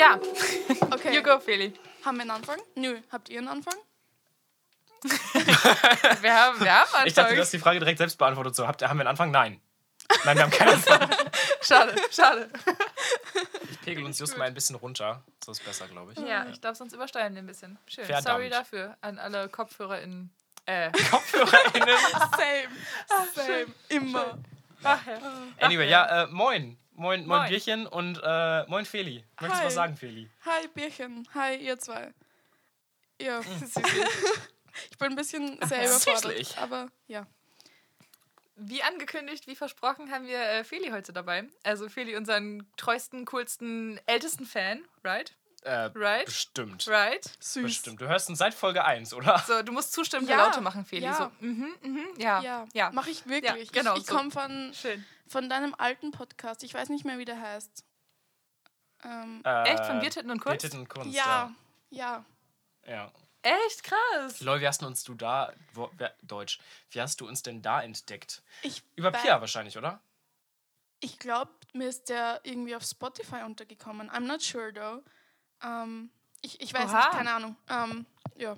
Ja, Okay. you go, Feli. Haben wir einen Anfang? Nö. Habt ihr einen Anfang? Wir haben, wir haben Ich dachte, Anfang. du hast die Frage direkt selbst beantwortet. So, habt haben wir einen Anfang? Nein. Nein, wir haben keinen Anfang. Schade, schade. Ich pegel uns just mal ein bisschen runter. So ist besser, glaube ich. Ja, ich glaube, sonst übersteigen wir ein bisschen. Schön. Verdammt. Sorry dafür an alle KopfhörerInnen. Äh, KopfhörerInnen. Same. Same. Immer. ach ja. Anyway, ja, äh, moin. Moin, moin, Moin. Bierchen und äh, moin Feli. Möchtest du was sagen, Feli? Hi, Bierchen. Hi, ihr zwei. Ja. Süßlich. Ich bin ein bisschen sehr überfordert. Aber ja. Wie angekündigt, wie versprochen, haben wir äh, Feli heute dabei. Also Feli, unseren treuesten, coolsten, ältesten Fan, right? Äh, Right? bestimmt. Right? Süß. Bestimmt. Du hörst ihn seit Folge 1, oder? So, du musst zustimmen, Ja. Laute machen, Feli. ja. So, mhm, mhm, ja. Ja, ja. mache ich wirklich. Ja, genau ich ich so. komme von, Schön. von deinem alten Podcast. Ich weiß nicht mehr, wie der heißt. Ähm, Äh, Echt? Von Biertitten und Kunst? Biertitten und Kunst, ja, ja. ja. ja. Echt krass. Lol, wie hast du uns du da, wo, wer, Deutsch, wie hast du uns denn da entdeckt? Ich, Über Pia wahrscheinlich, oder? Ich glaube, mir ist der irgendwie auf Spotify untergekommen. I'm not sure though. Ähm, ich, ich weiß Oha. nicht, keine Ahnung. Ähm, ja.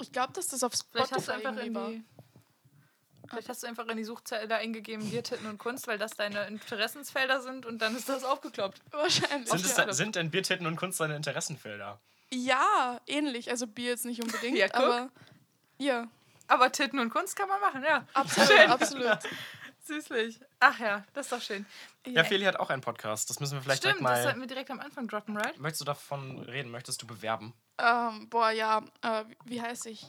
Ich glaube, dass das auf Vielleicht Spotify hast du einfach in irgendwie war. die. Vielleicht hast du einfach in die Suchzeile eingegeben, Biertitten und Kunst, weil das deine Interessensfelder sind und dann ist das aufgeklappt. Wahrscheinlich. Sind, es, ja. sind denn Biertitten und Kunst deine Interessenfelder? ja, ähnlich. Also Bier jetzt nicht unbedingt, Ja, aber ja, Aber Titten und Kunst kann man machen, ja. absolut, absolut. Süßlich. Ach ja, das ist doch schön. Ja, Feli hat auch einen Podcast. Das müssen wir vielleicht Stimmt, direkt das mal. sollten wir direkt am Anfang droppen, right? Möchtest du davon reden? Möchtest du bewerben? Ähm, boah, ja, äh, wie heiße ich?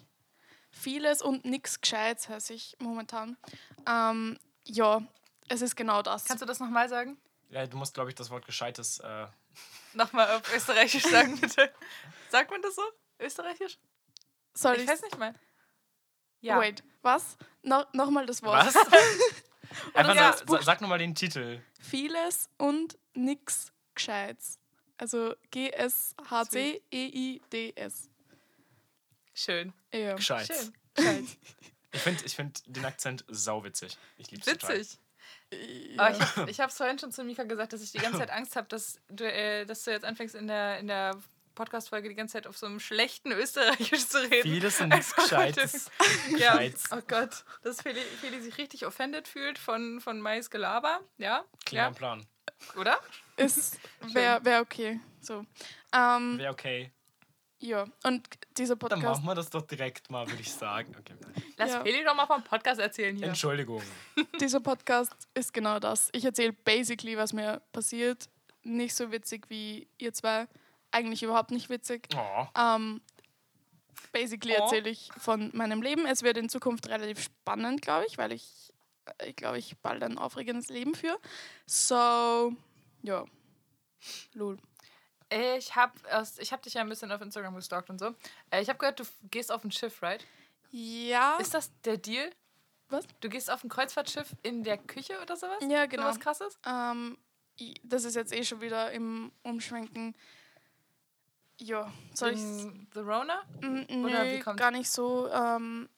Vieles und nix Gescheites heiße ich momentan. Ähm, ja, es ist genau das. Kannst du das nochmal sagen? Ja, du musst, glaube ich, das Wort Gescheites. Äh, Nochmal auf Österreichisch sagen, bitte. Sagt man das so? Österreichisch? Soll Ich ich weiß nicht mal. Ja. Wait, was? No, Nochmal das Wort. was? Einfach ja, sa- sag nur mal den Titel. Vieles und nix Gescheites. Also G-S-H-C-E-I-D-S. Schön. Ja. Gescheit. Schön. Gescheit. Ich finde ich find den Akzent sauwitzig. Ich lieb's. Witzig. Aber ich habe hab's vorhin schon zu Mika gesagt, dass ich die ganze Zeit Angst habe, dass, du, äh, dass du jetzt anfängst in der, in der Podcast-Folge die ganze Zeit auf so einem schlechten Österreichisch zu reden. Vieles und nichts Gescheites. Ja. Oh Gott, dass Feli, Feli sich richtig offended fühlt von, von Mais Gelaber. Ja? Klingt ja. am Plan. Oder? Ist, wäre wär okay. So. Ähm, Wäre okay. ja, und dieser Dann Podcast. machen wir das doch direkt mal, würde ich sagen. Okay. Lass Ja. Feli doch mal vom Podcast erzählen hier. Entschuldigung. Dieser Podcast ist genau das. Ich erzähle basically, was mir passiert. Nicht so witzig wie ihr zwei. Eigentlich überhaupt nicht witzig. Oh. Ähm, basically Oh. erzähle ich von meinem Leben. Es wird in Zukunft relativ spannend, glaube ich, weil ich, äh, ich glaube, ich bald ein aufregendes Leben führe. So, ja. Lul. Ich habe ich hab dich ja ein bisschen auf Instagram gestalkt und so. Äh, Ich habe gehört, du gehst auf ein Schiff, right? Ja. Ist das der Deal? Was? Du gehst auf ein Kreuzfahrtschiff in der Küche oder sowas? Ja, genau. So was krasses? Ähm, das ist jetzt eh schon wieder im Umschwenken. Ja, soll ich The Rona? Mm, Oder wie kommt's? gar nicht so. Ähm,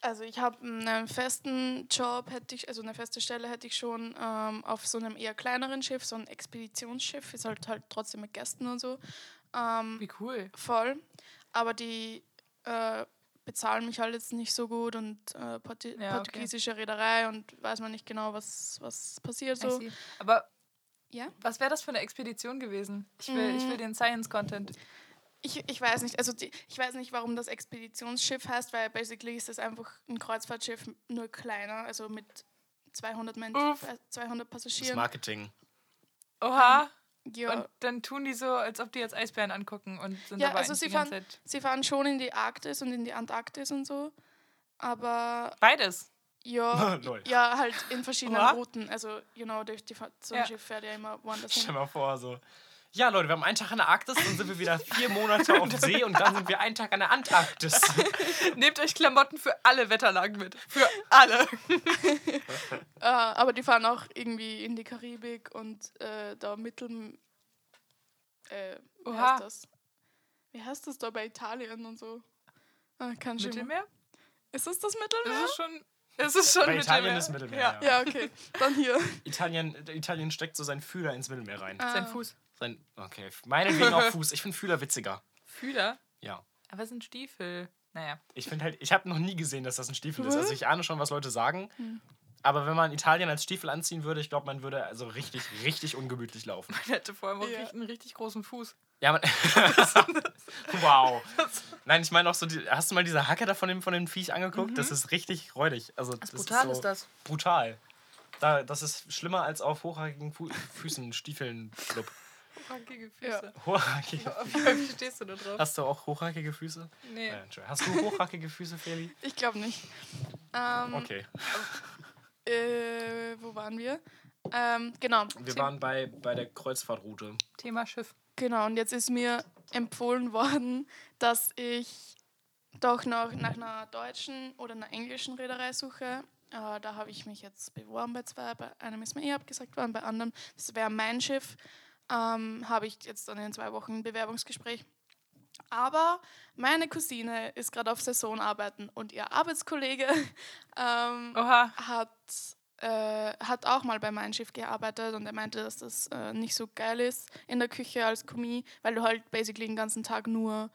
also ich habe einen festen Job, hätte ich, also eine feste Stelle hätte ich schon ähm, auf so einem eher kleineren Schiff, so ein Expeditionsschiff, ist halt halt trotzdem mit Gästen und so. Ähm, Wie cool. voll. Aber die äh, bezahlen mich halt jetzt nicht so gut und äh, Porti Ja, okay. portugiesische Reederei und weiß man nicht genau, was, was passiert so. Aber Ja? was wäre das für eine Expedition gewesen? Ich will, ich will den Science-Content. Ich, ich weiß nicht, also die, ich weiß nicht, warum das Expeditionsschiff heißt, weil basically ist es einfach ein Kreuzfahrtschiff, nur kleiner, also mit 200 Menschen, Uff. äh, 200 Das Passagieren. Marketing. Oha. Ja, Und dann tun die so, als ob die jetzt Eisbären angucken und sind Ja, dabei also die sie fahren- sie fahren schon in die Arktis und in die Antarktis und so, aber Beides. Ja, ja halt in verschiedenen Oha. Routen, also you know, durch die, Fa- so ein Ja. Schiff fährt ja immer woanders Stell hin. mal vor, so. Ja, Leute, wir haben einen Tag an der Arktis, dann sind wir wieder vier Monate auf See und dann sind wir einen Tag an der Antarktis. Nehmt euch Klamotten für alle Wetterlagen mit. Für alle. Äh, aber die fahren auch irgendwie in die Karibik und äh, da Mittel... Äh, wie Oha. heißt das? Wie heißt das da bei Italien und so? Ah. Mittelmeer? Ist das das Mittelmeer? Es ist schon, es ist schon Bei Italien Mittelmeer. ist Mittelmeer. Ja. Ja. Ja, okay. Dann hier. Italien, Italien steckt so seinen Fühler ins Mittelmeer rein. Ah. Sein Fuß. Sein okay, meinetwegen auch Fuß. Ich finde Fühler witziger. Fühler? Ja. Aber es sind Stiefel. Naja. Ich finde halt, ich habe noch nie gesehen, dass das ein Stiefel ist. Also ich ahne schon, was Leute sagen. Hm. Aber wenn man Italien als Stiefel anziehen würde, ich glaube, man würde also richtig, richtig ungemütlich laufen. Man hätte vor allem auch Ja. einen richtig großen Fuß. Ja, man. wow. Nein, ich meine auch so, die, hast du mal diese Hacke da von dem, von dem Viech angeguckt? Das ist richtig räudig. Also, das Mhm. brutal so ist das. Brutal. Da, das ist schlimmer als auf hochhackigen Fu Füßen, Stiefeln Club. Hochhackige Ja. Füße. Hochhackige. Wie stehst du da drauf? Hast du auch hochhackige Füße? Nee. Nein. Hast du hochhackige Füße, Feli? Ich glaube nicht. Ähm, Okay. äh, wo waren wir? Ähm, genau. Wir waren bei, bei der Kreuzfahrtroute. Thema Schiff. Genau, und jetzt ist mir empfohlen worden, dass ich doch noch nach einer deutschen oder einer englischen Reederei suche. Äh, da habe ich mich jetzt beworben bei zwei. Bei einem ist mir eh abgesagt worden, bei anderen, das wäre mein Schiff, ähm, habe ich jetzt dann in zwei Wochen ein Bewerbungsgespräch. Aber meine Cousine ist gerade auf Saisonarbeiten und ihr Arbeitskollege ähm, hat, äh, hat auch mal bei meinem Schiff gearbeitet und er meinte, dass das äh, nicht so geil ist in der Küche als Kommis, weil du halt basically den ganzen Tag nur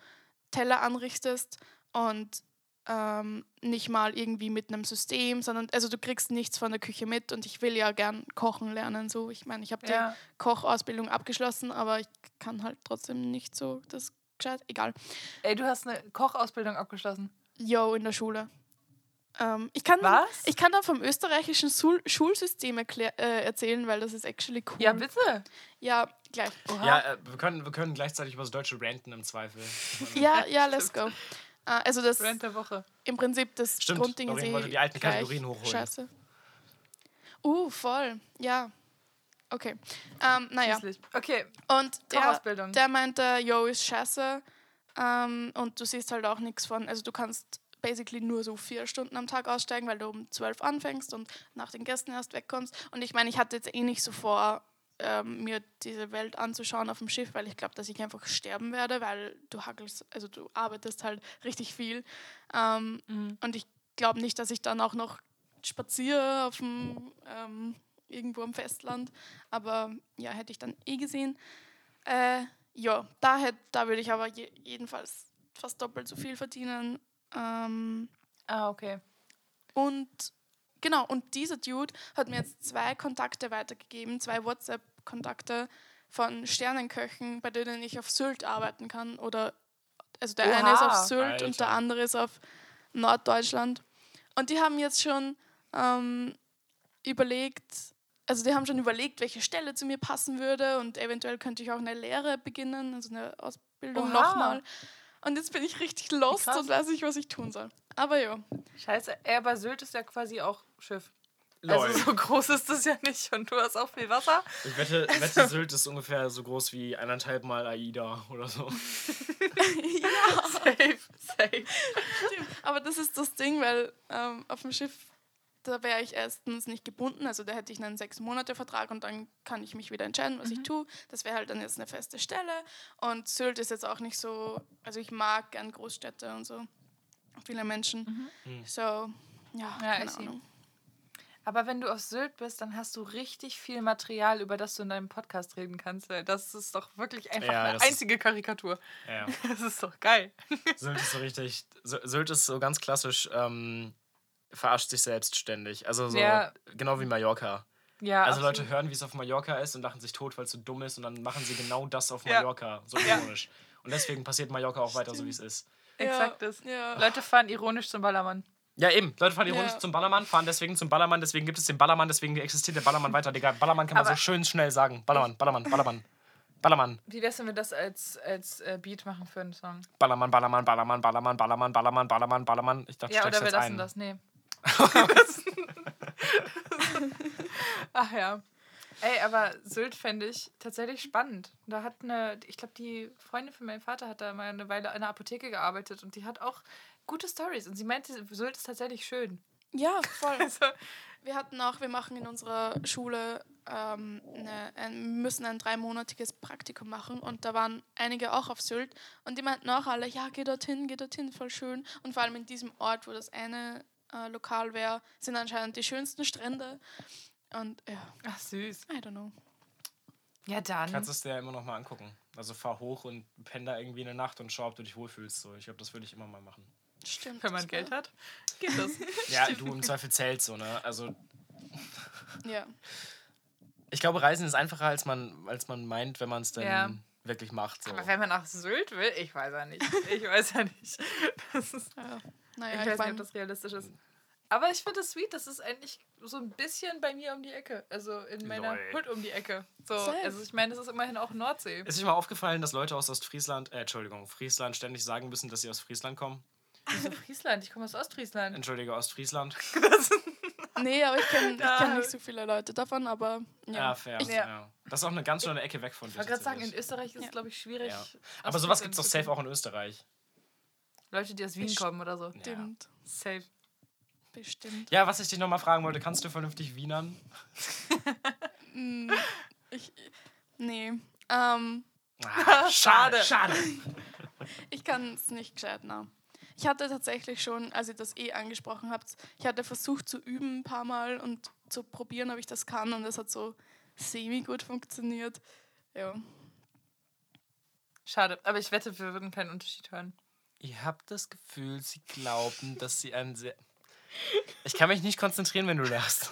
Teller anrichtest und ähm, nicht mal irgendwie mit einem System, sondern also du kriegst nichts von der Küche mit und ich will ja gern kochen lernen. So, ich meine, ich habe die Ja. Kochausbildung abgeschlossen, aber ich kann halt trotzdem nicht so das gescheit. Egal. Ey, du hast eine Kochausbildung abgeschlossen. Yo, in der Schule. Ähm, ich, kann, Was? ich kann da vom österreichischen Schul Schulsystem erklär, äh, erzählen, weil das ist actually cool. Ja, bitte. Ja, gleich. Oha. Ja, äh, wir, können, wir können gleichzeitig über das deutsche ranten im Zweifel. Ja, ja, let's go. Äh, also das Rant der Woche. im Prinzip das Stimmt, Grundding ist eh die alten. Kategorien hochholen. Scheiße. Uh, voll. Ja. Okay. Ähm, naja. Schließlich. Okay, Und der, der meinte, yo, ist scheiße. Ähm, und du siehst halt auch nichts von, also du kannst basically nur so vier Stunden am Tag aussteigen, weil du um zwölf anfängst und nach den Gästen erst wegkommst. Und ich meine, ich hatte jetzt eh nicht so vor, ähm, mir diese Welt anzuschauen auf dem Schiff, weil ich glaube, dass ich einfach sterben werde, weil du hackelst, also du arbeitest halt richtig viel. Ähm, Mhm. Und ich glaube nicht, dass ich dann auch noch spaziere auf dem, ähm, irgendwo am Festland. Aber ja, hätte ich dann eh gesehen. Äh, ja, da, hätt, da würde ich aber je, jedenfalls fast doppelt so viel verdienen. Ähm, Ah, okay. und genau, und dieser Dude hat mir jetzt zwei Kontakte weitergegeben, zwei WhatsApp-Kontakte von Sternenköchen, bei denen ich auf Sylt arbeiten kann. Oder also der eine ist auf Oha. Sylt und der Alter. andere ist auf Norddeutschland. Und die haben jetzt schon ähm, überlegt, also die haben schon überlegt, welche Stelle zu mir passen würde und eventuell könnte ich auch eine Lehre beginnen, also eine Ausbildung Oha. nochmal. Und jetzt bin ich richtig lost Krass. und weiß nicht, was ich tun soll. Aber ja. Scheiße. Ey, aber Sylt ist ja quasi auch Schiff. Lol. Also so groß ist das ja nicht und du hast auch viel Wasser. Ich wette, wette, Sylt ist ungefähr so groß wie eineinhalb Mal AIDA oder so. Safe, safe. Stimmt. Aber das ist das Ding, weil ähm, auf dem Schiff, da wäre ich erstens nicht gebunden. Also da hätte ich einen Sechs-Monate-Vertrag und dann kann ich mich wieder entscheiden, was ich tue. Das wäre halt dann jetzt eine feste Stelle. Und Sylt ist jetzt auch nicht so, also ich mag gern Großstädte und so. Viele Menschen. So, ja, Ja, keine I see. Ahnung. Aber wenn du auf Sylt bist, dann hast du richtig viel Material, über das du in deinem Podcast reden kannst. Das ist doch wirklich einfach Ja, eine das ist- einzige Karikatur. Ja. Das ist doch geil. Sylt ist so richtig. Sy- Sylt ist so ganz klassisch, ähm, verarscht sich selbst ständig. Also so Ja. genau wie Mallorca. Ja, Also absolut. Leute hören, wie es auf Mallorca ist und lachen sich tot, weil es so dumm ist und dann machen sie genau das auf Ja. Mallorca. So Ja. ironisch. Und deswegen passiert Mallorca auch weiter so, wie es ist. Exakt. Ja. Leute fahren ironisch zum Ballermann. Ja, eben. Leute fahren ironisch Ja. zum Ballermann, fahren deswegen zum Ballermann, deswegen gibt es den Ballermann, deswegen existiert der Ballermann weiter. Digga, Ballermann kann man Aber- so schön schnell sagen. Ballermann, Ballermann, Ballermann. Ballermann, Wie wär's, wenn wir das als, als äh, Beat machen für einen Song? Ballermann, Ballermann, Ballermann, Ballermann, Ballermann, Ballermann, Ballermann, Ballermann. Ich dachte, Ja, oder wir jetzt lassen ein. das. Nee. Ach ja. Ey, aber Sylt fände ich tatsächlich spannend. Da hat eine, ich glaube, die Freundin von meinem Vater hat da mal eine Weile in einer Apotheke gearbeitet und die hat auch gute Stories. Und sie meinte, Sylt ist tatsächlich schön. ja, voll. Also, Wir hatten auch, wir machen in unserer Schule, ähm, eine, ein, müssen ein dreimonatiges Praktikum machen und da waren einige auch auf Sylt und die meinten auch alle, ja, geh dorthin, geh dorthin, voll schön. Und vor allem in diesem Ort, wo das eine äh, Lokal wäre, sind anscheinend die schönsten Strände. Und ja, ach süß. I don't know. Ja, dann. kannst du es dir ja immer noch mal angucken. Also fahr hoch und penn da irgendwie eine Nacht und schau, ob du dich wohlfühlst. So, ich glaube, das würde ich immer mal machen. Stimmt. Wenn man Geld war- hat, geht das. Ja, du im Zweifel zählst so, ne? Also Ja. ich glaube, Reisen ist einfacher, als man, als man meint, wenn man es dann Ja. wirklich macht. So. Aber wenn man nach Sylt will, ich weiß ja nicht. Ich weiß ja nicht. Das ist, ja. Ich Naja, weiß ich, nicht, mein, ob das realistisch ist. Aber ich finde es sweet, das ist eigentlich so ein bisschen bei mir um die Ecke. Also in meiner Lol. Hut um die Ecke. So, Safe. also ich meine, das ist immerhin auch Nordsee. Ist euch mal aufgefallen, dass Leute aus Ostfriesland, äh, Entschuldigung, Friesland ständig sagen müssen, dass sie aus Friesland kommen? Wieso Friesland? Ich komme aus Ostfriesland. Entschuldige, Ostfriesland. nee, aber ich kenne ich kenn nicht so viele Leute davon, aber ja. Ja, fair. Ich, Ja. Das ist auch eine ganz schöne Ecke weg von Ich dir. wollte gerade sagen, in. Österreich ist es, Ja. glaube ich, schwierig. Aber sowas gibt es doch safe auch in Österreich. Leute, die aus Wien Best- kommen oder so. Bestimmt. Safe. Bestimmt. Ja, was ich dich nochmal fragen wollte, kannst du vernünftig Wienern? Mm, Ich, nee. Ähm, Ah, Schade. Schade. ich kann es nicht gescheit na. Ich hatte tatsächlich schon, als ihr das eh angesprochen habt, ich hatte versucht zu üben ein paar Mal und zu probieren, ob ich das kann und es hat so semi gut funktioniert. Ja. Schade. Aber ich wette, wir würden keinen Unterschied hören. Ihr habt das Gefühl, sie glauben, dass sie ein sehr. Ich kann mich nicht konzentrieren, wenn du lachst.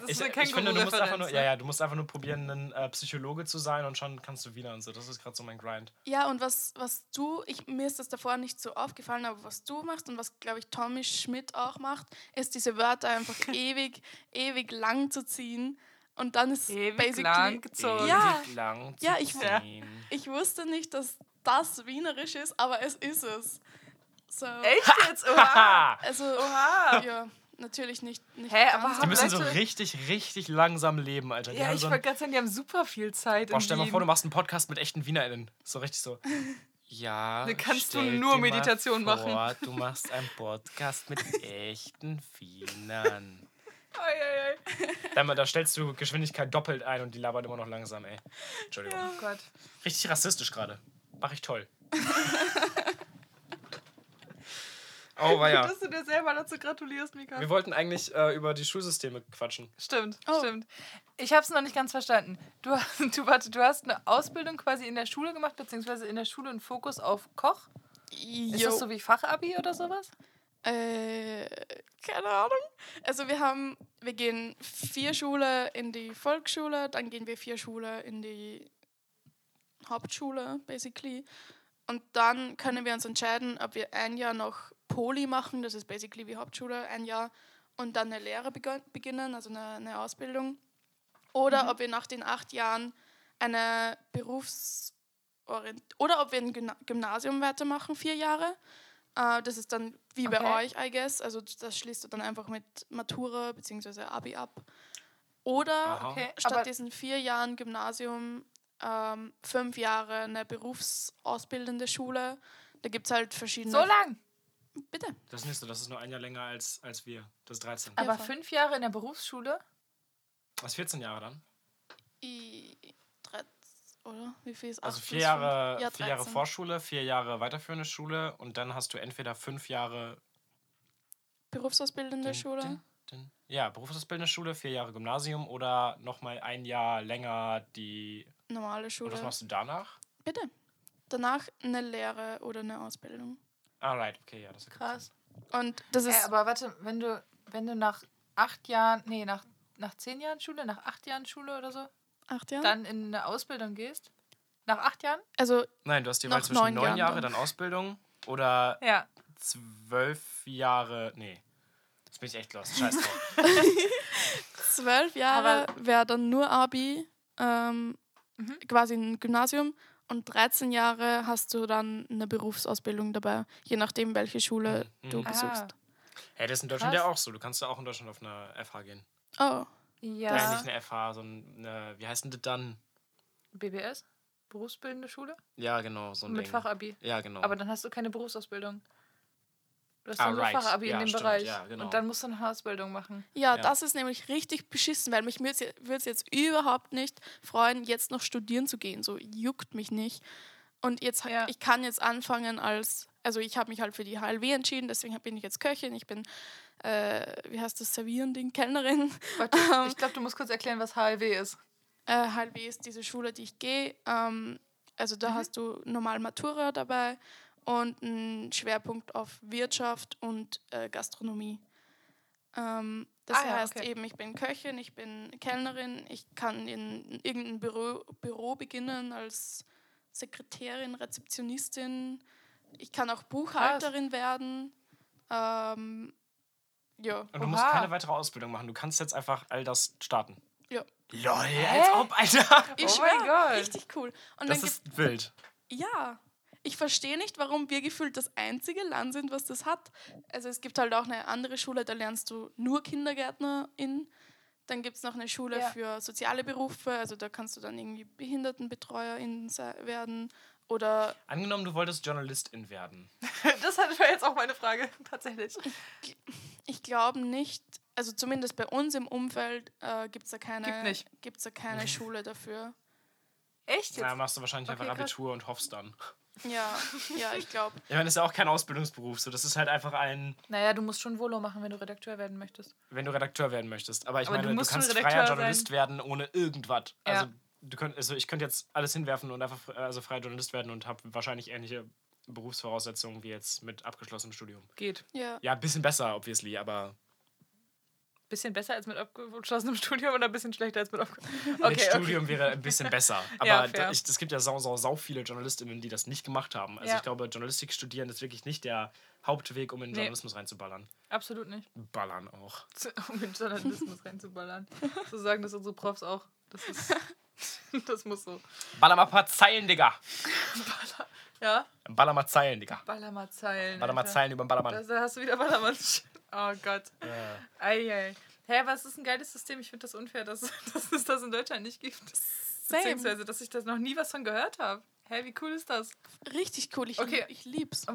Das Ich, ist eine ich finde, du musst einfach nur, ja, ne? ja, du musst einfach nur probieren, ein äh, Psychologe zu sein und schon kannst du wieder und so. Das ist gerade so mein Grind. Ja, und was, was du, ich, mir ist das davor nicht so aufgefallen, aber was du machst und was, glaube ich, Tommy Schmidt auch macht, ist diese Wörter einfach ewig, ewig lang zu ziehen. Und dann ist Ewig basically. lang gezogen. Ja. Ewig lang zu Ja, ich- ziehen. Ich wusste nicht, dass das wienerisch ist, aber es ist es. So. Echt jetzt? Oha. Also, Oha. ja, natürlich nicht. nicht Hä, aber Die müssen so richtig, richtig langsam leben, Alter. Die Ja, haben ich so wollte gerade sagen, die haben super viel Zeit. boah, stell mal Wien. vor, du machst einen Podcast mit echten WienerInnen. So richtig so. Ja. Da kannst du nur dir mal Meditation vor, machen. Du machst einen Podcast mit echten Wienern. Ei, ei, ei. Da, da stellst du Geschwindigkeit doppelt ein und die labert immer noch langsam, ey. Entschuldigung. Oh Gott. Richtig rassistisch gerade. Mach ich toll. oh, war ja. Dass du dir selber dazu gratulierst, Mika. Wir wollten eigentlich äh, über die Schulsysteme quatschen. Stimmt, Oh. stimmt. Ich habe es noch nicht ganz verstanden. Du, du, warte, du hast eine Ausbildung quasi in der Schule gemacht, beziehungsweise in der Schule einen Fokus auf Koch. Ist Jo. das so wie Fachabi oder sowas? Äh, keine Ahnung. Also wir haben, wir gehen vier Schule in die Volksschule, dann gehen wir vier Schule in die Hauptschule, basically. Und dann können wir uns entscheiden, ob wir ein Jahr noch Poli machen, das ist basically wie Hauptschule, ein Jahr, und dann eine Lehre beginnen, also eine, eine Ausbildung. Oder ob wir nach den acht Jahren eine Berufs- oder ob wir ein Gymna- Gymnasium weitermachen, vier Jahre. Äh, das ist dann wie bei Okay. euch, I guess. Also das schließt du dann einfach mit Matura bzw. Abi ab. Oder. Okay, statt aber diesen vier Jahren Gymnasium ähm, fünf Jahre eine berufsausbildende Schule. Da gibt es halt verschiedene. so lang. Bitte. Das ist nicht so, das ist nur ein Jahr länger als, als wir. Das ist 13. Aber fünf Jahre in der Berufsschule? Das ist 14 Jahre dann. I, 13, oder? Wie viel ist Also acht vier Jahre? Ja, vier Jahre 13. Vorschule, vier Jahre weiterführende Schule und dann hast du entweder fünf Jahre Berufsausbildende Din, Schule. din, din. Ja, berufsausbildende Schule, vier Jahre Gymnasium oder nochmal ein Jahr länger die. Normale Und Schule. was machst du danach? Bitte. Danach eine Lehre oder eine Ausbildung. Alright, okay, ja, das ist Krass. Und das Äh, ist. aber warte, wenn du, wenn du nach acht Jahren, nee, nach, nach zehn Jahren Schule, nach acht Jahren Schule oder so, acht Jahre? dann in eine Ausbildung gehst, nach acht Jahren? also Nein, du hast die Wahl Noch zwischen neun neun Jahren Jahre, dann. dann Ausbildung oder Ja. zwölf Jahre. Nee. Jetzt bin ich echt los. Scheiß drauf. zwölf Jahre wäre dann nur Abi, ähm, Mhm. quasi ein Gymnasium. Und 13 Jahre hast du dann eine Berufsausbildung dabei, je nachdem, welche Schule Mhm. du Mhm. besuchst. Hey, das ist in Deutschland Krass. ja auch so. Du kannst ja auch in Deutschland auf eine FH gehen. Oh, Ja. Nein, nicht eine FH, sondern eine, wie heißt denn das dann? BBS? Berufsbildende Schule? Ja, genau, so ein Mit Ding. Fachabi. Ja, genau. Aber dann hast du keine Berufsausbildung. Du hast Ah, nur right. Fachabi Ja, in dem stimmt, Bereich. ja, genau. Und dann musst du eine Ausbildung machen. ja, Ja. das ist nämlich richtig beschissen, weil mich würde es jetzt überhaupt nicht freuen, jetzt noch studieren zu gehen. So juckt mich nicht. Und jetzt, Ja. ich kann jetzt anfangen als, also ich habe mich halt für die HLW entschieden, deswegen bin ich jetzt Köchin, ich bin, äh, wie heißt das, Servieren-Ding, Kellnerin. Warte, ich glaube, du musst kurz erklären, was HLW ist. Äh, HLW ist diese Schule, die ich gehe. Ähm, also da Mhm. hast du normal Matura dabei und einen Schwerpunkt auf Wirtschaft und äh, Gastronomie. Ähm, das Ah ja, heißt okay. eben, ich bin Köchin, ich bin Kellnerin, ich kann in irgendeinem Büro, Büro beginnen als Sekretärin, Rezeptionistin. Ich kann auch Buchhalterin werden. Ähm, ja. Und du musst Oha. keine weitere Ausbildung machen. Du kannst jetzt einfach all das starten. Ja. Lol, als ob, Alter. Ich Oh mein Gott. richtig cool. Und Das dann ist wild. Ja, ich verstehe nicht, warum wir gefühlt das einzige Land sind, was das hat. Also es gibt halt auch eine andere Schule, da lernst du nur Kindergärtnerin. Dann gibt es noch eine Schule Ja. für soziale Berufe, also da kannst du dann irgendwie Behindertenbetreuerin werden. Oder Angenommen, du wolltest Journalistin werden. Das war jetzt auch meine Frage, tatsächlich. ich glaube nicht, also zumindest bei uns im Umfeld äh, gibt es da keine, Gibt nicht. gibt's da keine Schule dafür. Echt Da jetzt? machst du wahrscheinlich Okay, einfach krass. Abitur und hoffst dann. Ja, ja, ich glaube. Ich meine, das ist ja auch kein Ausbildungsberuf. So, das ist halt einfach ein, Naja, du musst schon Volo machen, wenn du Redakteur werden möchtest. wenn du Redakteur werden möchtest. Aber ich Aber du meine, du, musst schon kannst freier Journalist werden ohne irgendwas. Ja. Also, du könnt, also ich könnte jetzt alles hinwerfen und einfach also freier Journalist werden und habe wahrscheinlich ähnliche Berufsvoraussetzungen wie jetzt mit abgeschlossenem Studium. Geht. Ja. Ja, ein bisschen besser, obviously, aber Bisschen besser als mit abgeschlossenem Studium oder ein bisschen schlechter als mit abgeschlossenem mit Studium wäre ein bisschen besser. Aber Ja, da, ich, es gibt ja sau, sau, sau viele JournalistInnen, die das nicht gemacht haben. Also Ja. ich glaube, Journalistik studieren ist wirklich nicht der Hauptweg, um in den Nee. Journalismus reinzuballern. Absolut nicht. Ballern auch. Um in Journalismus reinzuballern. So sagen das unsere Profs auch. Das ist. Das muss so. Baller mal ein paar Zeilen, Digga. Ja? Baller mal Zeilen, Digga. Baller mal Alter. Zeilen über den Ballermann. Da hast du wieder Ballermann. Oh Gott. Ja. Eieiei. Hä, aber es ist ein geiles System. Ich finde das unfair, dass, dass es das in Deutschland nicht gibt. Same. Beziehungsweise, dass ich das noch nie was von gehört habe. Hä, wie cool ist das? Richtig cool. Ich, Okay. ich lieb's.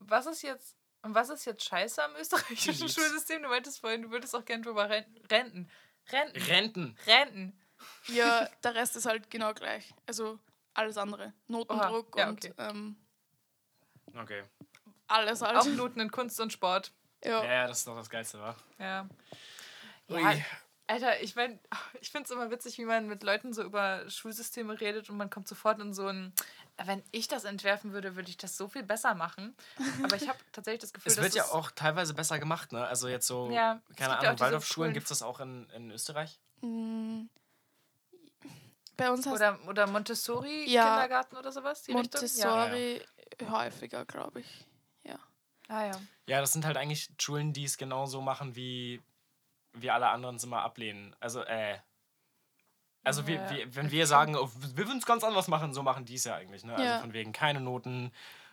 Was ist jetzt. Und was ist jetzt scheiße am österreichischen. Schulsystem? Du meintest vorhin, du würdest auch gerne drüber ren- renten. Renten. Renten. Renten. Ja, der Rest ist halt genau gleich. Also alles andere. Notendruck Oha, ja, und okay. ähm, Okay. alles halt. Auch Noten in Kunst und Sport. Ja, ja. ja, das ist doch das Geilste, wa? Ja. Ui. ja Alter, ich meine, ich finde es immer witzig, wie man mit Leuten so über Schulsysteme redet und man kommt sofort in so ein. Wenn ich das entwerfen würde, würde ich das so viel besser machen. Aber ich habe tatsächlich das Gefühl, Es dass wird ja auch teilweise besser gemacht, ne? Also jetzt so, Ja, keine ja auch Ahnung, Waldorfschulen gibt es das auch in, in Österreich? Mm. Bei uns Oder, oder Montessori Ja. Kindergarten oder sowas? Die Richtung? Montessori häufiger, glaube ich. Ah ja. Ja, das sind halt eigentlich Schulen, die es genauso machen, wie, wie alle anderen es immer ablehnen. Also, äh. Also, wir, Ja, wir, wenn wir sagen, oh, wir würden es ganz anders machen, so machen die es ja eigentlich. Ne? Also, von wegen keine Noten.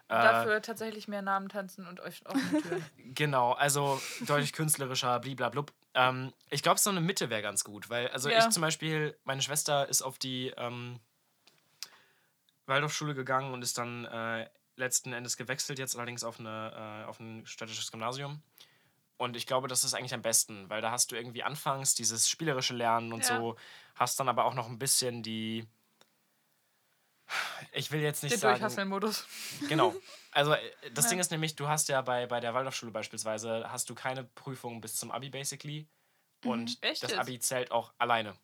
Äh, Dafür tatsächlich mehr Namen tanzen und euch offene Türen. Genau, also deutlich künstlerischer, bliblablub. Ähm, ich glaube, so eine Mitte wäre ganz gut, weil, also ich zum Beispiel, meine Schwester ist auf die ähm, Waldorfschule gegangen und ist dann äh, letzten Endes gewechselt, jetzt allerdings auf, eine, äh, auf ein städtisches Gymnasium. Und ich glaube, das ist eigentlich am besten, weil da hast du irgendwie anfangs dieses spielerische Lernen und Ja. so, hast dann aber auch noch ein bisschen die. Ich will jetzt nicht Den sagen. Durchhasseln-Modus. Genau. Also äh, das Ja. Ding ist nämlich, du hast ja bei, bei der Waldorfschule beispielsweise, hast du keine Prüfung bis zum Abi basically. Und Mhm. Das? Abi zählt auch alleine.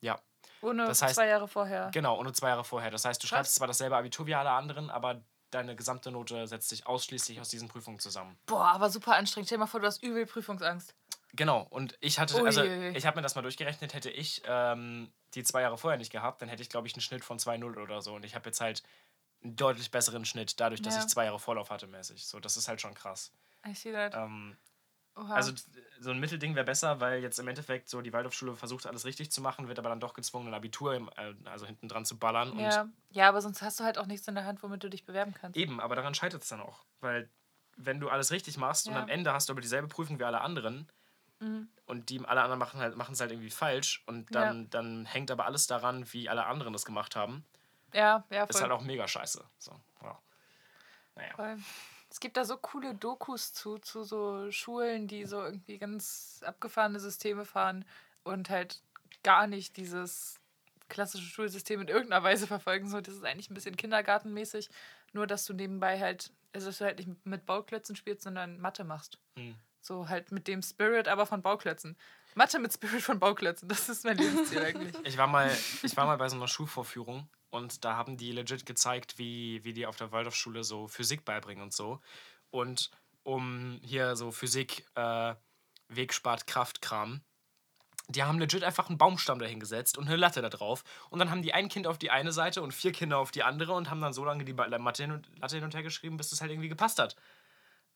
Ja, Ohne Das heißt- zwei Jahre vorher. genau, nur zwei Jahre vorher. Das heißt, du schreibst zwar dasselbe Abitur wie alle anderen, aber deine gesamte Note setzt sich ausschließlich aus diesen Prüfungen zusammen. Boah, aber super anstrengend. Stell dir mal vor, du hast übel Prüfungsangst. Genau, und ich hatte, also Uiuiui. ich habe mir das mal durchgerechnet, hätte ich ähm, die zwei Jahre vorher nicht gehabt, dann hätte ich, glaube ich, einen Schnitt von 2-0 oder so. Und ich habe jetzt halt einen deutlich besseren Schnitt, dadurch, dass Ja. ich zwei Jahre Vorlauf hatte mäßig. So, das ist halt schon krass. I see that. Ähm, Oha. Also so ein Mittelding wäre besser, weil jetzt im Endeffekt so die Waldorfschule versucht alles richtig zu machen, wird aber dann doch gezwungen, ein Abitur im, äh, also hinten dran zu ballern. Und ja. ja, aber sonst hast du halt auch nichts in der Hand, womit du dich bewerben kannst. eben, aber daran scheitert es dann auch. Weil wenn du alles richtig machst und Ja. am Ende hast du aber dieselbe Prüfung wie alle anderen Mhm. und die alle anderen machen halt machen es halt irgendwie falsch und dann, dann hängt aber alles daran, wie alle anderen das gemacht haben. Ja, ja, Ist voll. halt auch mega scheiße. So, ja. Naja. voll. Es gibt da so coole Dokus zu, zu so Schulen, die so irgendwie ganz abgefahrene Systeme fahren und halt gar nicht dieses klassische Schulsystem in irgendeiner Weise verfolgen. So, das ist eigentlich ein bisschen kindergartenmäßig, nur dass du nebenbei halt, also dass du halt nicht mit Bauklötzen spielst, sondern Mathe machst. Hm. So halt mit dem Spirit, aber von Bauklötzen. Mathe mit Spirit von Bauklötzen, das ist mein Lebensziel eigentlich. Ich war mal, ich war mal bei so einer Schulvorführung und da haben die legit gezeigt, wie, wie die auf der Waldorfschule so Physik beibringen und so. Und um hier so Physik, äh, Weg spart Kraftkram, die haben legit einfach einen Baumstamm dahingesetzt und eine Latte da drauf. Und dann haben die ein Kind auf die eine Seite und vier Kinder auf die andere und haben dann so lange die Mathe hin und, Latte hin und her geschrieben, bis es halt irgendwie gepasst hat.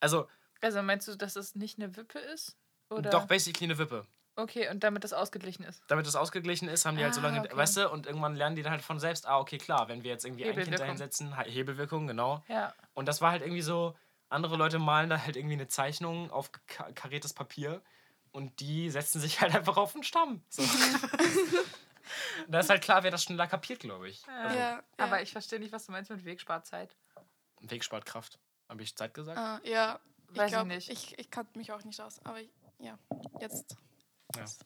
Also, Also meinst du, dass es nicht eine Wippe ist? Oder? doch basically eine Wippe. Okay, und damit das ausgeglichen ist. damit das ausgeglichen ist, haben die halt so Ah, lange, okay. weißt du, und irgendwann lernen die dann halt von selbst, ah, okay, klar, wenn wir jetzt irgendwie ein Kind Hebelwirkung. dahinsetzen, He- Hebelwirkung, genau. Ja. Und das war halt irgendwie so, andere Leute malen da halt irgendwie eine Zeichnung auf ka- kariertes Papier und die setzen sich halt einfach auf den Stamm. So. da ist halt klar, wer das schneller kapiert, glaube ich. Also, Ja, ja. Aber ich verstehe nicht, was du meinst mit Wegsparzeit. Weg spart Kraft. Habe ich Zeit gesagt? Ah, ja, ich Weiß ich glaube, nicht. ich, ich kannte mich auch nicht aus. Aber ich, ja, jetzt.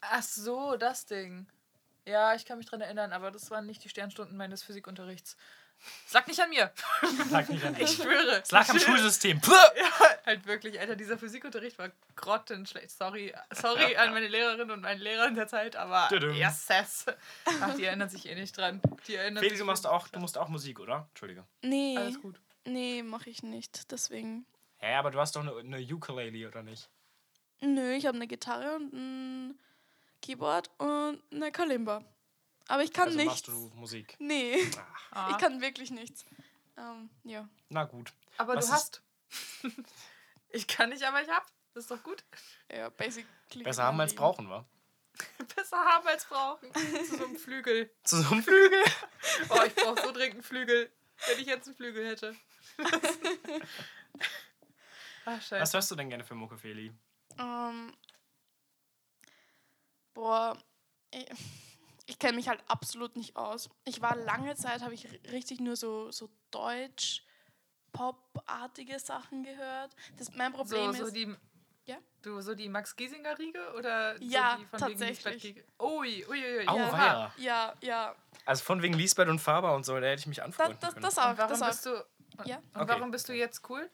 Ach so, das Ding. Ja, ich kann mich dran erinnern, aber das waren nicht die Sternstunden meines Physikunterrichts. Sag nicht an mir. Lag nicht an Ich mir. schwöre. Es lag am Schulsystem. Puh! Ja, halt wirklich, Alter, dieser Physikunterricht war grottenschlecht. Sorry, sorry an meine Lehrerin und meinen Lehrer in der Zeit, aber yes, yes. Ach, die erinnern sich eh nicht dran. Die erinnern sich du machst auch, du musst auch Musik, oder? Entschuldige. Nee, Alles gut. nee, mache ich nicht. Deswegen. Hä, aber du hast doch eine, eine Ukulele, oder nicht? Nö, ich habe eine Gitarre und ein Keyboard und eine Kalimba. Aber ich kann also nichts. machst du Musik. Nee, Ah. ich kann wirklich nichts. Ähm, ja. Na gut. aber Was du hast. ich kann nicht, aber ich hab. Das ist doch gut. Ja, basically. Besser haben als brauchen, wa? Besser haben als brauchen. Zu so einem Flügel. Zu so einem Flügel. Oh, ich brauche so dringend einen Flügel. Wenn ich jetzt einen Flügel hätte. Ach, scheiße. Was hörst du denn gerne für Mucke, Feli? Ähm, boah, ich, ich kenne mich halt absolut nicht aus. Ich war lange Zeit, habe ich ri- richtig nur so, so Deutsch, Pop-artige Sachen gehört. Das, mein Problem so, so ist, die. Ja? Du, so die Max Giesinger Riege oder Ja, so die von wegen tatsächlich. Lisbeth Giege? Ui, ui, ui, ui. Au, ja. ja, ja, Also von wegen Lisbeth und Faber und so, da hätte ich mich das, anfreunden das, können. das Und auch, warum das auch. bist du. Ja. Und Okay. warum bist du jetzt cool?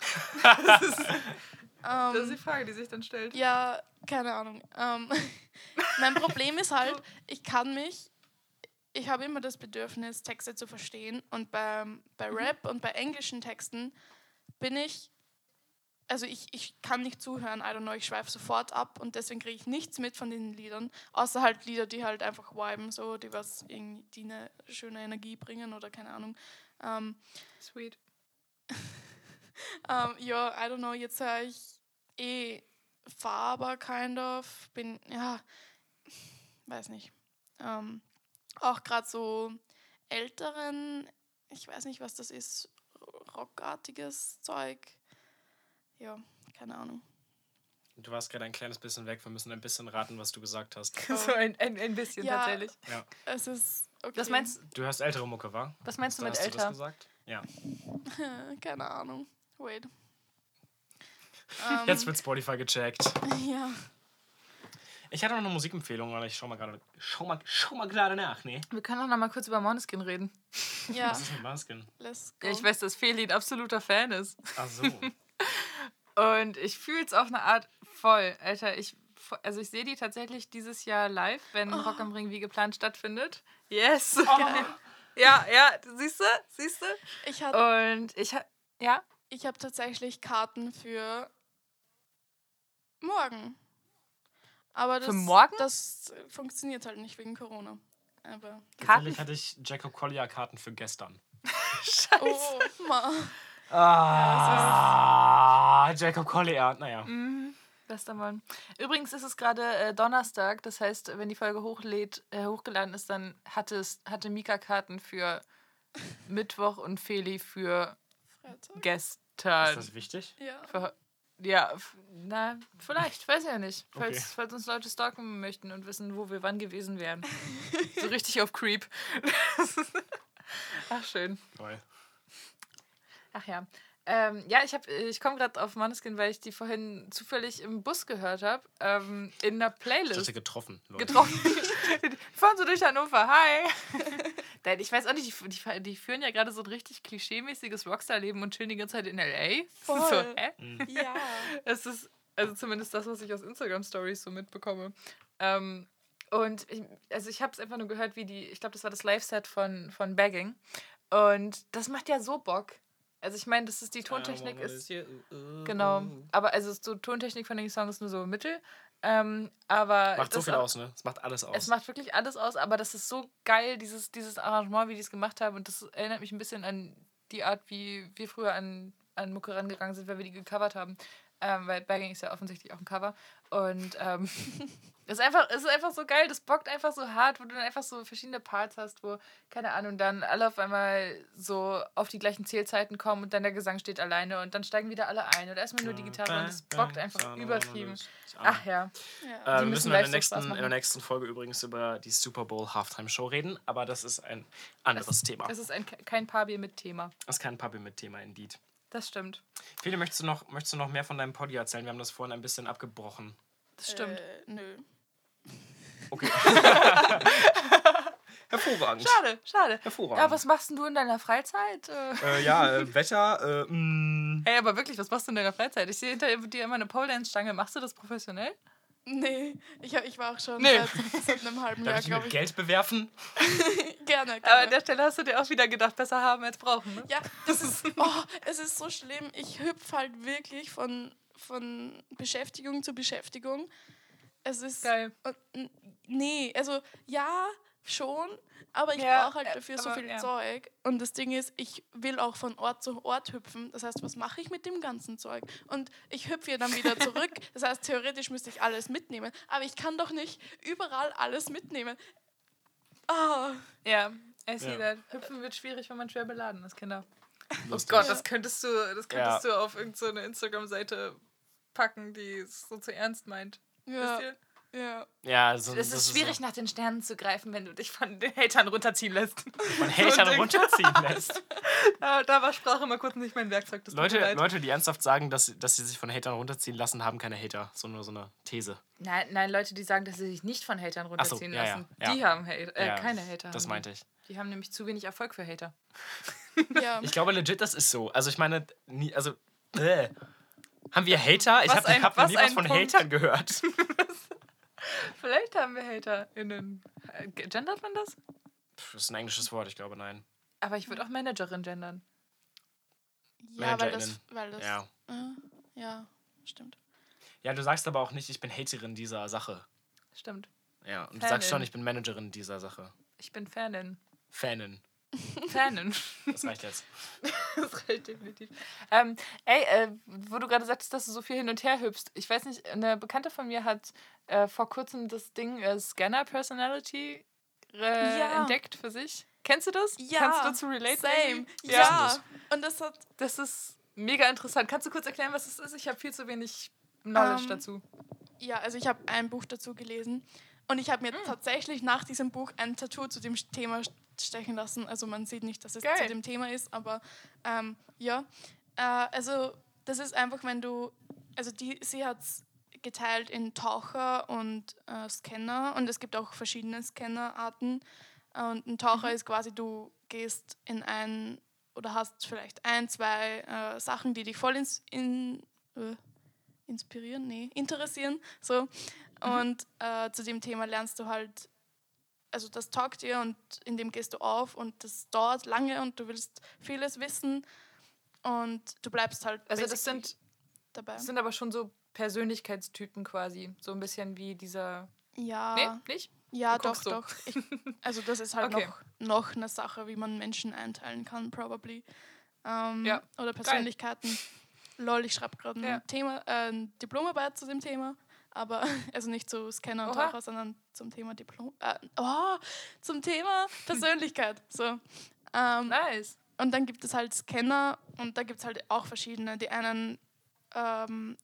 Das ist, das ist die Ähm, Frage, die sich dann stellt. ja, keine Ahnung. Ähm, mein Problem ist halt, ich kann mich, ich habe immer das Bedürfnis, Texte zu verstehen. Und beim, bei Mhm. Rap und bei englischen Texten bin ich, also ich, ich kann nicht zuhören, I don't know, ich schweife sofort ab und deswegen kriege ich nichts mit von den Liedern, außer halt Lieder, die halt einfach viben, so, die was irgendwie, die eine schöne Energie bringen oder keine Ahnung. Ähm, Sweet. ähm, ja, I don't know, jetzt höre ich eh Faber, kind of. Bin, ja, weiß nicht. Ähm, auch gerade so älteren, ich weiß nicht, was das ist, rockartiges Zeug. Ja, keine Ahnung. Du warst gerade ein kleines bisschen weg. Wir müssen ein bisschen raten, was du gesagt hast. So ein, ein, ein bisschen Ja. tatsächlich. Ja. Es ist okay. Was meinst, Du hörst ältere Mucke, wa? was meinst du Da mit hast du das älter? gesagt? Ja. keine Ahnung. Wait. Ähm, Jetzt wird Spotify gecheckt. Ja. Ich hatte noch eine Musikempfehlung, aber ich schau mal gerade. Schau mal, schau mal gerade nach, ne? Wir können auch noch mal kurz über Måneskin reden. Ja, Was ist mit Masken? let's go. Ich weiß, dass Feli ein absoluter Fan ist. Ach so. Und ich fühle es auf eine Art voll. Alter, ich, also ich sehe die tatsächlich dieses Jahr live, wenn Oh. Rock am Ring wie geplant stattfindet. Yes. Geil. Ja, ja, siehst du? Siehst du? Ich hatte Und ich ha ja, Ich habe tatsächlich Karten für morgen. Aber das, morgen? das funktioniert halt nicht wegen Corona. Aber Karten. Tatsächlich hatte ich Jacob Collier Karten für gestern. Scheiße. oh, ma. Ah, Jacob Collier. Naja. Mhm. Bester Mann. Übrigens ist es gerade äh, Donnerstag, das heißt, wenn die Folge hochlädt, äh, hochgeladen ist, dann hatte, es, hatte Mika Karten für Mittwoch und Feli für Freitag. gestern. Ist das wichtig? Ja. Für, ja, na, vielleicht, weiß ja nicht. Falls, Okay. falls uns Leute stalken möchten und wissen, wo wir wann gewesen wären. so richtig auf Creep. Ach, schön. Toll. Ach ja. Ähm, ja, ich, hab- ich komme gerade auf Maneskin, weil ich die vorhin zufällig im Bus gehört habe. Ähm, in einer Ich Playlist. hatte getroffen. Leute. getroffen. Fahren so durch Hannover. Hi. Nein, ich weiß auch nicht, die, die, die führen ja gerade so ein richtig klischeemäßiges Rockstar-Leben und chillen die ganze Zeit in L.A. Voll. So, hä? Ja. Es ist Also zumindest das, was ich aus Instagram-Stories so mitbekomme. Ähm, und ich, also ich habe es einfach nur gehört, wie die, ich glaube, das war das Live-Set von, von Bagging. Und das macht ja so Bock. Also ich meine, das ist die Tontechnik ist. Genau. Aber also so Tontechnik von den Songs ist nur so mittel. Ähm, aber Macht so viel auch- aus, ne? Es macht alles aus. Es macht wirklich alles aus, aber das ist so geil, dieses, dieses Arrangement, wie die es gemacht haben. Und das erinnert mich ein bisschen an die Art, wie wir früher an, an Mucke rangegangen sind, weil wir die gecovert haben. Ähm, weil Bagging ist ja offensichtlich auch ein Cover. Und ähm, es, ist einfach, es ist einfach so geil, das bockt einfach so hart, wo du dann einfach so verschiedene Parts hast, wo, keine Ahnung, dann alle auf einmal so auf die gleichen Zählzeiten kommen und dann der Gesang steht alleine und dann steigen wieder alle ein. Oder erstmal nur die Gitarre und es bockt einfach übertrieben. Ach ja. Ja. Äh, Die wir müssen müssen in der, nächsten, in der nächsten Folge übrigens über die Super Bowl Halftime Show reden, aber das ist ein anderes Thema. Das ist ein, kein Paarbier mit Thema. Das ist kein Puppy mit Thema, indeed. Das stimmt. Philipp, möchtest du, noch, möchtest du noch mehr von deinem Poddy erzählen? Wir haben das vorhin ein bisschen abgebrochen. Das stimmt. Äh, nö. Okay. Hervorragend. Schade, schade. Hervorragend. Ja, was machst denn du in deiner Freizeit? Äh, Äh, ja, äh, Wetter, äh, mh, Ey, aber wirklich, was machst du in deiner Freizeit? Ich sehe hinter dir immer eine Pole Dance Stange. Machst du das professionell? Nee, ich, ich war auch schon Nee. seit, seit einem halben darf Jahr, glaube mit ich. Geld bewerfen? Gerne, Aber gerne. an der Stelle hast du dir auch wieder gedacht, besser haben als brauchen, ne? Ja, das ist, oh, es ist so schlimm. Ich hüpfe halt wirklich von, von Beschäftigung zu Beschäftigung. Es ist. Geil. Nee, also ja, schon, aber ich Ja, brauche halt äh, dafür so aber, viel ja. Zeug. Und das Ding ist, ich will auch von Ort zu Ort hüpfen. Das heißt, was mache ich mit dem ganzen Zeug? Und ich hüpfe ja dann wieder zurück. Das heißt, theoretisch müsste ich alles mitnehmen. Aber ich kann doch nicht überall alles mitnehmen. Ah, Ja, I see Ja. that. Hüpfen wird schwierig, wenn man schwer beladen ist, Kinder. Oh Lustig. Gott, Ja. das könntest du, das könntest du auf irgendeine Instagram-Seite packen, die es so zu ernst meint. ja, Wisst ihr? Ja. Ja, so, Es ist schwierig, nach den Sternen zu greifen, wenn du dich von den Hatern runterziehen lässt. Man Hatern Ding. runterziehen lässt. da, da war Sprache mal kurz nicht mein Werkzeug. Leute. Leute, die ernsthaft sagen, dass, dass sie sich von Hatern runterziehen lassen, haben keine Hater. So nur so eine These. Nein, nein, Leute, die sagen, dass sie sich nicht von Hatern Ach so, runterziehen ja, ja, lassen, ja. die haben Hater, äh, Ja, keine Hater. Das meinte ich. die. Haben nämlich zu wenig Erfolg für Hater. ja. Ich glaube legit, das ist so. Also ich meine, nie, also äh. haben wir Hater? Ich Was habe hab noch was nie was ein von Punkt. Hatern gehört. Vielleicht haben wir HaterInnen. Äh, Gendert man das? Pff, Das ist ein englisches Wort, ich glaube nein. Aber ich würde auch Managerin gendern. Ja, weil das, weil das. Ja. Äh, ja, stimmt. Ja, du sagst aber auch nicht, ich bin Haterin dieser Sache. Stimmt. Ja, und du Fanin. sagst schon, ich bin Managerin dieser Sache. Ich bin Fanin. Fanin. Fanin. Das reicht jetzt. das reicht definitiv. Ähm, ey, äh, wo du gerade sagtest, dass du so viel hin und her hüpfst. Ich weiß nicht, eine Bekannte von mir hat äh, vor kurzem das Ding äh, Scanner Personality äh, Ja. entdeckt für sich. Kennst du das? Ja, Kannst du dazu relate? Same. Ja. ist Und das hat. Das ist mega interessant. Kannst du kurz erklären, was es ist? Ich habe viel zu wenig Knowledge Ähm, dazu. Ja, also ich habe ein Buch dazu gelesen und ich habe mir Hm. tatsächlich nach diesem Buch ein Tattoo zu dem Thema stechen lassen. Also man sieht nicht, dass es Geil. zu dem Thema ist, aber ähm, ja. Äh, also das ist einfach, wenn du, also die, sie hat es geteilt in Taucher und äh, Scanner und es gibt auch verschiedene Scannerarten. Und ein Taucher ist quasi, du gehst in ein oder hast vielleicht ein, zwei äh, Sachen, die dich voll ins, in, äh, inspirieren, nee, interessieren. So. Und äh, zu dem Thema lernst du halt, also das taugt dir und in dem gehst du auf und das dauert lange und du willst vieles wissen und du bleibst halt Also das sind, dabei. das sind aber schon so Persönlichkeitstypen quasi. So ein bisschen wie dieser... ja, Nee, nicht? ja, doch, so. doch. Ich, also das ist halt Okay. noch, noch eine Sache, wie man Menschen einteilen kann, probably. Ähm, Ja, Oder Persönlichkeiten. Lol, ich schreibe gerade ein Ja. Thema, äh, Diplomarbeit zu dem Thema, aber also nicht zu Scanner und Oha. Taucher, sondern zum Thema Diplom, äh, oh, zum Thema Persönlichkeit. So. Ähm, Nice. und dann gibt es halt Scanner und da gibt es halt auch verschiedene. Die einen, ähm,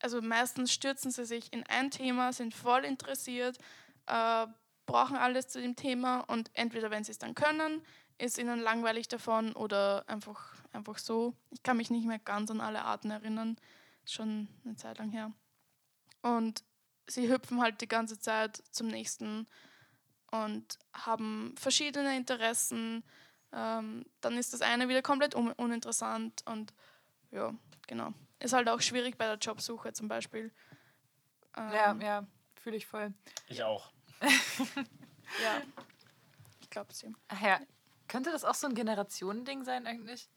also meistens stürzen sie sich in ein Thema, sind voll interessiert, äh, brauchen alles zu dem Thema und entweder, wenn sie es dann können, ist ihnen langweilig davon oder einfach, einfach so. Ich kann mich nicht mehr ganz an alle Arten erinnern, schon eine Zeit lang her. Und sie hüpfen halt die ganze Zeit zum nächsten und haben verschiedene Interessen. Ähm, dann ist das eine wieder komplett un uninteressant und ja, genau. ist halt auch schwierig bei der Jobsuche zum Beispiel. Ähm, Ja, ja, fühle ich voll. Ich auch. ja. Ich glaube sie. Ach ja, könnte das auch so ein Generationending sein eigentlich?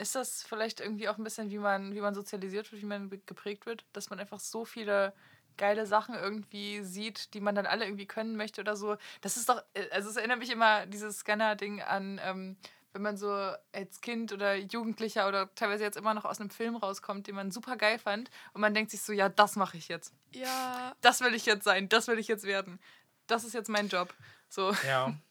Ist das vielleicht irgendwie auch ein bisschen, wie man, wie man sozialisiert wird, wie man geprägt wird, dass man einfach so viele geile Sachen irgendwie sieht, die man dann alle irgendwie können möchte oder so. Das ist doch, äh, also es erinnert mich immer dieses Scanner-Ding an, ähm, wenn man so als Kind oder Jugendlicher oder teilweise jetzt immer noch aus einem Film rauskommt, den man super geil fand und man denkt sich so, ja, das mache ich jetzt. Ja, Das will ich jetzt sein, das will ich jetzt werden. Das ist jetzt mein Job. So. Ja.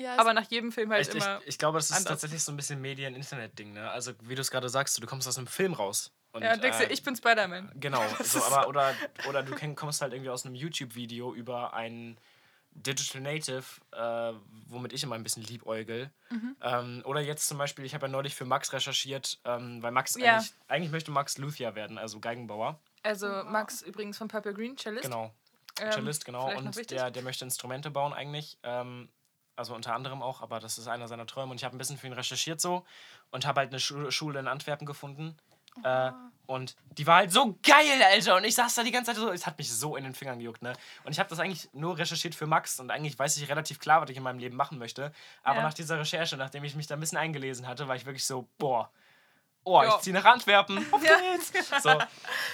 ja. Aber nach jedem Film halt Ich, ich, immer. ich glaube, das ist anders. tatsächlich so ein bisschen Medien-Internet-Ding. Ne? Also, wie du es gerade sagst, du kommst aus einem Film raus. Und, ja, und denkst du, äh, ich bin Spider-Man. Genau, so, aber, oder, oder du kommst halt irgendwie aus einem YouTube-Video über einen Digital Native, äh, womit ich immer ein bisschen liebäugel. Mhm. Ähm, oder jetzt zum Beispiel, ich habe ja neulich für Max recherchiert, ähm, weil Max Ja. eigentlich, eigentlich möchte Max Luthier werden, also Geigenbauer. Also Max übrigens von Purple Green Cellist. Genau, Ähm, Cellist, genau. Und der, der möchte Instrumente bauen eigentlich. Ähm, also unter anderem auch, aber das ist einer seiner Träume. Und ich habe ein bisschen für ihn recherchiert so und habe halt eine Schu Schule in Antwerpen gefunden. Äh, und die war halt so geil, Alter. Und ich saß da die ganze Zeit so, es hat mich so in den Fingern gejuckt, ne? Und ich habe das eigentlich nur recherchiert für Max und eigentlich weiß ich relativ klar, was ich in meinem Leben machen möchte. Aber Ja. nach dieser Recherche, nachdem ich mich da ein bisschen eingelesen hatte, war ich wirklich so, boah, oh, Ja. ich ziehe nach Antwerpen. Auf Ja. geht's. So.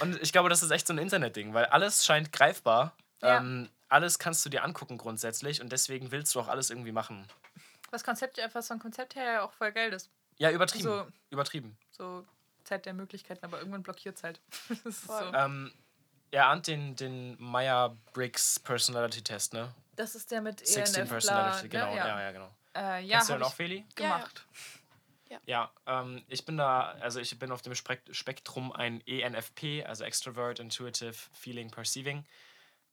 Und ich glaube, das ist echt so ein Internetding, weil alles scheint greifbar. Ja. Ähm, alles kannst du dir angucken grundsätzlich und deswegen willst du auch alles irgendwie machen. Was Konzept, was vom Konzept her ja auch voll geil ist. Ja, übertrieben. So. Übertrieben. So Zeit der Möglichkeiten, aber irgendwann blockiert ist, Voll. so. Ähm, er ahnt den, den Meyer-Briggs Personality Test, ne? das ist der mit 16 ENF Personality, bla, genau. ne? Ja, Ja, ja, genau. Äh, ja Kennst du den auch, ich Feli? Ja, ja. gemacht. Ja, ähm, ich bin da, also ich bin auf dem Spek Spektrum ein ENFP, also Extrovert, Intuitive, Feeling, Perceiving,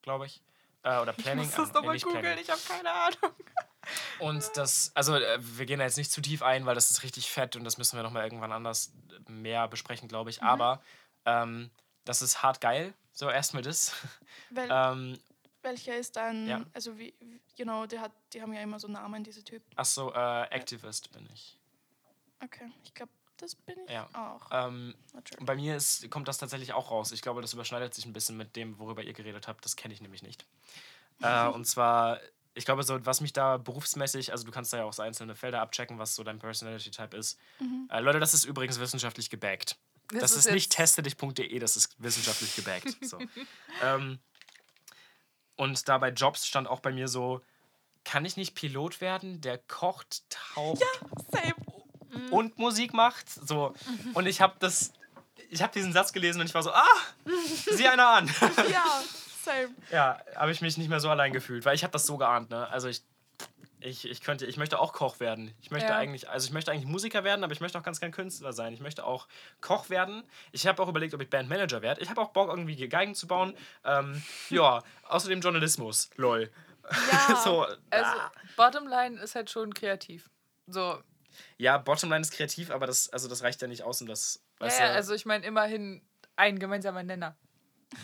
glaube ich. Äh, oder Planning. Ich muss das äh, nochmal googeln, Planning. ich habe keine Ahnung. Und das, also äh, wir gehen da jetzt nicht zu tief ein, weil das ist richtig fett und das müssen wir nochmal irgendwann anders mehr besprechen, glaube ich. Aber ähm, das ist hart geil, so erstmal das. Wel ähm, welcher ist dann, ja. also wie, genau, der hat, die haben ja immer so Namen, diese Typen. Achso, äh, Activist bin ich. Okay, ich glaube, das bin ich Ja. auch. Ähm, bei mir ist, kommt das tatsächlich auch raus. Ich glaube, das überschneidet sich ein bisschen mit dem, worüber ihr geredet habt. Das kenne ich nämlich nicht. Äh, und zwar, ich glaube, so, was mich da berufsmäßig, also du kannst da ja auch so einzelne Felder abchecken, was so dein Personality-Type ist. Äh, Leute, das ist übrigens wissenschaftlich gebackt. Das, Das ist, ist nicht testedich.de, das ist wissenschaftlich gebackt. So. ähm, und da bei Jobs stand auch bei mir so, kann ich nicht Pilot werden, der kocht, taucht Same. Und Musik macht? So. Und ich habe das, ich habe diesen Satz gelesen und ich war so, ah, sieh einer an. Ja, same. ja, habe ich mich nicht mehr so allein gefühlt, weil ich habe das so geahnt, ne? Also ich, ich, ich könnte, ich möchte auch Koch werden. Ich möchte Ja. eigentlich, also ich möchte eigentlich Musiker werden, aber ich möchte auch ganz gern Künstler sein. Ich möchte auch Koch werden. Ich habe auch überlegt, ob ich Bandmanager werde. Ich habe auch Bock, irgendwie Geigen zu bauen. Ähm, ja, außerdem Journalismus, lol. Ja. so, Also, ah. Bottomline ist halt schon kreativ. So. Ja, Bottomline ist kreativ, aber das, also das reicht ja nicht aus, um das, Ja, weißt ja, also ich meine immerhin ein gemeinsamer Nenner.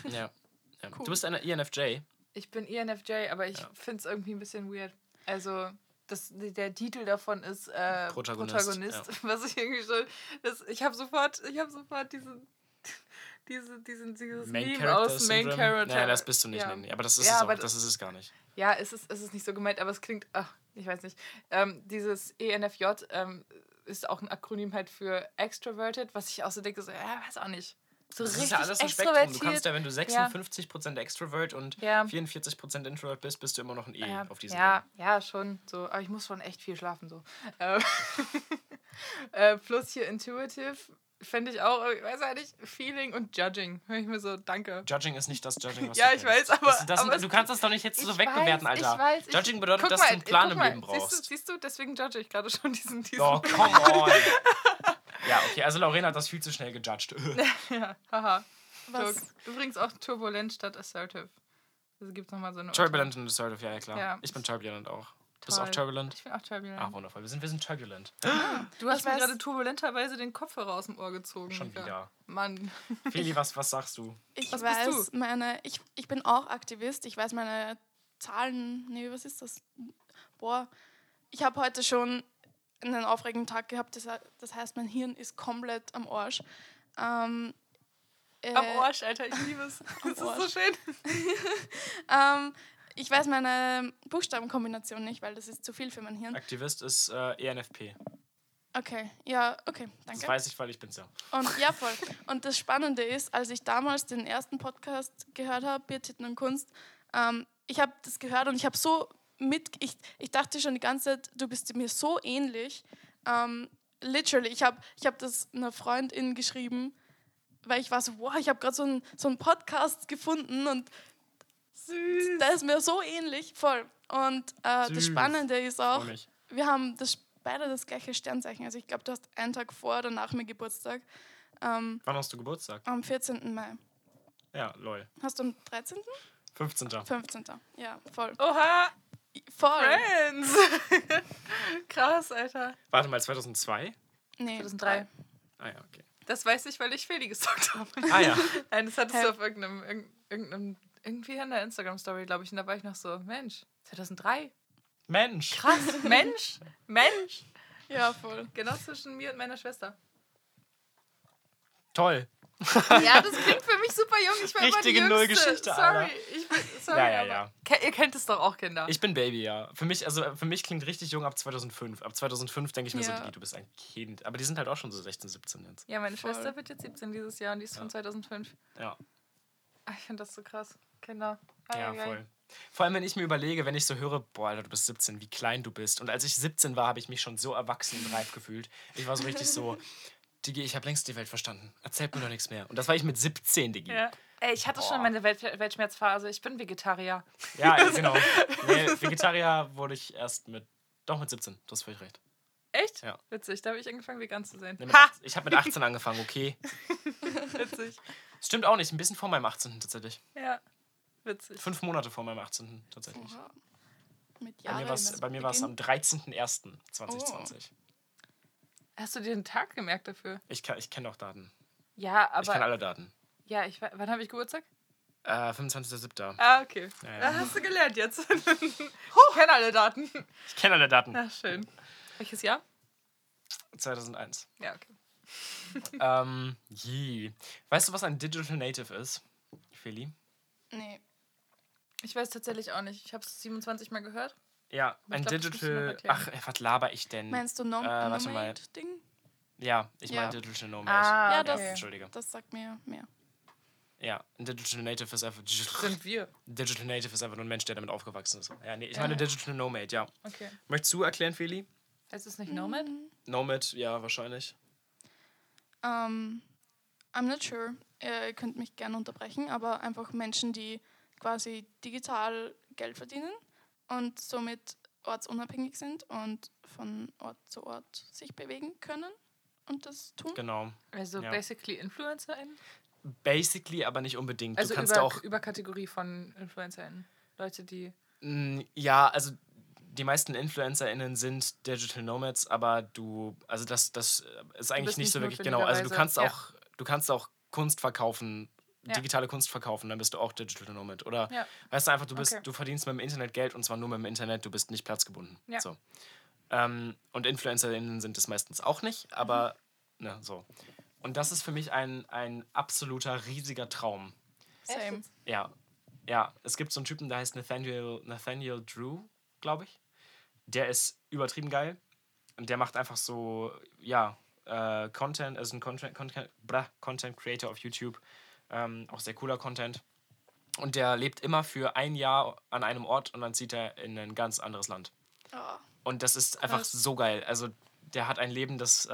ja. ja. Cool. Du bist eine E ENFJ. Ich bin E ENFJ, aber ich Ja. finde es irgendwie ein bisschen weird. Also, das, der Titel davon ist äh, Protagonist, Protagonist. Was ich irgendwie schon. Das, ich habe sofort, ich habe sofort diesen. Diese, diesen, dieses Main Meme Character aus Main Syndrome? Character. Naja, das bist du nicht, ja. nee, nee. Aber das ist, Ja, es, auch, das ist es gar nicht. Ja, es ist, es ist nicht so gemeint, aber es klingt, ach, ich weiß nicht. Ähm, dieses ENFJ ähm, ist auch ein Akronym halt für Extroverted, was ich auch so denke, so, ja, weiß auch nicht. So Das ist ja alles ein Spektrum. Du kannst ja, wenn du 56% Extrovert und Ja. 44% Introvert bist, bist du immer noch ein E ja, auf diesem ja, ja, schon. So, aber ich muss schon echt viel schlafen. So. Ähm, äh, plus hier Intuitive fände ich auch, ich weiß ja nicht, Feeling und Judging. Hör ich mir so, danke. Judging ist nicht das Judging, was Ja, du ich weiß, aber- Das, das, aber du kannst das doch nicht jetzt so wegbewerten, weiß, Alter. Ich weiß, ich, Judging bedeutet, guck dass mal, du einen Plan guck im mal, Leben Siehst brauchst. du, siehst du, deswegen judge ich gerade schon diesen, diesen Oh, come on. ja, okay, also Lorena hat das viel zu schnell gejudged. ja, haha. Was? Übrigens auch turbulent statt assertive. Also gibt es nochmal so eine turbulent und assertive, ja, ja, klar. Ja. Ich bin turbulent auch. Du bist auch turbulent? Ich bin auch turbulent. Ah, wundervoll. Wir sind, wir sind turbulent. du hast Ich mir gerade turbulenterweise den Kopfhörer aus dem Ohr gezogen. Schon wieder. Mann. Feli, was, was sagst du? Ich Was bist weiß meine, ich, ich bin auch Aktivist, ich weiß meine Zahlen, nee, was ist das? Boah, ich habe heute schon einen aufregenden Tag gehabt, das, das heißt, mein Hirn ist komplett am Arsch. Ähm, Äh, Am Arsch, Alter, ich liebe es. Das ist so schön. Ähm, ich weiß meine Buchstabenkombination nicht, weil das ist zu viel für mein Hirn. Aktivist ist äh, ENFP. Okay, ja, okay, Das danke. weiß ich, weil ich bin's ja. Und ja, voll. Und das Spannende ist, als ich damals den ersten Podcast gehört habe, Biertitten und Kunst, ähm, ich habe das gehört und ich habe so mit, ich, ich dachte schon die ganze Zeit, du bist mir so ähnlich. Ähm, literally, ich habe ich hab das einer Freundin geschrieben, weil ich war so, wow, ich habe gerade so einen so einen Podcast gefunden und Süß. der ist mir so ähnlich, voll. Und äh, das. Spannende ist auch, wir haben das, beide das gleiche Sternzeichen. Also ich glaube, du hast einen Tag vor oder nach mir Geburtstag. Ähm, Wann hast du Geburtstag? am 14. Mai. Ja, lol. Hast du am 13.? 15. 15. Ja, voll. Oha, Voll. Friends. Krass, Alter. Warte mal, 2002? Nee. 2003. Ah ja, okay. Das weiß ich, weil ich Feli gestalkt habe. Ah ja. Nein, das hattest Hä? du auf irgendeinem, irgend- irgendeinem, irgendwie in der Instagram-Story, glaube ich. Und da war ich noch so, Mensch, 2003. Mensch. Krass, Mensch, Mensch. Ja, voll. Genau zwischen mir und meiner Schwester. Toll. Ja, das klingt für mich super jung. Ich war immer die Richtige Jüngste. Nullgeschichte, Sorry, Alter. ich bin, sorry, Ja, ja, aber ja. Ke- Ihr kennt es doch auch, Kinder. Ich bin Baby, ja. Für mich, also für mich klingt richtig jung ab 2005. Ab 2005 denke ich mir Ja. so, du bist ein Kind. Aber die sind halt auch schon so 16, 17 jetzt. ja, meine Voll. Schwester wird jetzt 17 dieses Jahr und die ist von 2005. Ja, Ah, Ich finde das so krass. Kinder. ja, ai, ai. voll. Vor allem, wenn ich mir überlege, wenn ich so höre, boah, Alter, du bist 17, wie klein du bist. Und als ich 17 war, habe ich mich schon so erwachsen und reif gefühlt. Ich war so richtig so, Digi, ich habe längst die Welt verstanden. Erzählt mir doch nichts mehr. Und das war ich mit 17, Digi. Ja. Ey, ich hatte Boah. schon meine Welt Weltschmerzphase. Ich bin Vegetarier. Ja, genau. Nee, Vegetarier wurde ich erst mit, doch mit 17, du hast völlig recht. Echt? Ja. Witzig, da habe ich angefangen, vegan zu sein. Nee, mit Ha! 18, ich habe mit 18 angefangen, okay. Witzig. Stimmt auch nicht, ein bisschen vor meinem 18. tatsächlich. Ja. Witzig. Fünf Monate vor meinem 18. tatsächlich. Oha. Mit Bei mir Jahren. bei mir war es am 13.01.2020. Hast du dir den Tag gemerkt dafür? Ich, kann- ich kenne auch Daten. Ja, ich kenne aber. alle Daten. Ja, ich Wann habe ich Geburtstag? Äh, 25.07. Ah, okay. Ja, ja. Da hast du gelernt jetzt. ich kenne alle Daten. Ich kenne alle Daten. Na, schön. Welches Jahr? 2001. Ja, okay. ähm, je. Weißt du, was ein Digital Native ist, Feli? Nee. Ich weiß tatsächlich auch nicht. Ich habe es 27 Mal gehört. Ja, Aber ein glaub, Digital. Ach, äh, was laber ich denn? Meinst du Nom Äh, warte mal. Nomade-Ding? ja, ich Ja. meine Digital Nomad. Ah, Ja, okay. das- Entschuldige. Das sagt mir mehr. Ja, ein Digital Native ist einfach. Sind wir. Digital Native ist einfach nur ein Mensch, der damit aufgewachsen ist. Ja, nee, ich Ja. meine Digital Nomad, ja. Okay. Möchtest du erklären, Feli? Heißt es nicht Nomad? Nomad, ja, wahrscheinlich. Ähm, I'm not sure. Äh, Ihr könnt mich gerne unterbrechen, aber einfach Menschen, die quasi digital Geld verdienen und somit ortsunabhängig sind und von Ort zu Ort sich bewegen können und das tun. Genau. Also Ja. basically InfluencerInnen? Basically, aber nicht unbedingt. Also du kannst über, auch. über Kategorie von InfluencerInnen. Leute, die. Ja, also die meisten InfluencerInnen sind Digital Nomads, aber du, also das, das ist eigentlich nicht nicht so wirklich genau. Also du kannst ja. auch, du kannst auch Kunst verkaufen, Ja. digitale Kunst verkaufen, dann bist du auch Digital Nomad. Oder Ja. weißt du einfach, du bist, Okay. du verdienst mit dem Internet Geld und zwar nur mit dem Internet, du bist nicht platzgebunden. Ja. So. Ähm, und InfluencerInnen sind es meistens auch nicht, aber Mhm. ne, so. Und das ist für mich ein, ein absoluter riesiger Traum. Same. Ja, ja. Es gibt so einen Typen, der heißt Nathaniel, Nathaniel Drew, glaube ich. Der ist übertrieben geil. Und der macht einfach so, ja, äh, Content, ist ein Content, Content, blah, Content Creator auf YouTube. Ähm, auch sehr cooler Content. Und der lebt immer für ein Jahr an einem Ort und dann zieht er in ein ganz anderes Land. Ah, Und das ist einfach Krass. so geil. Also der hat ein Leben, das äh,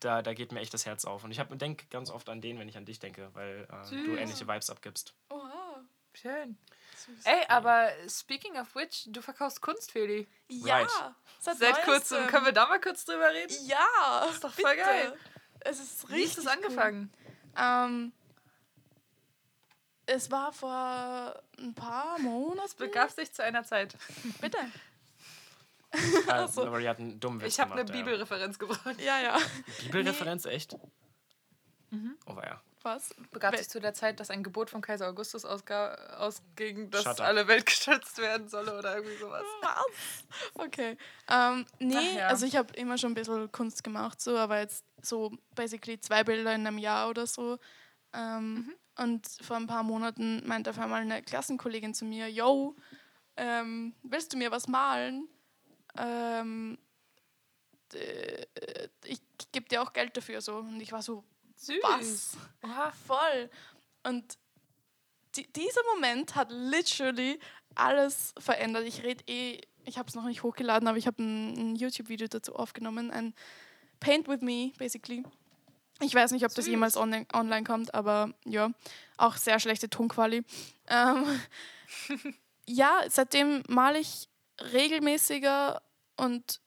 da, da geht mir echt das Herz auf. Und ich denke ganz oft an den, wenn ich an dich denke, weil äh, du ähnliche Vibes abgibst. Oha. Schön. Süß. Ey, aber speaking of which, du verkaufst Kunst, Feli. Ja, Right. seit, Seit kurzem. neuestem. Können wir da mal kurz drüber reden? Ja, ist doch voll geil. Es ist richtig Wie ist das angefangen? Cool. Ähm, es war vor ein paar Monaten. Begab sich zu einer Zeit. Bitte. Äh, so. Lori hat einen dummen Witz Ich habe eine ja. Bibelreferenz gebracht. Ja, ja. Bibelreferenz, echt? Mhm. Oh, war ja. Was? Begab Wel- sich zu der Zeit, dass ein Gebot vom Kaiser Augustus ausging, dass alle Welt geschützt werden solle oder irgendwie sowas. Was? Okay. Ähm, nee, Ach ja. also ich habe immer schon ein bisschen Kunst gemacht, so, aber jetzt so basically zwei Bilder in einem Jahr oder so. Ähm, Und vor ein paar Monaten meinte auf einmal eine Klassenkollegin zu mir, yo, ähm, willst du mir was malen? Ähm, äh, ich gebe dir auch Geld dafür so. Und ich war so, Süß. was? Oha. Voll. Und die, dieser Moment hat literally alles verändert. Ich rede eh, ich habe es noch nicht hochgeladen, aber ich habe ein, ein YouTube-Video dazu aufgenommen, ein Paint with Me, basically. Ich weiß nicht, ob das jemals online, online kommt, aber ja, auch sehr schlechte Tonquali. Ähm, ja, seitdem male ich regelmäßiger und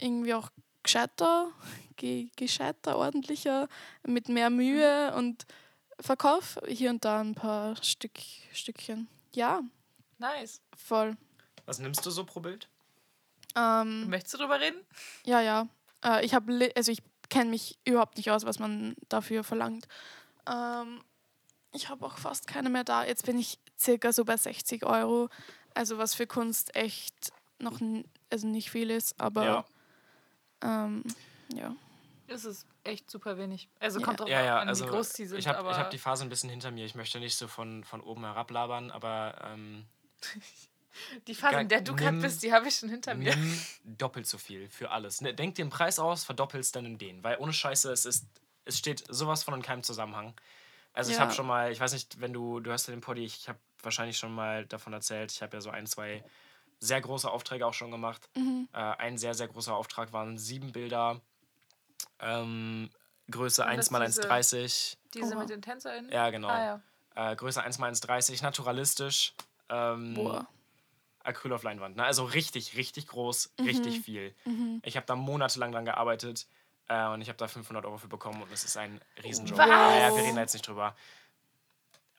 irgendwie auch gescheiter, ge gescheiter, ordentlicher, mit mehr Mühe und verkaufe hier und da ein paar Stück, Stückchen. Ja, Nice. voll. Was nimmst du so pro Bild? Ähm, Möchtest du drüber reden? ja, ja. Äh, ich habe, also ich kenne mich überhaupt nicht aus, was man dafür verlangt. Ähm, ich habe auch fast keine mehr da. Jetzt bin ich circa so bei 60 Euro. Also was für Kunst echt noch also nicht viel ist, aber Ja. ähm, ja. Das ist echt super wenig. Also Ja. kommt drauf Ja, ja, an, also wie groß die sind. ich habe hab die Phase ein bisschen hinter mir. Ich möchte nicht so von, von oben herab labern, aber ähm, die Phase, in der du gerade bist, die habe ich schon hinter mir. doppelt so viel für alles. Ne, denk dir den Preis aus, verdoppelst dann in den. Weil ohne Scheiße, es, ist, es steht sowas von in keinem Zusammenhang. Also ich Ja. habe schon mal, ich weiß nicht, wenn du, du hörst ja den Poddy, ich habe wahrscheinlich schon mal davon erzählt, ich habe ja so ein, zwei sehr große Aufträge auch schon gemacht. Mhm. Äh, ein sehr, sehr großer Auftrag waren sieben Bilder, ähm, Größe Und das 1x1,30. Diese Oha. mit den TänzerInnen? Ja, genau. Ah, ja. Äh, Größe 1x1,30, naturalistisch. Ähm, Boah. Acryl auf Leinwand. Ne? Also richtig, richtig groß, richtig viel. Mhm. Ich habe da monatelang dran gearbeitet äh, und ich habe da 500 Euro für bekommen und es ist ein Riesenjoke. Was? Ja, ja, wir reden da jetzt nicht drüber.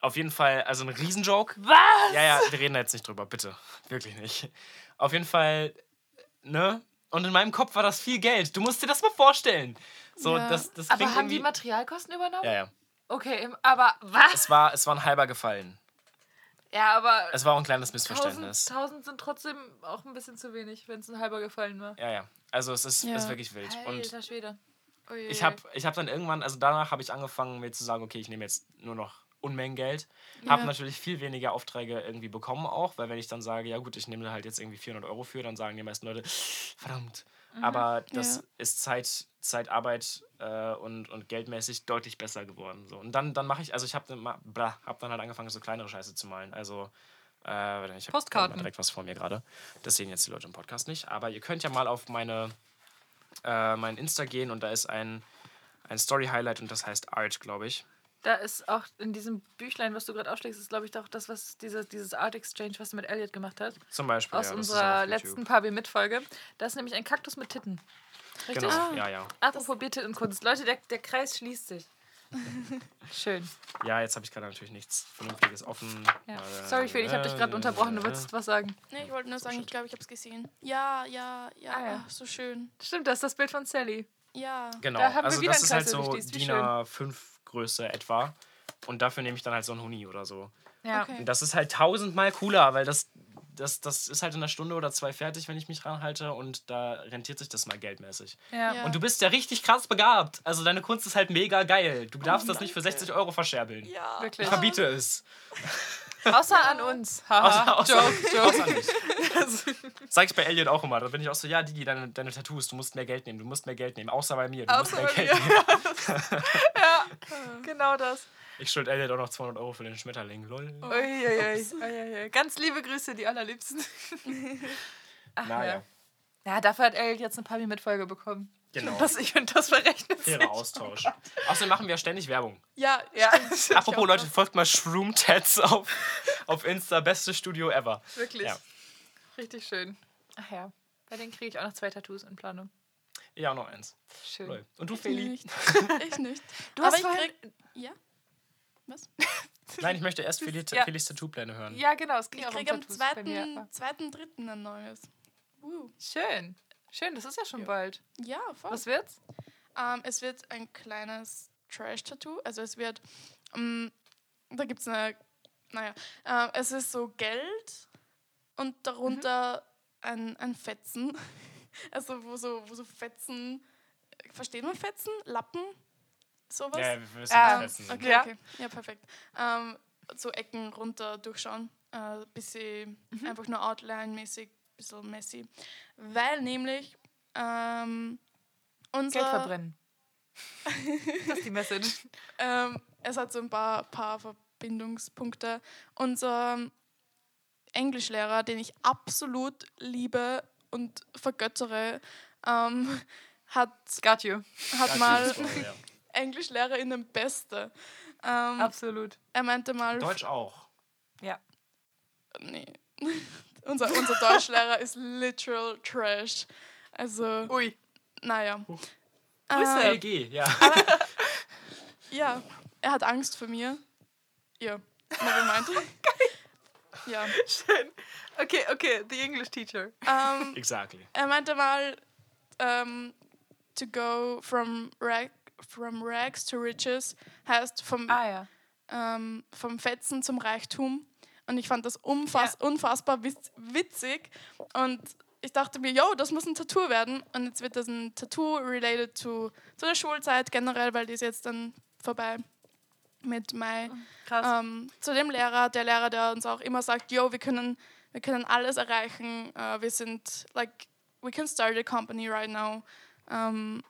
Auf jeden Fall, also ein Riesenjoke. Was? Ja, ja, wir reden da jetzt nicht drüber, bitte. Wirklich nicht. Auf jeden Fall, ne? Und in meinem Kopf war das viel Geld. Du musst dir das mal vorstellen. So, Ja. das, das Aber haben die irgendwie- Materialkosten übernommen? Ja, ja. Okay, aber was? Es war, es war ein halber gefallen. Ja, aber Es war auch ein kleines 1000, Missverständnis. 1000 sind trotzdem auch ein bisschen zu wenig, wenn es ein halber gefallen war. Ja, ja. Also es ist, Ja. ist wirklich wild. Und Alter Schwede. Uiuiui. Ich habe ich hab dann irgendwann, also danach habe ich angefangen, mir zu sagen, okay, ich nehme jetzt nur noch Unmengen Geld. Habe Ja. natürlich viel weniger Aufträge irgendwie bekommen auch, weil wenn ich dann sage, ja gut, ich nehme da halt jetzt irgendwie 400 Euro für, dann sagen die meisten Leute, verdammt. Aber das Ja. ist Zeit, Zeit Arbeit äh, und, und geldmäßig deutlich besser geworden. So. Und dann, dann mache ich, also ich habe hab dann halt angefangen, so kleinere Scheiße zu malen. Also äh, ich habe direkt was vor mir gerade. Das sehen jetzt die Leute im Podcast nicht. Aber ihr könnt ja mal auf meine äh, mein Insta gehen und da ist ein, ein Story-Highlight und das heißt Art, glaube ich. Da ist auch in diesem Büchlein, was du gerade aufschlägst, ist, glaube ich, auch das, was diese, dieses Art Exchange, was du mit Elliot gemacht hast. Zum Beispiel. Aus ja, unserer letzten Pabi mit-Folge. Da ist nämlich ein Kaktus mit Titten. Richtig? Genau, ja, ja. Apropos Biertittenkunst. Leute, der, der Kreis schließt sich. Schön. Ja, jetzt habe ich gerade natürlich nichts Vernünftiges offen. Ja. Äh, Sorry, Phil, ich habe dich gerade äh, unterbrochen. Du äh, wolltest was sagen. Nee, ich wollte nur sagen, ich glaube, ich habe es gesehen. Ja, ja, ja, Ah, ja. ach, so schön. Stimmt, das ist das Bild von Sally. Ja. Genau, Da haben wir also wieder das einen ist halt Kreis, der so DIN A5 Größe etwa. Und dafür nehme ich dann halt so einen Huni oder so. Ja. Okay. Und das ist halt tausendmal cooler, weil das, das, das ist halt in einer Stunde oder zwei fertig, wenn ich mich ranhalte und da rentiert sich das mal geldmäßig. Ja. Ja. Und du bist ja richtig krass begabt. Also deine Kunst ist halt mega geil. Du darfst das nicht für danke. 60 Euro verscherbeln. Ja. Wirklich. Ich verbiete es. Außer an uns. Haha. Außer, außer, Joke, Joke. außer nicht. Sag ich bei Elliot auch immer. Da bin ich auch so, ja, Digi, deine, deine Tattoos, du musst mehr Geld nehmen, du musst mehr Geld nehmen. Außer bei mir, du musst Außer mehr bei Geld mir. nehmen. ja, genau das. Ich schuld Elliot auch noch 200 Euro für den Schmetterling. Lol. Uiuiui. Uiuiui. Ganz liebe Grüße, die allerliebsten. Ach, Naja, ja. ja, dafür hat Elliot jetzt eine Pabi mit Folge bekommen. genau. Das, ich finde, das verrechnet sich. Fairer Austausch. Außerdem machen wir ständig Werbung. Ja, Ja, Apropos Leute, folgt mal Shroom Tats auf, auf Insta. Beste Studio ever. wirklich. Ja. Richtig schön. Ach ja, bei denen kriege ich auch noch zwei Tattoos in Planung. Ja, noch eins. Schön. Lol. Und du, ich Feli? nicht. Ich nicht. Du Aber hast ich vorhin- krieg. Ja? Was? Nein, ich möchte erst Feli, Ja. Felis Tattoo-Pläne hören. Ja, genau, es Ich auch um krieg am Tattoos bei mir. zweiten, zweiten, dritten ein neues. Uh. Schön. Schön, das ist ja schon Ja. bald. Ja, voll. Was wird's? Ähm, es wird ein kleines Trash-Tattoo. Also es wird, ähm, da gibt es eine, naja, äh, es ist so Geld und darunter ein, ein Fetzen. Also wo so, wo so Fetzen, versteht man Fetzen? Lappen? sowas? Ja, wir wissen, was Fetzen. Okay, Ja. okay. Ja, perfekt. Ähm, so Ecken runter durchschauen. Äh, bisschen einfach nur Outline-mäßig, bisschen messy. Weil nämlich ähm, unser. Geld verbrennen. das ist die Message. Ähm, es hat so ein paar, paar Verbindungspunkte. Unser Englischlehrer, den ich absolut liebe und vergöttere, ähm, hat, Got you. hat Ja, mal ja. Englischlehrerin Beste. Ähm, Absolut. er meinte mal, Deutsch auch. Ja. nee, unser, unser Deutschlehrer ist literal trash. Also, Ui. naja. Grüße. Ähm, LG, ja. ja, er hat Angst vor mir. Ja, never mind. Ja. Schön. Okay, okay, the English teacher. Ähm, exactly. er meinte mal, ähm, to go from, rag, from rags to riches heißt vom, Ah ja. ähm, vom Fetzen zum Reichtum. Und ich fand das unfass, unfassbar witz, witzig. Und ich dachte mir, yo, das muss ein Tattoo werden. Und jetzt wird das ein Tattoo related to, zu der Schulzeit generell, weil die ist jetzt dann vorbei mit Mai. Krass. Ähm, zu dem Lehrer, der Lehrer, der uns auch immer sagt, yo, wir können, wir können alles erreichen. Äh, wir sind, like, we can start a company right now. Ähm,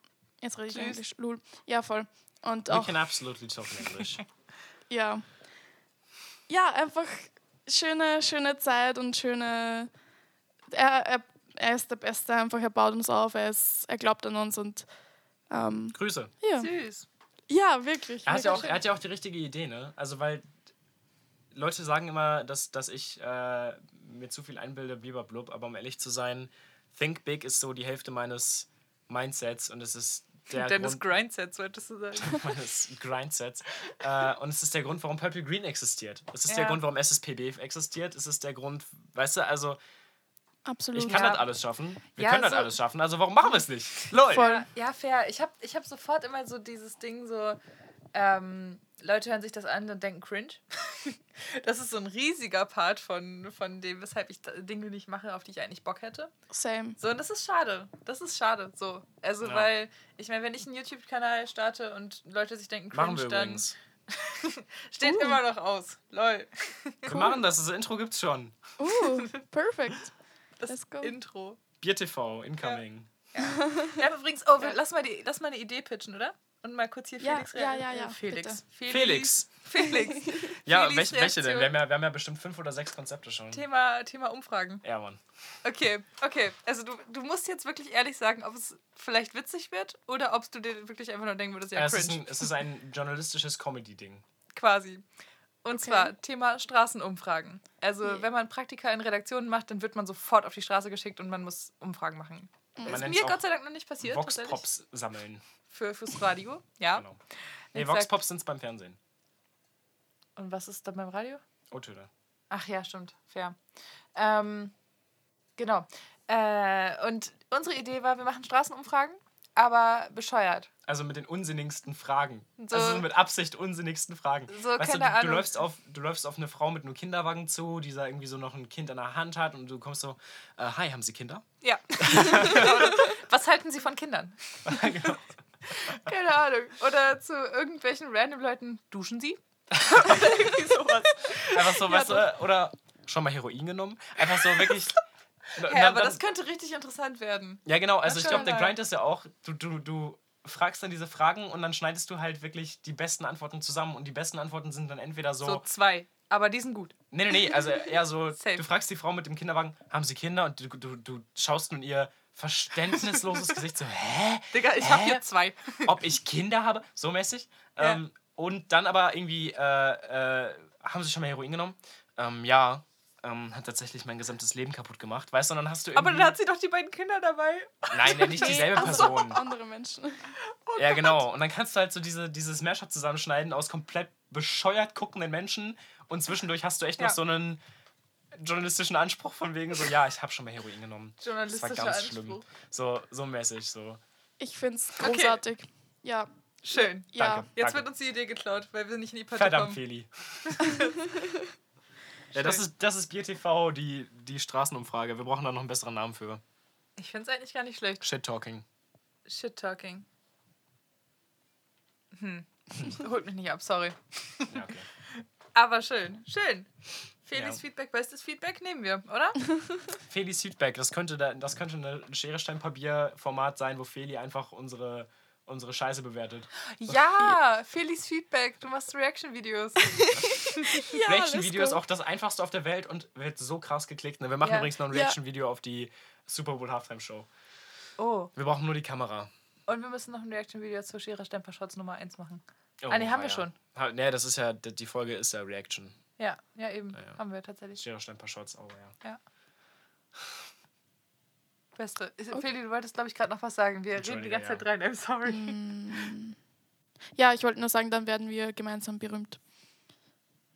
jetzt rede ich Süß. Englisch, lul. Ja, voll. Und We auch, can absolutely talk in English. ja. Ja, einfach schöne, schöne Zeit und schöne. Er, er, er ist der Beste, einfach. Er baut uns auf, er, ist, er glaubt an uns und. Ähm, Grüße. ja. Süß. Ja, wirklich. Er hat, ja auch, er hat ja auch die richtige Idee, ne? Also, weil Leute sagen immer, dass, dass ich äh, mir zu viel einbilde, blub, aber um ehrlich zu sein, Think Big ist so die Hälfte meines Mindsets und es ist der Dennis Grund Grindset, solltest du sagen. meines Grindsets. Äh, und es ist der Grund, warum Purple Green existiert. Es ist der Ja. Grund, warum SSPB existiert. Es ist der Grund, weißt du, also Absolut. ich kann Ja. das alles schaffen. Wir Ja, können das so- alles schaffen. Also warum machen wir es nicht? Lol. Voll. Ja, fair. Ich habe ich hab sofort immer so dieses Ding so, ähm, Leute hören sich das an und denken cringe. das ist so ein riesiger Part von, von dem, weshalb ich Dinge nicht mache, auf die ich eigentlich Bock hätte. Same. So, und das ist schade. Das ist schade. So. Also, Ja. weil, ich meine, wenn ich einen YouTube-Kanal starte und Leute sich denken Machen cringe, wir dann übrigens. steht Uh. immer noch aus. Lol. Wir machen das. Das Intro gibt's schon. Uh, perfect. Das Let's go. Intro. Bier TV, incoming. Ja, übrigens, oh, Ja. lass, mal die, lass mal eine Idee pitchen, oder? Und mal kurz hier Ja, Felix ja, re- ja, äh, ja, Felix. Felix. Felix. Ja, welche, welche denn? Wir haben, ja, wir haben ja bestimmt fünf oder sechs Konzepte schon. Thema, Thema Umfragen. Ja, Mann. Okay, okay. Also du, du musst jetzt wirklich ehrlich sagen, ob es vielleicht witzig wird oder ob du dir wirklich einfach nur denken würdest, ja, es, ist cringe. ein, es ist ein journalistisches Comedy-Ding. Quasi. Und Okay. zwar Thema Straßenumfragen. Also Yeah. wenn man Praktika in Redaktionen macht, dann wird man sofort auf die Straße geschickt und man muss Umfragen machen. Man ist mir Gott sei Dank noch nicht passiert. Vox tatsächlich. Pops sammeln. Für, fürs Radio, ja. Genau. Nee, Exakt. Vox Pops sind beim Fernsehen. Und was ist dann beim Radio? O-Töne. Ach ja, stimmt. Fair. Ähm, genau. Äh, und unsere Idee war, wir machen Straßenumfragen, aber bescheuert. Also mit den unsinnigsten Fragen. So- also mit Absicht unsinnigsten Fragen. So, weißt du, du, du, läufst auf, du läufst auf eine Frau mit einem Kinderwagen zu, die da irgendwie so noch ein Kind an der Hand hat und du kommst so, äh, hi, haben Sie Kinder? Ja. Was halten Sie von Kindern? Genau. Keine Ahnung. Oder zu irgendwelchen random Leuten, duschen Sie? Oder irgendwie sowas. Einfach so, weißt du, oder schon mal Heroin genommen? Einfach so wirklich. Hä, dann- aber dann- das könnte richtig interessant werden. Ja, genau. Also ich glaube, der ja. Grind ist ja auch, du, du, du fragst dann diese Fragen und dann schneidest du halt wirklich die besten Antworten zusammen und die besten Antworten sind dann entweder so, So zwei. Aber die sind gut. nee, nee, nee, also eher so, du fragst die Frau mit dem Kinderwagen, haben sie Kinder? Und du, du, du schaust nun ihr verständnisloses Gesicht so, hä? Digga, ich habe Hä? hier zwei. Ob ich Kinder habe? So mäßig. Ja. Ähm, und dann aber irgendwie, äh, äh, haben sie schon mal Heroin genommen? Ähm, ja. Ähm, hat tatsächlich mein gesamtes Leben kaputt gemacht. Weißt du, und dann hast du irgendwie... Aber dann hat sie doch die beiden Kinder dabei. Nein, nee, nicht dieselbe ach so, Person. andere Menschen. Ja, genau. Und dann kannst du halt so diese, dieses Mashup zusammenschneiden aus komplett bescheuert guckenden Menschen und zwischendurch hast du echt Ja. noch so einen journalistischen Anspruch von wegen so, ja, ich habe schon mal Heroin genommen. Das war Journalistischer ganz Anspruch. schlimm. So, so mäßig, so. Ich finde es Okay. großartig. Ja, Schön. ja. Danke. Jetzt danke. wird uns die Idee geklaut, weil wir nicht in die Partie Verdammt, kommen. Feli. ja, das ist, das ist Bier TV, die, die Straßenumfrage. Wir brauchen da noch einen besseren Namen für. Ich finde es eigentlich gar nicht schlecht. Shit Talking. Shit-Talking. Holt mich nicht ab, sorry. Ja, okay. Aber schön, schön. Felix Ja. Feedback, bestes Feedback nehmen wir, oder? Felis Feedback, das könnte, da, das könnte ein Schere, Stein, Papier-Format sein, wo Feli einfach unsere, unsere Scheiße bewertet. ja, Felix Feedback, du machst Reaction-Videos. Ja, Reaction-Video ist auch das einfachste auf der Welt und wird so krass geklickt. Ne? Wir machen Ja. übrigens noch ein Ja. Reaction-Video auf die Super Bowl Halftime-Show. Oh, Wir brauchen nur die Kamera. und wir müssen noch ein Reaction-Video zur Schere Stempel Shots Nummer 1 machen. Oh, Ah, nee, haben wir ja. schon. Ha, nee, das ist ja, die Folge ist ja Reaction. Ja, ja, eben. Ja, ja. Haben wir tatsächlich. Schere, Stein, paar Shots, oh ja. Beste. Ist- Feli, du wolltest, glaube ich, gerade noch was sagen. Wir reden die ganze Zeit ja. rein. I'm sorry. Mm. Ja, ich wollte nur sagen, dann werden wir gemeinsam berühmt.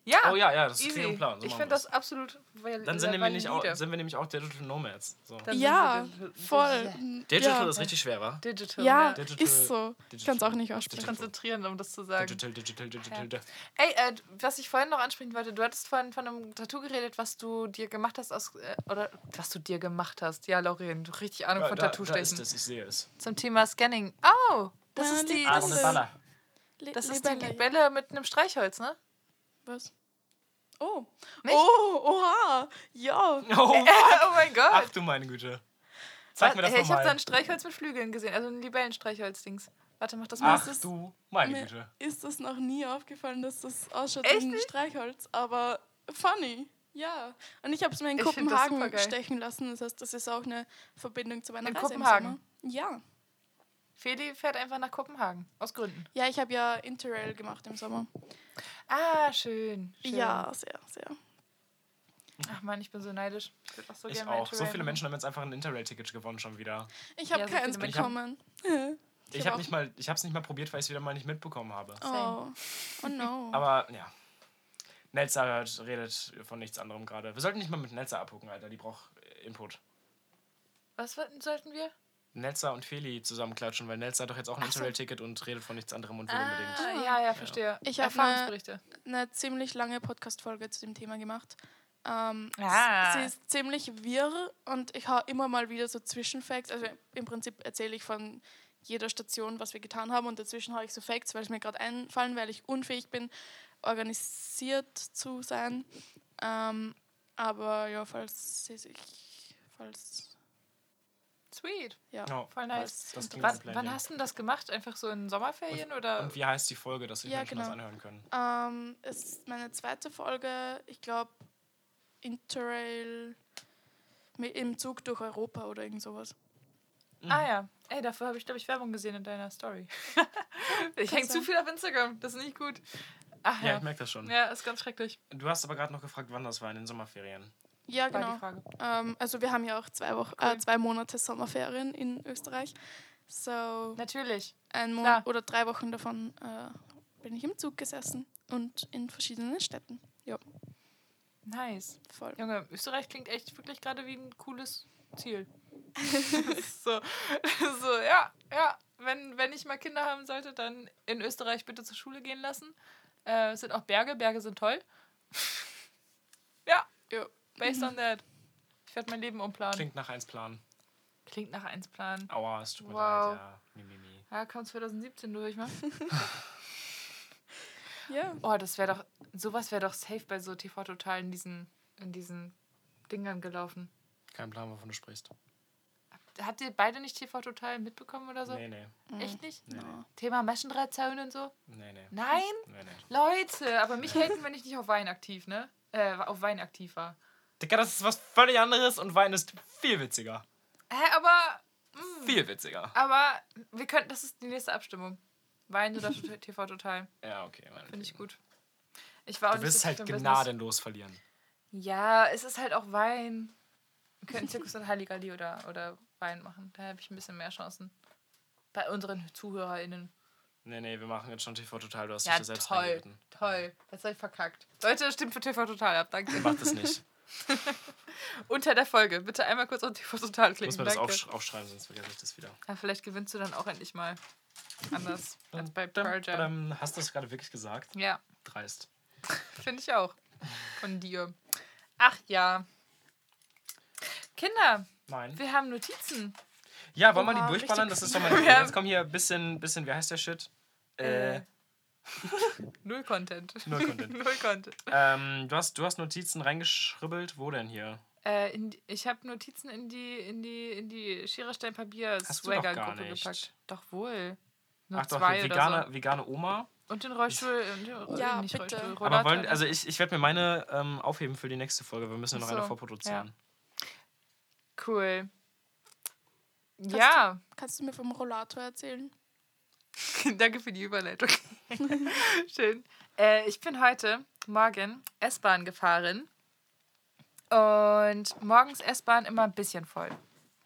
Ja, Oh ja, ja, das ist und plan. So ich finde das absolut Dann sind, äh, wir nämlich auch, sind wir nämlich auch Digital Nomads. So. Ja, voll. digi- Digital ja. ist richtig schwer, wa? Digital. Ja. Digital- ist so. Ich kann es auch nicht aussprechen. Konzentrieren, um das zu sagen. Digital, digital, digital. Ja. Ey, äh, was ich vorhin noch ansprechen wollte, du hattest vorhin von einem Tattoo geredet, was du dir gemacht hast aus. Äh, oder was du dir gemacht hast. Ja, Lauren, du hast richtig Ahnung Ja, von da, da Tattoo-Stechen. ist es, ich sehe es. Zum Thema Scanning. Oh, das Ja, ist die. Ah, Das ohne ist, das ist die Libelle mit einem Streichholz, ne? Was? Oh. Nicht? Oh, oha. Ja. Oh, oh mein Gott. ach du meine Güte. Zeig mir das Hey, ich habe da nochmal. ein Streichholz mit Flügeln gesehen, also ein Libellenstreichholz-Dings. Warte, mach das mal. Ach du meine Mir Güte. ist das noch nie aufgefallen, dass das ausschaut wie ein? Streichholz, aber funny. Ja. Und ich habe es mir in Ich das Kopenhagen stechen lassen. Das heißt, das ist auch eine Verbindung zu meiner In Reise Kopenhagen? im Sommer. Ja. Feli fährt einfach nach Kopenhagen. Aus Gründen. Ja, ich habe ja Interrail gemacht im Sommer. Ah, schön. schön. Ja, sehr, sehr. Ach man, ich bin so neidisch. Ich würde auch so Ich gerne auch. So viele. Menschen haben jetzt einfach ein Interrail-Ticket gewonnen schon wieder. Ich habe Ja, so keins Menschen. bekommen. Ich hab habe auch- nicht mal, ich habe es nicht mal probiert, weil ich es wieder mal nicht mitbekommen habe. Oh. Oh no. Aber ja. Hört- redet von nichts anderem gerade. Wir sollten nicht mal mit Nelza abgucken, Alter. Die braucht Input. Was sollten wir? Nelza und Feli zusammenklatschen, weil Nelza hat doch jetzt auch ein. Interrail-Ticket und redet von nichts anderem und will Ah, unbedingt. ja, ja, verstehe. Ich hab Erfahrungsberichte. eine ziemlich lange Podcast-Folge zu dem Thema gemacht. Ähm, Ah. Sie ist ziemlich wirr und ich hau immer mal wieder so Zwischenfacts. Also im Prinzip erzähle ich von jeder Station, was wir getan haben und dazwischen habe ich so Facts, weil es mir gerade einfallen, weil ich unfähig bin, organisiert zu sein. Ähm, aber ja, falls sie sich, falls, Sweet. ja, Ja. Voll nice. Das klingt Wann, wann hast du das gemacht? Einfach so in Sommerferien oder? Und wie heißt die Folge, dass sich Ja, Menschen das genau. anhören können? Ähm, es ist meine zweite Folge, ich glaube, Interrail im Zug durch Europa oder irgend sowas. Ah ja. Ey, dafür habe ich, glaube ich, Werbung gesehen in deiner Story. ich hänge zu viel auf Instagram. Das ist nicht gut. Ach Ja, ja. ich merke das schon. Ja, ist ganz schrecklich. Du hast aber gerade noch gefragt, wann das war in den Sommerferien. Ja, genau. Ähm, also wir haben ja auch zwei, Wochen, Cool. äh, zwei Monate Sommerferien in Österreich. So Natürlich. ein. Monat oder drei Wochen davon äh, bin ich im Zug gesessen und in verschiedenen Städten. Ja, Nice. voll. Junge, Österreich klingt echt wirklich gerade wie ein cooles Ziel. so, so, ja, ja. Wenn, wenn ich mal Kinder haben sollte, dann in Österreich bitte zur Schule gehen lassen. Äh, es sind auch Berge, Berge sind toll. ja, Ja. Based on that. Ich werde mein Leben umplanen. Klingt, Klingt nach 1 Plan. nach 1 Plan. Aua, es tut mir Wow. leid, ja. Mimimi. Ja, kommt 2017 durch, ne? Ja. Oh, das wäre doch, sowas wäre doch safe bei so TV Total in diesen, in diesen Dingern gelaufen. Kein Plan, wovon du sprichst. Habt ihr beide nicht TV Total mitbekommen oder so? Nee, nee. Echt nicht? Nee, nee. Thema Maschendrahtzaun und so? Nee, nee. Nein? Nee, nee. Leute, aber mich haten, wenn ich nicht auf Wein aktiv, ne? Äh, auf Wein aktiv war. Digga, das ist was völlig anderes und Wein ist viel witziger. Hä, aber. Mh, Viel witziger. aber wir könnten, das ist die nächste Abstimmung. Wein oder TV Total. Ja, okay. meine Finde ich gut. Ich war auch Du wirst so halt gnadenlos verlieren. Ja, es ist halt auch Wein. Wir könnten Zirkus und Halligalli oder, oder Wein machen. Da habe ich ein bisschen mehr Chancen. Bei unseren ZuhörerInnen. Nee, nee, wir machen jetzt schon TV Total. Du hast Ja, dich da selbst toll. Toll. Jetzt habe ich verkackt. Leute, stimmt für TV Total ab. Danke. Mach das nicht. Unter der Folge. Bitte einmal kurz auf Total Ich klicken. muss mir das aufsch aufschreiben, sonst vergesse ich das wieder. Ja, vielleicht gewinnst du dann auch endlich mal. Anders als bei dum. Hast du das gerade wirklich gesagt? Ja, Dreist. finde ich auch. Von dir. Ach ja. Kinder, Nein. wir haben Notizen. Ja, wollen wir die durchballern? Das ist doch mal. Jetzt kommen hier ein bisschen, bisschen, wie heißt der Shit? Äh, Null Content. Null Content. Null Content. ähm, du, hast, du hast Notizen reingeschribbelt. Wo denn hier? Äh, in, die- ich habe Notizen in die, in die, in die Schere Papier Hast du doch gar Swagger-Gruppe nicht. gepackt. Doch wohl. Nur Ach doch, zwei hier, oder vegane, so. vegane Oma. Und den Rollstuhl. Und den, Ja, nicht bitte. Rollstuhl, Aber Rollator, wollen, ne? also ich, ich werde mir meine ähm, aufheben für die nächste Folge. Wir müssen ja noch Ach eine so, vorproduzieren. Cool. Ja, Kannst du mir vom Rollator erzählen? danke für die Überleitung. Schön. Äh, ich bin heute Morgen S-Bahn gefahren. Und morgens S-Bahn immer ein bisschen voll.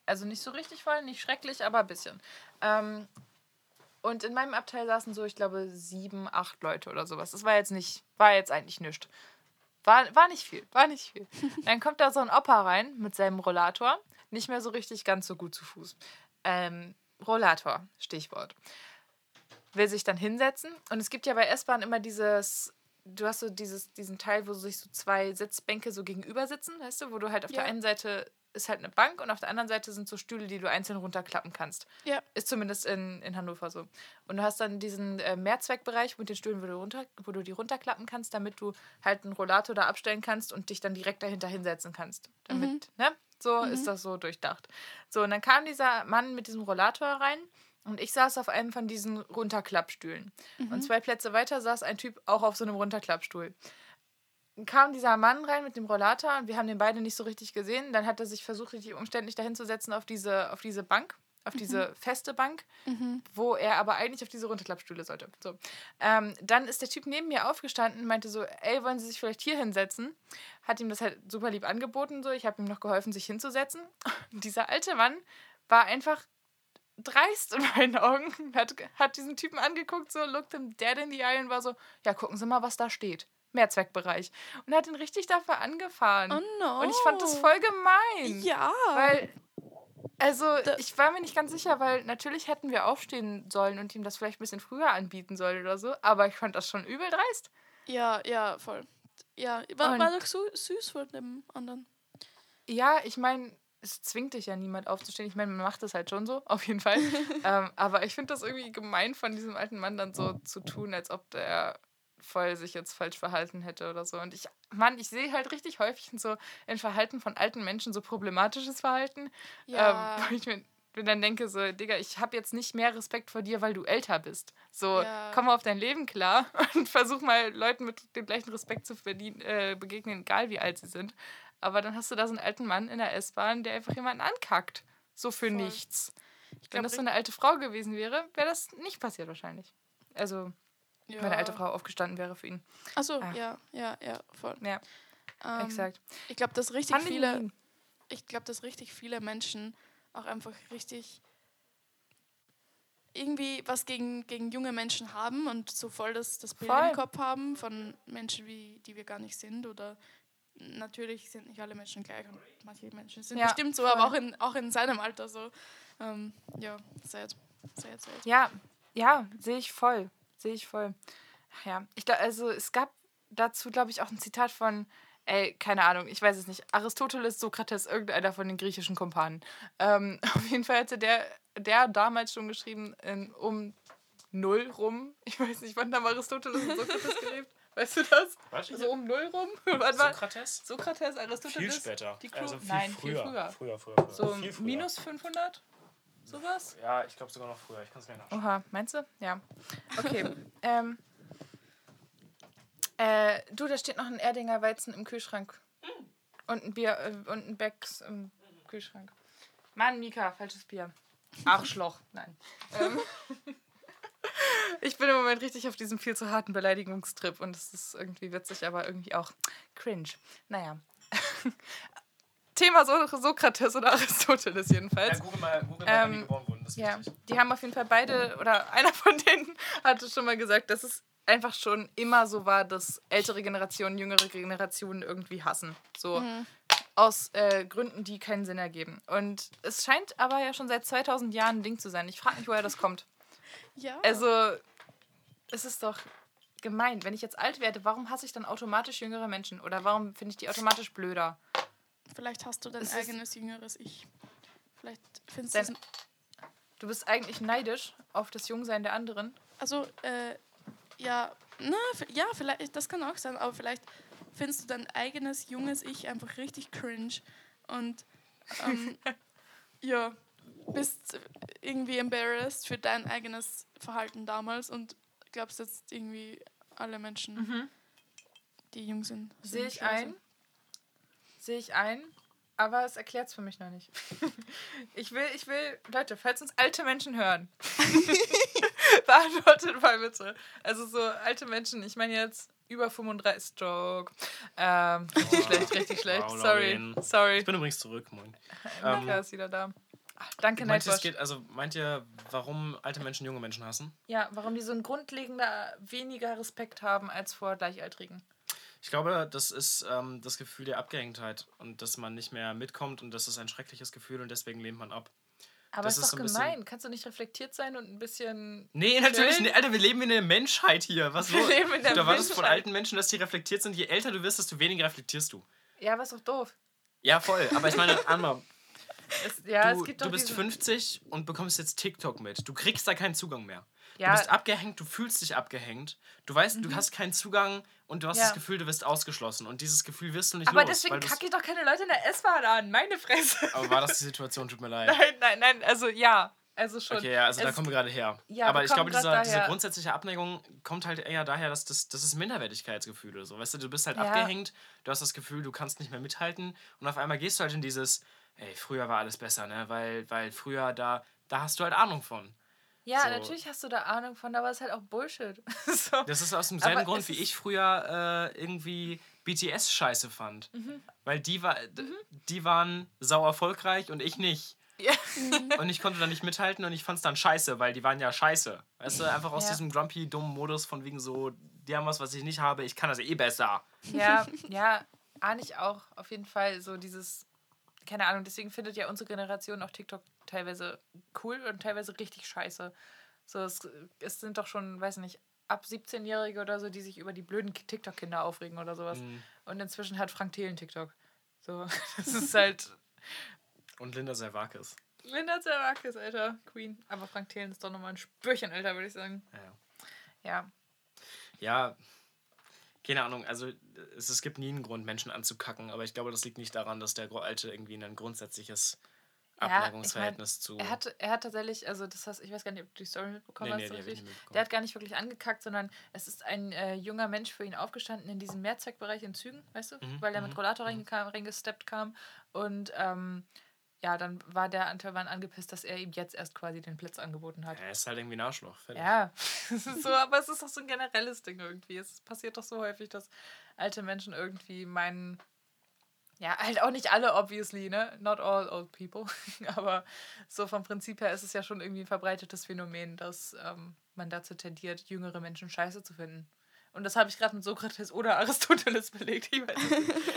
Also nicht so richtig voll, nicht schrecklich, aber ein bisschen. Ähm, und in meinem Abteil saßen so, ich glaube, sieben, acht Leute oder sowas. Das war jetzt nicht, war jetzt eigentlich nichts. War, war nicht viel, war nicht viel. Dann kommt da so ein Opa rein mit seinem Rollator. Nicht mehr so richtig ganz so gut zu Fuß. Ähm, Rollator, Stichwort. Will sich dann hinsetzen. Und es gibt ja bei S-Bahn immer dieses, du hast so dieses, diesen Teil, wo sich so zwei Sitzbänke so gegenüber sitzen, weißt du, wo du halt auf Ja. der einen Seite ist halt eine Bank und auf der anderen Seite sind so Stühle, die du einzeln runterklappen kannst. Ja. Ist zumindest in, in Hannover so. Und du hast dann diesen äh, Mehrzweckbereich mit den Stühlen, wo du, runter, wo du die runterklappen kannst, damit du halt einen Rollator da abstellen kannst und dich dann direkt dahinter hinsetzen kannst. Damit, ne? So ist das so durchdacht. So, und dann kam dieser Mann mit diesem Rollator rein und ich saß auf einem von diesen Runterklappstühlen. Und zwei Plätze weiter saß ein Typ auch auf so einem Runterklappstuhl kam dieser Mann rein mit dem Rollator und wir haben den beide nicht so richtig gesehen. Dann hat er sich versucht, richtig umständlich dahin zu setzen auf diese, auf diese Bank, auf diese feste Bank, wo er aber eigentlich auf diese Runterklappstühle sollte. So. Ähm, dann ist der Typ neben mir aufgestanden und meinte so, ey, wollen Sie sich vielleicht hier hinsetzen? Hat ihm das halt super lieb angeboten. So. Ich habe ihm noch geholfen, sich hinzusetzen. Und dieser alte Mann war einfach dreist in meinen Augen. Hat, hat diesen Typen angeguckt, so, looked him dead in the eye und war so, ja, gucken Sie mal, was da steht. Mehrzweckbereich. Und hat ihn richtig dafür angefahren. Oh no. Und ich fand das voll gemein. Ja. Weil, also, Da- ich war mir nicht ganz sicher, weil natürlich hätten wir aufstehen sollen und ihm das vielleicht ein bisschen früher anbieten sollen oder so. Aber ich fand das schon übel dreist. ja, ja, voll. Ja, war, Und- war doch so süß von dem anderen. Ja, ich meine, es zwingt dich ja niemand aufzustehen. Ich meine, man macht das halt schon so, auf jeden Fall. ähm, aber ich finde das irgendwie gemein von diesem alten Mann dann so zu tun, als ob der voll sich jetzt falsch verhalten hätte oder so. Und ich, Mann, ich sehe halt richtig häufig in so in Verhalten von alten Menschen so problematisches Verhalten. Ja. Ähm, wo ich mir dann denke, so, Digga, ich habe jetzt nicht mehr Respekt vor dir, weil du älter bist. So, Ja. komm mal auf dein Leben klar und versuch mal Leuten mit dem gleichen Respekt zu verdienen, äh, begegnen, egal wie alt sie sind. Aber dann hast du da so einen alten Mann in der S-Bahn, der einfach jemanden ankackt. So für Voll. nichts. Ich Wenn das so eine alte Frau gewesen wäre, wäre das nicht passiert wahrscheinlich. Also, ja. wenn eine alte Frau aufgestanden wäre für ihn. Achso, Ah. ja, ja, ja, voll. Ja, Ähm, exakt. Ich glaube, dass richtig Fand viele, mean. ich glaube, dass richtig viele Menschen auch einfach richtig irgendwie was gegen, gegen junge Menschen haben und so voll das, das Bild Voll. im Kopf haben von Menschen, wie, die wir gar nicht sind. Oder natürlich sind nicht alle Menschen gleich und manche Menschen sind Ja, bestimmt so, voll. aber auch in, auch in seinem Alter so. Ähm, ja, sad. Sad, sad. Ja, ja, sehe ich voll. Sehe ich voll. Ach Ja, ich also es gab dazu, glaube ich, auch ein Zitat von, ey, keine Ahnung, ich weiß es nicht, Aristoteles, Sokrates, irgendeiner von den griechischen Kumpanen. Ähm, auf jeden Fall hatte der, der damals schon geschrieben, in, um null rum. Ich weiß nicht, wann haben Aristoteles und Sokrates gelebt? Weißt du das? Was? So um null rum? Wann war Sokrates? Sokrates, Aristoteles? Viel später. Die Crew? also viel Nein, früher. viel früher. Früher, früher, früher. So früher. minus 500? Sowas? Ja, ich glaube sogar noch früher. Ich kann es gleich nachschauen. Oha, meinst du? Ja. Okay. ähm, äh, du, da steht noch ein Erdinger Weizen im Kühlschrank. Und ein Bier äh, und ein Becks im Kühlschrank. Mann, Mika, falsches Bier. Arschloch. Nein. Ähm, ich bin im Moment richtig auf diesem viel zu harten Beleidigungstrip und es ist irgendwie witzig, aber irgendwie auch cringe. Naja. Thema so Sokrates oder Aristoteles jedenfalls. Ja, google mal, google mal wann die Ähm, geboren wurden. Das ist Ja, wichtig. die haben auf jeden Fall beide, oder einer von denen hatte schon mal gesagt, dass es einfach schon immer so war, dass ältere Generationen jüngere Generationen irgendwie hassen. So aus äh, Gründen, die keinen Sinn ergeben. Und es scheint aber ja schon seit 2000 Jahren ein Ding zu sein. Ich frage mich, woher das kommt. Ja. Also, es ist doch gemein. Wenn ich jetzt alt werde, warum hasse ich dann automatisch jüngere Menschen? Oder warum finde ich die automatisch blöder? Vielleicht hast du dein es eigenes jüngeres Ich. Vielleicht findest du es. Du bist eigentlich neidisch auf das Jungsein der anderen. also, äh, ja, na, ja, vielleicht, das kann auch sein, aber vielleicht findest du dein eigenes junges Ich einfach richtig cringe und ähm, ja, bist irgendwie embarrassed für dein eigenes Verhalten damals und glaubst jetzt irgendwie alle Menschen, die jung sind. sind Sehe ich ein. Sehe ich ein. Aber es erklärt es für mich noch nicht. Ich will, ich will, Leute, falls uns alte Menschen hören, beantwortet mal bitte. Also so alte Menschen, ich meine jetzt über 35 Joke. Ähm, richtig schlecht, richtig schlecht. Wow, Sorry, sorry. Ich bin übrigens zurück, moin. Mika ist wieder da. Ach, danke, Meint ihr, Nightwatch. geht, also meint ihr, warum alte Menschen junge Menschen hassen? Ja, warum die so ein grundlegender weniger Respekt haben als vor Gleichaltrigen. Ich glaube, das ist ähm, das Gefühl der Abgehängtheit und dass man nicht mehr mitkommt und das ist ein schreckliches Gefühl und deswegen lehnt man ab. Aber Das ist ist doch gemein. Kannst du nicht reflektiert sein und ein bisschen. Nee, natürlich nicht. Alter, wir leben in der Menschheit hier. Was Wir los? leben in der du erwartest von alten Menschen, dass die reflektiert sind. Je älter du wirst, desto weniger reflektierst du. Ja, ist doch doof. Ja, voll. Aber ich meine, Anna, Es, ja, du, du bist diesen- 50. 50 und bekommst jetzt TikTok mit. Du kriegst da keinen Zugang mehr. Ja. Du bist abgehängt, du fühlst dich abgehängt. Du weißt, du hast keinen Zugang und du hast Mhm. Ja. das Gefühl, du wirst ausgeschlossen. Und dieses Gefühl wirst du nicht Aber los. deswegen weil du's- kacke ich doch keine Leute in der S-Bahn an. Meine Fresse. Aber war das die Situation? Tut mir leid. Nein, nein, nein. Also ja. Also schon. Okay, ja, also da Es- kommen wir gerade her. Ja, Aber ich glaube, dieser, diese grundsätzliche Abneigung kommt halt eher daher, dass das, das ist Minderwertigkeitsgefühle. So. Weißt du, du bist halt Ja. abgehängt, du hast das Gefühl, du kannst nicht mehr mithalten und auf einmal gehst du halt in dieses, ey, früher war alles besser, ne? Weil, weil früher da, da hast du halt Ahnung von. Ja, So. natürlich hast du da Ahnung von, aber es ist halt auch Bullshit. so. Das ist aus demselben Aber Grund, wie ich früher äh, irgendwie BTS scheiße fand. Mhm. Weil die, war, d- die waren sau erfolgreich und ich nicht. Ja. Und ich konnte da nicht mithalten und ich fand es dann scheiße, weil die waren ja scheiße. Weißt du, einfach aus Ja. diesem grumpy, dummen Modus von wegen so, die haben was, was ich nicht habe, ich kann das eh besser. Ja, ja, ahne ich auch. Auf jeden Fall so dieses, keine Ahnung, deswegen findet ja unsere Generation auch TikTok teilweise cool und teilweise richtig scheiße. So, es, es sind doch schon, weiß nicht, ab 17-Jährige oder so, die sich über die blöden TikTok-Kinder aufregen oder sowas. Mhm. Und inzwischen hat Frank Thelen TikTok. So, das ist halt Und Linda Servakis. Linda Zerwakis, Alter, Queen. Aber Frank Thelen ist doch nochmal ein Spürchen älter, würde ich sagen. Ja, ja. Ja. Keine Ahnung, also es, es gibt nie einen Grund, Menschen anzukacken, aber ich glaube, das liegt nicht daran, dass der Alte irgendwie ein grundsätzliches Ja, Abneigungsverhältnis zu. Er hat, er hat tatsächlich, also das heißt, ich weiß gar nicht, ob du die Story mitbekommen Nee, nee, hast. ich richtig. mitbekommen. Der hat gar nicht wirklich angekackt, sondern es ist ein äh, junger Mensch für ihn aufgestanden in diesem Mehrzweckbereich in Zügen, weißt du, Mhm, weil er mit mhm, Rollator reingekam, reingesteppt kam und ähm, ja, dann war der Antoine angepisst, dass er ihm jetzt erst quasi den Blitz angeboten hat. er ist halt irgendwie ein Arschloch. Fertig. Ja, es ist so, aber es ist doch so ein generelles Ding irgendwie. Es passiert doch so häufig, dass alte Menschen irgendwie meinen, ja, halt auch nicht alle, obviously, ne? Not all old people. aber so vom Prinzip her ist es ja schon irgendwie ein verbreitetes Phänomen, dass ähm, man dazu tendiert, jüngere Menschen scheiße zu finden. Und das habe ich gerade mit Sokrates oder Aristoteles belegt.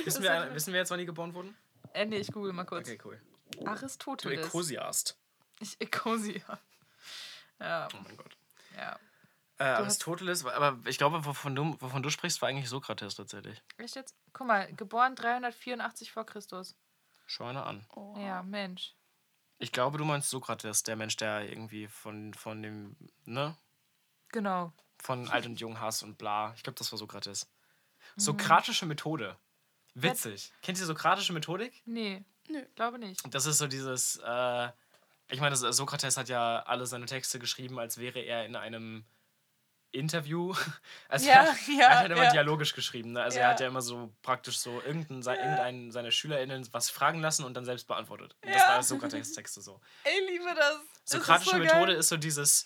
Wissen, wir, wissen wir jetzt, wann die geboren wurden? Äh, nee, ich google mal kurz. Okay, cool. Du Aristoteles. Ecosiast. Ich Ecosia. Ja, Oh mein Gott. ja. Äh, Aristoteles, aber ich glaube, wovon du, wovon du sprichst, war eigentlich Sokrates tatsächlich. Echt jetzt? Guck mal, geboren 384 vor Christus. Schau einer an. Oh. Ja, Mensch. Ich glaube, du meinst Sokrates, der Mensch, der irgendwie von, von dem, ne? Genau. Von Alt und Jung Hass und bla. Ich glaube, das war Sokrates. Mhm. Sokratische Methode. Witzig. Kennt ihr sokratische Methodik? Nee, Nö. glaube nicht. Das ist so dieses, äh, ich meine, Sokrates hat ja alle seine Texte geschrieben, als wäre er in einem Interview. Also Ja, er, hat- ja, er hat halt immer ja. dialogisch geschrieben. Ne? Also Ja. er hat ja immer so praktisch so irgendein, se- irgendeinen seiner SchülerInnen was fragen lassen und dann selbst beantwortet. Und das war alles Sokrates-Texte so. Ey, liebe das. Sokratische Methode ist so dieses,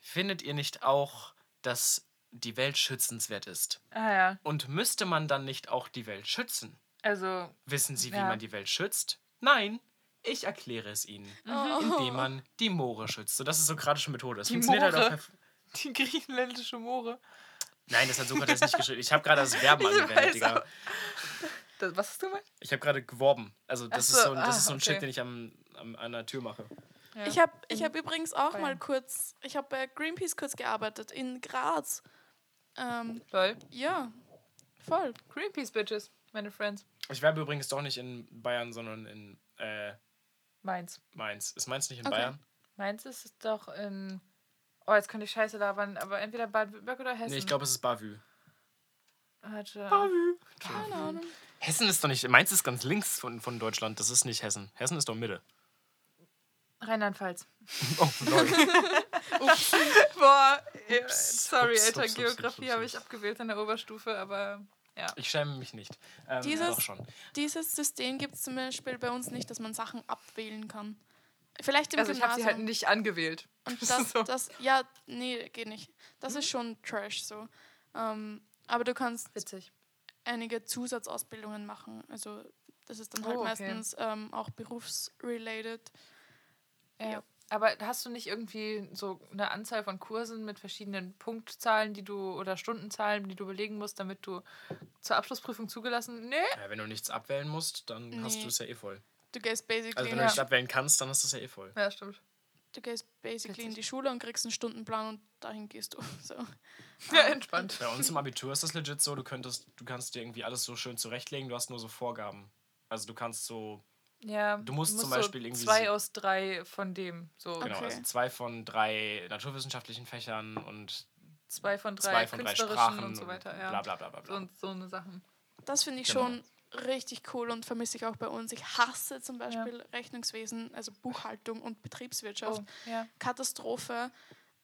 findet ihr nicht auch, dass die Welt schützenswert ist? Ah ja, Und müsste man dann nicht auch die Welt schützen? Also, Wissen Sie, wie Ja. man die Welt schützt? Nein, ich erkläre es Ihnen, Oh. indem man die Moore schützt. So, das ist sokratische Methode. Das Die funktioniert halt Moore? auch. herv- die griechenländische Moore. Nein, das hat Sokrates nicht geschrieben. Ich habe gerade das Verben Ich angewendet, Digga. auch. Das, was hast du gemeint? Ich habe gerade geworben. Also, das, Ach ist so, so, ein- das ah, ist so ein okay. Shit, den ich am, am, an der Tür mache. Ja. Ich habe ich hab übrigens auch mal Bayern. kurz, ich habe bei Greenpeace kurz gearbeitet in Graz. Ähm, Lol. ja, voll. Greenpeace Bitches, meine Friends. Ich werbe übrigens doch nicht in Bayern, sondern in äh, Mainz. Mainz. Ist Mainz nicht in Okay. Bayern? Mainz ist es doch in Oh, jetzt könnte ich scheiße labern, aber entweder Baden-Württemberg oder Hessen. Nee, ich glaube, es ist Bavü. Warte. Keine Ahnung. Hessen ist doch nicht. Mainz ist ganz links von, von Deutschland. Das ist nicht Hessen. Hessen ist doch Mitte. Rheinland-Pfalz. Oh, lol. Boah, sorry, ups, Alter, ups, Geografie habe ich abgewählt in der Oberstufe, aber ja. Ich schäme mich nicht. Ähm, Dieses-. Dieses System gibt es zum Beispiel bei uns nicht, dass man Sachen abwählen kann. Vielleicht im Also ich habe Gymnasium. sie halt nicht angewählt. Und das, So. das, ja, nee, geht nicht. Das ist schon Trash so. Ähm, aber du kannst Witzig. einige Zusatzausbildungen machen. Also das ist dann halt Oh, okay. meistens ähm, auch berufsrelated. Ja. Ja. Aber hast du nicht irgendwie so eine Anzahl von Kursen mit verschiedenen Punktzahlen, die du oder Stundenzahlen, die du belegen musst, damit du zur Abschlussprüfung zugelassen? Nee. Ja, wenn du nichts abwählen musst, dann hast Nee. du es ja eh voll. Du gehst basically, Also wenn in, du Ja. nicht abwählen kannst, dann hast du es ja eh voll. Ja, stimmt. du gehst basically in Witzig. die Schule und kriegst einen Stundenplan und dahin gehst du. So. Ja, entspannt. Bei uns im Abitur ist das legit so, du könntest, du kannst dir irgendwie alles so schön zurechtlegen, du hast nur so Vorgaben. Also du kannst so, Ja. Du musst zum so Beispiel irgendwie zwei so- aus drei von dem. So genau, Okay. also zwei von drei naturwissenschaftlichen Fächern und zwei von drei zwei von drei künstlerischen Sprachen und so weiter. Ja. bla bla bla bla. So, bla. und so eine Sachen. Das finde ich Genau. schon richtig cool und vermisse ich auch bei uns. Ich hasse zum Beispiel Rechnungswesen, also Buchhaltung und Betriebswirtschaft. Oh, ja. Katastrophe.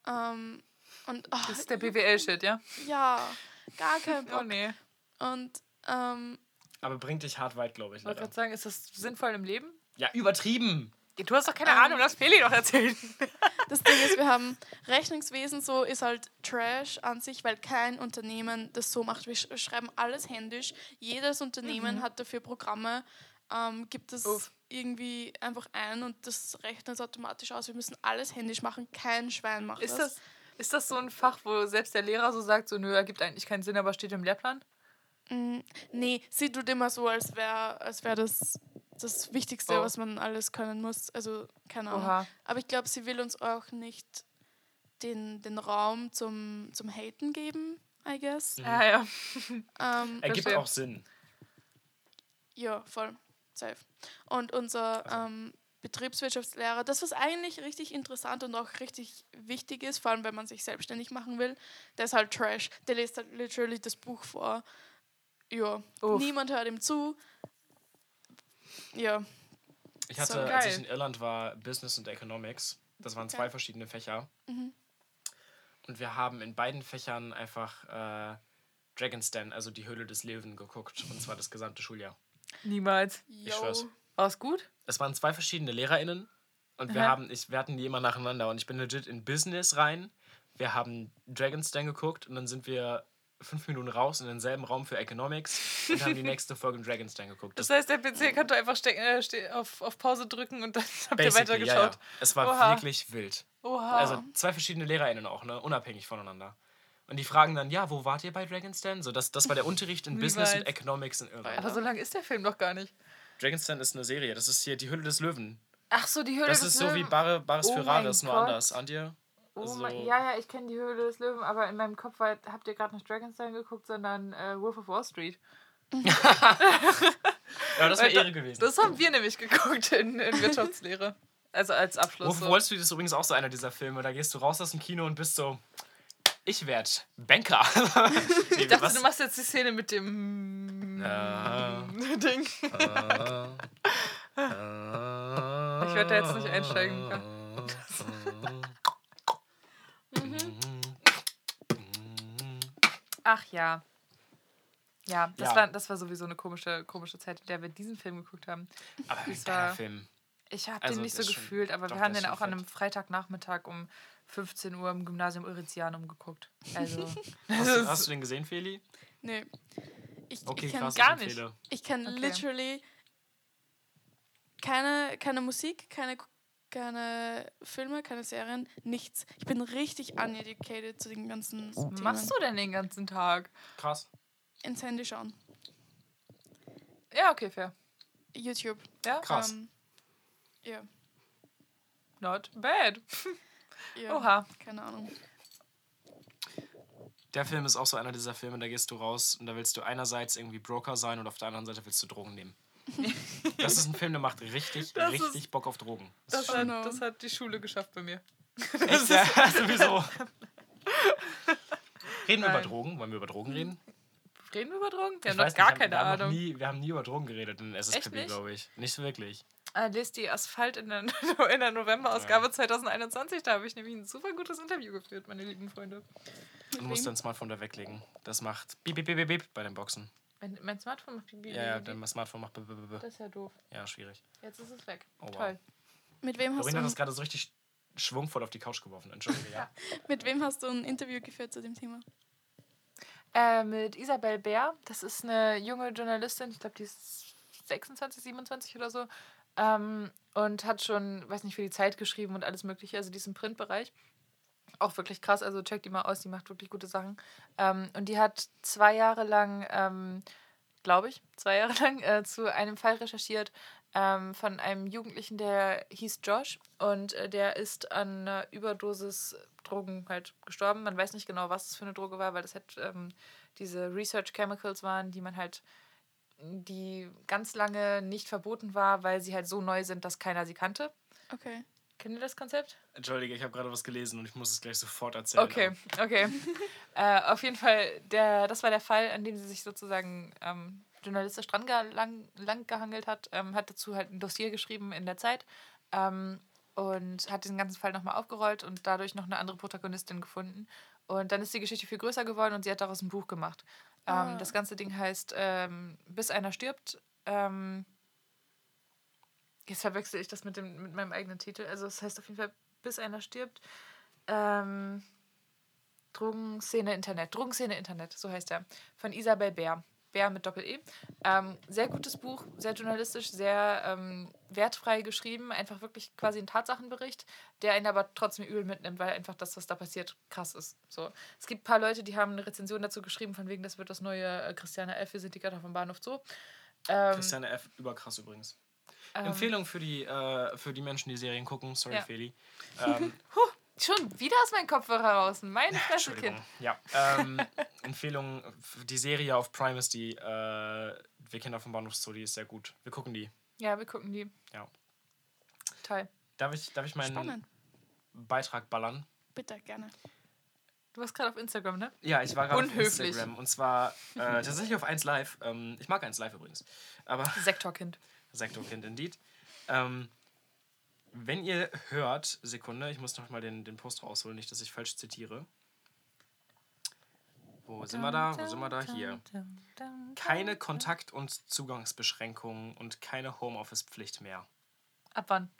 Ähm, und ah, Das ist der BWL-Shit, ja? ja, gar kein Oh Bock. nee. Und ähm, Aber bringt dich hart weit, glaube ich. Ich wollte gerade sagen, ist das sinnvoll im Leben? Ja, übertrieben. Du hast doch keine Ähm. Ahnung, lass Feli doch erzählen. das Ding ist, wir haben Rechnungswesen so ist halt Trash an sich, weil kein Unternehmen das so macht. Wir sch schreiben alles händisch. Jedes Unternehmen hat dafür Programme, ähm, gibt es Uff. irgendwie einfach ein und das rechnet es automatisch aus. Wir müssen alles händisch machen. Kein Schwein macht Ist das. das, ist das so ein Fach, wo selbst der Lehrer so sagt, so nö, ergibt eigentlich keinen Sinn, aber steht im Lehrplan? Mm, nee, sie tut immer so, als wäre als wär das das Wichtigste, Oh. was man alles können muss. Also, keine Ahnung. Oha. Aber ich glaube, sie will uns auch nicht den, den Raum zum, zum Haten geben, I guess. Ja, ja. Ähm, Ergibt auch Sinn. ja, voll. Safe. Und unser ähm, Betriebswirtschaftslehrer, das, was eigentlich richtig interessant und auch richtig wichtig ist, vor allem wenn man sich selbstständig machen will, der ist halt Trash. Der liest halt literally das Buch vor. Ja, Uff. niemand hört ihm zu. Ja, Ich So hatte, als geil. ich in Irland war, Business und Economics. Das waren zwei verschiedene Fächer. Mhm. Und wir haben in beiden Fächern einfach äh, Dragon's Den, also die Höhle des Löwen, geguckt. Und zwar das gesamte Schuljahr. Niemals. yo. schwör's. War es gut? Es waren zwei verschiedene LehrerInnen. Und wir, Aha. haben, ich, wir hatten die immer nacheinander. Und ich bin legit in Business rein. Wir haben Dragon's Den geguckt. Und dann sind wir fünf Minuten raus in denselben Raum für Economics. Und haben die nächste Folge in Dragon's Den geguckt. Das heißt, der PC konnte einfach ste äh, auf, auf Pause drücken und dann habt ihr basically, ja, weitergeschaut. ja. Es war Oha. wirklich wild. Oha. Also zwei verschiedene LehrerInnen auch, ne? Unabhängig voneinander. Und die fragen dann, ja, wo wart ihr bei Dragon's Den? So, das, das war der Unterricht in Business und. Economics in Irland. aber so lang ist der Film doch gar nicht. Dragon's Den ist eine Serie. Das ist hier die Hülle des Löwen. Ach so, die Höhle Das des ist so wie Löwen. Bar Bares Oh für Rares, nur anders. Ahnt ihr? Oh Also- mein, ja, ja, ich kenne die Höhle des Löwen, aber in meinem Kopf war, habt ihr gerade nicht Dragon's Den geguckt, sondern äh, Wolf of Wall Street. Ja, das wäre Ehre gewesen. Das haben wir nämlich geguckt in, in Wirtschaftslehre. Also als Abschluss. Wolf of so. Wall Street ist übrigens auch so einer dieser Filme. Da gehst du raus aus dem Kino und bist so, ich werd Banker. nee, Ich dachte, was? du machst jetzt die Szene mit dem Ja. Ding. ich Ich werd da jetzt nicht einsteigen Ach ja. Ja, das, Ja. War, das war sowieso eine komische, komische Zeit, in der wir diesen Film geguckt haben. Aber Das war- Film. Ich habe Also, den nicht so gefühlt, aber doch, wir haben den auch schon an einem Freitagnachmittag um 15 Uhr im Gymnasium Eurizianum geguckt. Also, Hast du, hast du den gesehen, Feli? Nee. Ich, Okay, ich kenne krass. gar ich nicht. ich kenn Okay. literally keine, keine Musik, keine, keine Filme, keine Serien, nichts. Ich bin richtig uneducated zu den ganzen was Themen. machst du denn den ganzen Tag? Krass. Ins Handy schauen. Ja, okay, fair. YouTube. Ja, Krass. Ähm, ja. not bad. ja. Oha. Keine Ahnung. Der Film ist auch so einer dieser Filme, da gehst du raus und da willst du einerseits irgendwie Broker sein und auf der anderen Seite willst du Drogen nehmen. Das ist ein Film, der macht richtig, Das richtig ist- Bock auf Drogen. Das Oh hat, das hat die Schule geschafft bei mir. Echt, ja, sowieso. Reden wir über. Drogen? Wollen wir über Drogen reden? Reden wir über Drogen? Wir Ich haben noch gar nicht, keine haben Ahnung. Nie, wir haben nie über Drogen geredet in nicht? glaube ich. Nicht so wirklich. Ah, lest die Asphalt in der, in der November-Ausgabe 2021. Da habe ich nämlich ein super gutes Interview geführt, meine lieben Freunde. Du musst dein Smartphone da weglegen. Das macht beep, beep, beep, beep bei den Boxen. Mein, mein Smartphone macht wie, Ja, ja, dein Smartphone macht beep, Das ist ja doof. Ja, schwierig. Jetzt ist es weg. Oh, wow. Toll. Mit wem hast, du Dorina hat das gerade so richtig schwungvoll auf die Couch geworfen. Entschuldige, ja. mit wem hast du ein Interview geführt zu dem Thema? Äh, mit Isabel Bär. Das ist eine junge Journalistin. Ich glaube, die ist 26, 27 oder so. Ähm, und hat schon, weiß nicht, für die Zeit geschrieben und alles Mögliche. Also, die ist im Printbereich. Auch wirklich krass. Also, check die mal aus. Die macht wirklich gute Sachen. Ähm, und die hat zwei Jahre lang, ähm, glaube ich, zwei Jahre lang äh, zu einem Fall recherchiert ähm, von einem Jugendlichen, der hieß Josh. Und äh, der ist an einer Überdosis Drogen halt gestorben. Man weiß nicht genau, was es für eine Droge war, weil das halt ähm, diese Research Chemicals waren, die man halt, die ganz lange nicht verboten war, weil sie halt so neu sind, dass keiner sie kannte. Okay. Kennt ihr das Konzept? Entschuldige, ich habe gerade was gelesen und ich muss es gleich sofort erzählen. Okay, okay. äh, auf jeden Fall, der, das war der Fall, an dem sie sich sozusagen ähm, journalistisch dran lang, lang gehangelt hat, ähm, hat dazu halt ein Dossier geschrieben in der Zeit ähm, und hat diesen ganzen Fall nochmal aufgerollt und dadurch noch eine andere Protagonistin gefunden. Und dann ist die Geschichte viel größer geworden und sie hat daraus ein Buch gemacht. Ähm, Ah. Das ganze Ding heißt ähm, Bis einer stirbt. Jetzt verwechsel ich das mit, dem, mit meinem eigenen Titel. Also es heißt auf jeden Fall Bis einer stirbt. Ähm, Drogenszene Internet. Drogenszene Internet, so heißt er. Von Isabel Bär. Bär mit Doppel-E. Ähm, sehr gutes Buch, sehr journalistisch, sehr ähm, wertfrei geschrieben. Einfach wirklich quasi ein Tatsachenbericht, der einen aber trotzdem übel mitnimmt, weil einfach das, was da passiert, krass ist. So. Es gibt ein paar Leute, die haben eine Rezension dazu geschrieben, von wegen, das wird das neue äh, Christiane F. Wir sind die Götter vom Bahnhof Zoo. Ähm, Christiane F. überkrass übrigens. Ähm, Empfehlung für die, äh, für die Menschen, die Serien gucken. Sorry, Ja. Feli. Ähm, Schon wieder aus meinem Kopfhörer raus. Meine Fresse, Kind. Entschuldigung. Ja. Ähm, Empfehlung, die Serie auf Prime ist die äh, Wir Kinder vom Bahnhof Zoo, die ist sehr gut. Wir gucken die. Ja, wir gucken die. Ja. Toll. Darf ich, darf ich meinen Spannend. Beitrag ballern? Bitte, gerne. Du warst gerade auf Instagram, ne? Ja, ich war gerade auf Unhöflich. Instagram und zwar äh, tatsächlich auf 1 Live. Ähm, ich mag 1 Live übrigens. Aber Sektorkind. Sektorkind indeed. Ähm, wenn ihr hört, Sekunde, ich muss noch mal den, den Post rausholen, nicht, dass ich falsch zitiere. Wo sind wir da? Wo sind wir da? Hier. Keine Kontakt- und Zugangsbeschränkungen und keine Homeoffice-Pflicht mehr. Ab wann?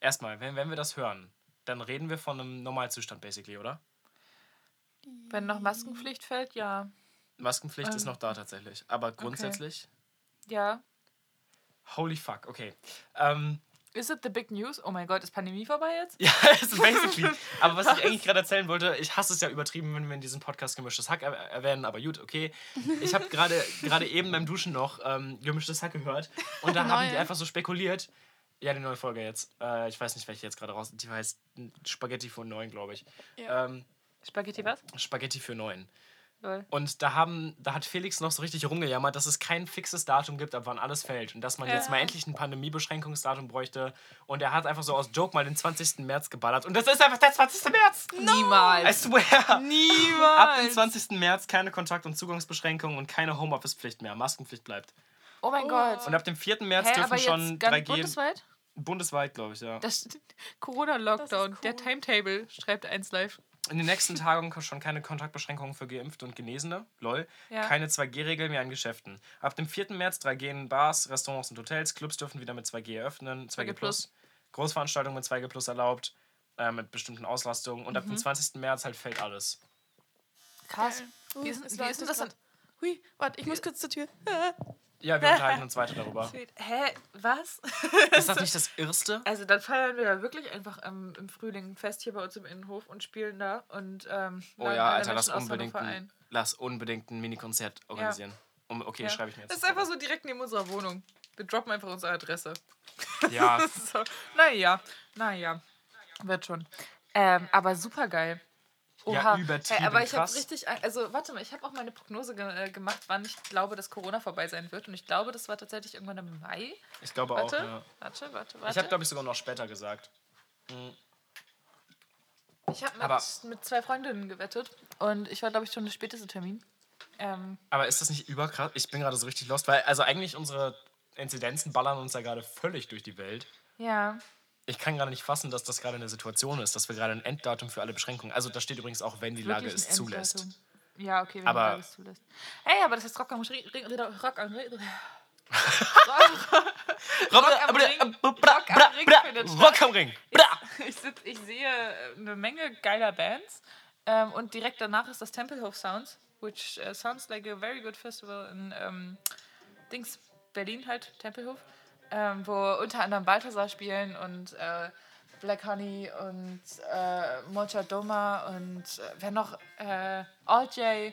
Erstmal, wenn, wenn wir das hören, dann reden wir von einem Normalzustand, basically, oder? Wenn noch Maskenpflicht fällt, ja. Maskenpflicht ist Ähm, noch da tatsächlich. Aber grundsätzlich, Ja. Holy fuck, okay. Ähm, Is it the big news? Oh mein Gott, ist Pandemie vorbei jetzt? Ja, also basically. Aber was ich eigentlich gerade erzählen wollte, ich hasse es ja übertrieben, wenn wir in diesem Podcast gemischtes Hack er erwähnen, aber gut, okay. Ich habe gerade gerade eben beim Duschen noch ähm, gemischtes Hack gehört und da haben die einfach so spekuliert. Ja, die neue Folge jetzt. Äh, ich weiß nicht, welche jetzt gerade raus. Die heißt Spaghetti für neun, glaube ich. Ja. Ähm, Spaghetti was? Spaghetti für neun. Lol. Und da haben, da hat Felix noch so richtig rumgejammert, dass es kein fixes Datum gibt, ab wann alles fällt. Und dass man jetzt mal endlich ein Pandemiebeschränkungsdatum bräuchte. Und er hat einfach so aus Joke mal den 20. März geballert. Und das ist einfach der 20. März! I Niemals. swear! Niemals. Ab dem 20. März keine Kontakt- und Zugangsbeschränkungen und keine Homeoffice-Pflicht mehr. Maskenpflicht bleibt. Oh mein Oh. Gott. Und ab dem 4. März Hä, dürfen aber schon jetzt ganz 3G. bundesweit? Bundesweit, glaube ich, ja. Das Corona-Lockdown, ist der cool. Timetable, schreibt eins live. In den nächsten Tagen kommen schon keine Kontaktbeschränkungen für Geimpfte und Genesene. Lol. Ja. Keine 2G-Regel mehr in Geschäften. Ab dem 4. März 3G in Bars, Restaurants und Hotels. Clubs dürfen wieder mit 2G öffnen. 2G, 2G plus. Großveranstaltungen mit 2G plus erlaubt. Äh, mit bestimmten Auslastungen. Und ab Mhm. dem 20. März halt fällt alles. Krass. Wie Uh, ist, es wie ist denn das denn? Hui, warte, ich muss kurz zur Tür. Ja, wir unterhalten uns weiter darüber. Sweet. Hä? Was? Ist das nicht das Irrste? Also dann feiern wir ja wirklich einfach ähm, im Frühling ein Fest hier bei uns im Innenhof und spielen da und ähm, Oh ja, Alter, lass unbedingt, ein, lass unbedingt ein Mini-Konzert organisieren. Um, okay, Ja. schreibe ich mir jetzt. Das ist einfach so direkt neben unserer Wohnung. Wir droppen einfach unsere Adresse. Ja, so. Naja, naja. Wird schon. Ähm, aber super geil. Ja, übertrieben aber ich habe richtig, also warte mal, ich habe auch meine Prognose ge äh, gemacht, wann ich glaube, dass Corona vorbei sein wird. Und ich glaube, das war tatsächlich irgendwann im Mai. ich glaube Warte, auch. Ja. warte, warte, warte. Ich habe, glaube ich, sogar noch später gesagt. Mhm. Ich habe mit, mit zwei Freundinnen gewettet und ich war, glaube ich, schon der späteste Termin. Ähm, Aber ist das nicht überkrass? Ich bin gerade so richtig lost, weil also eigentlich unsere Inzidenzen ballern uns ja gerade völlig durch die Welt. ja. Ich kann gerade nicht fassen, dass das gerade eine Situation ist, dass wir gerade ein Enddatum für alle Beschränkungen. Also da steht übrigens auch, wenn die Lage es zulässt. Ja, okay, wenn Aber- die Lage es zulässt. Ey, aber das ist Rock am Ring. Rock am Ring. Rock am Ring. Rock am Ring. Rock am Ring. Ich, ich sehe äh, eine Menge geiler Bands ähm, und direkt danach ist das Tempelhof Sounds, which uh, sounds like a very good festival in ähm, Dings, Berlin halt, Tempelhof, ähm, wo unter anderem Balthasar spielen und äh, Black Honey und äh, Mocha Doma und äh, wer noch, äh, Alt J,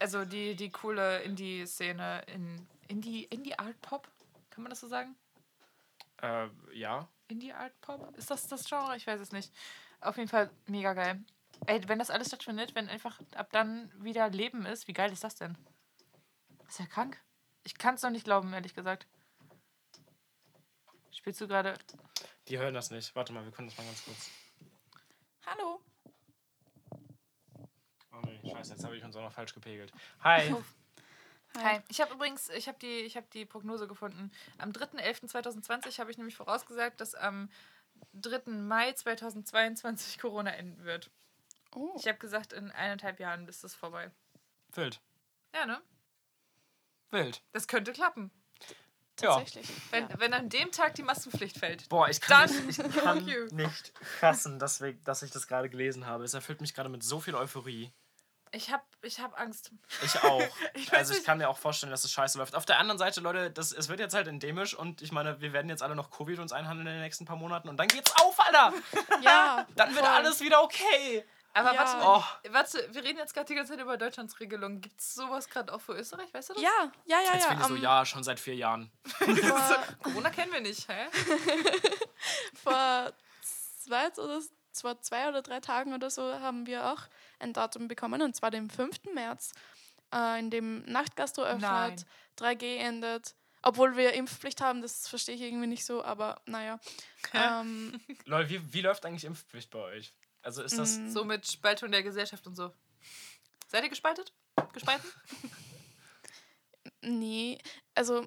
also die, die coole Indie-Szene in Indie, Indie-Art-Pop, kann man das so sagen? Äh, ja. Indie Art Pop? Ist das das Genre? Ich weiß es nicht. Auf jeden Fall mega geil. Ey, wenn das alles stattfindet, wenn einfach ab dann wieder Leben ist, wie geil ist das denn? Ist ja krank. Ich kann es noch nicht glauben, ehrlich gesagt. Spielst du gerade. Die hören das nicht. Warte mal, wir können das mal ganz kurz. Hallo. Oh nee, scheiße, jetzt habe ich uns auch noch falsch gepegelt. Hi. Hi. Ich habe übrigens, ich habe die, ich hab die Prognose gefunden. Am 3.11.2020 habe ich nämlich vorausgesagt, dass am 3. Mai 2022 Corona enden wird. Oh. Ich habe gesagt, in eineinhalb Jahren ist das vorbei. Wild. Ja, ne? Wild. Das könnte klappen. Ja. Tatsächlich. Wenn, ja. wenn an dem Tag die Maskenpflicht fällt. Boah, ich kann, Dann nicht, ich kann nicht fassen, dass, wir, dass ich das gerade gelesen habe. Es erfüllt mich gerade mit so viel Euphorie. Ich hab, ich hab Angst. Ich auch. Ich weiß also ich kann mir auch vorstellen, dass es scheiße läuft. Auf der anderen Seite, Leute, das, es wird jetzt halt endemisch und ich meine, wir werden jetzt alle noch Covid uns einhandeln in den nächsten paar Monaten und dann geht's auf, Alter! ja. Dann wird voll. alles wieder okay. Aber Ja. warte, Oh. warte, wir reden jetzt gerade die ganze Zeit über Deutschlands Regelung. Gibt es sowas gerade auch für Österreich? Weißt du das? Ja, ja, ja, Jetzt ja. ich so, am- ja, schon seit vier Jahren. Corona kennen wir nicht, hä? vor zwei oder vor zwei oder drei Tagen oder so haben wir auch ein Datum bekommen und zwar den 5. März, äh, in dem Nachtgastro öffnet, Nein. 3G endet. Obwohl wir Impfpflicht haben, das verstehe ich irgendwie nicht so, aber naja. ähm, Leute, wie, wie läuft eigentlich Impfpflicht bei euch? Also ist das. Mm. So mit Spaltung der Gesellschaft und so. Seid ihr gespaltet? Gespalten? nee, also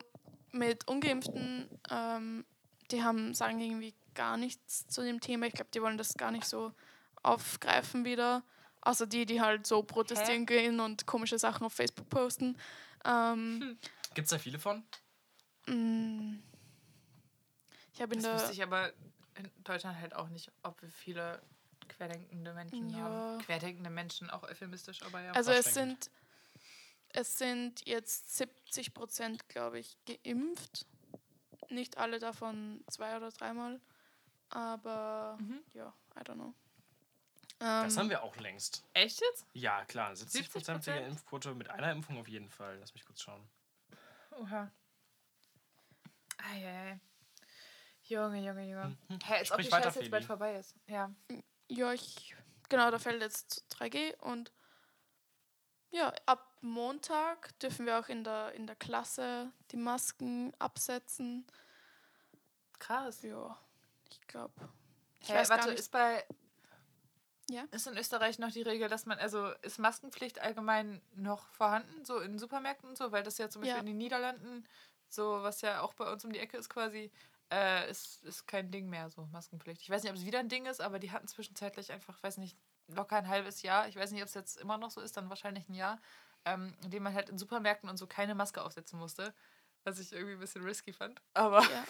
mit Ungeimpften, ähm, die haben, sagen irgendwie gar nichts zu dem Thema. Ich glaube, die wollen das gar nicht so aufgreifen wieder. Außer die, die halt so protestieren gehen und komische Sachen auf Facebook posten. Ähm, Gibt es da viele von? ich habe in Das der. wüsste ich aber in Deutschland halt auch nicht, ob wir viele querdenkende Menschen Ja. haben. Querdenkende Menschen, auch euphemistisch, aber ja. Also es sind, es sind jetzt 70 Prozent, glaube ich, geimpft. Nicht alle davon zwei oder dreimal. Aber Mhm. ja, I don't know. Das Ähm, haben wir auch längst. Echt jetzt? Ja, klar. 70%ige 70%? Impfquote mit einer Impfung auf jeden Fall. Lass mich kurz schauen. Oha. Eieiei. Junge, Junge, Junge. Mhm. Hä, als ob Sprich die weiter, Scheiße jetzt bald vorbei ist. Ja. Ja, ich. Genau, da fällt jetzt 3G und ja, ab Montag dürfen wir auch in der, in der Klasse die Masken absetzen. Krass. Ja, ich glaube. Ich Hä, weiß gar warte, ist bei. Ja? Ist in Österreich noch die Regel, dass man, also ist Maskenpflicht allgemein noch vorhanden, so in Supermärkten und so, weil das ja zum Beispiel Ja. in den Niederlanden, so was ja auch bei uns um die Ecke ist quasi, äh, ist, ist kein Ding mehr, so Maskenpflicht. Ich weiß nicht, ob es wieder ein Ding ist, aber die hatten zwischenzeitlich einfach, weiß nicht, locker ein halbes Jahr. Ich weiß nicht, ob es jetzt immer noch so ist, dann wahrscheinlich ein Jahr, ähm, in dem man halt in Supermärkten und so keine Maske aufsetzen musste. Was ich irgendwie ein bisschen risky fand. Aber Ja.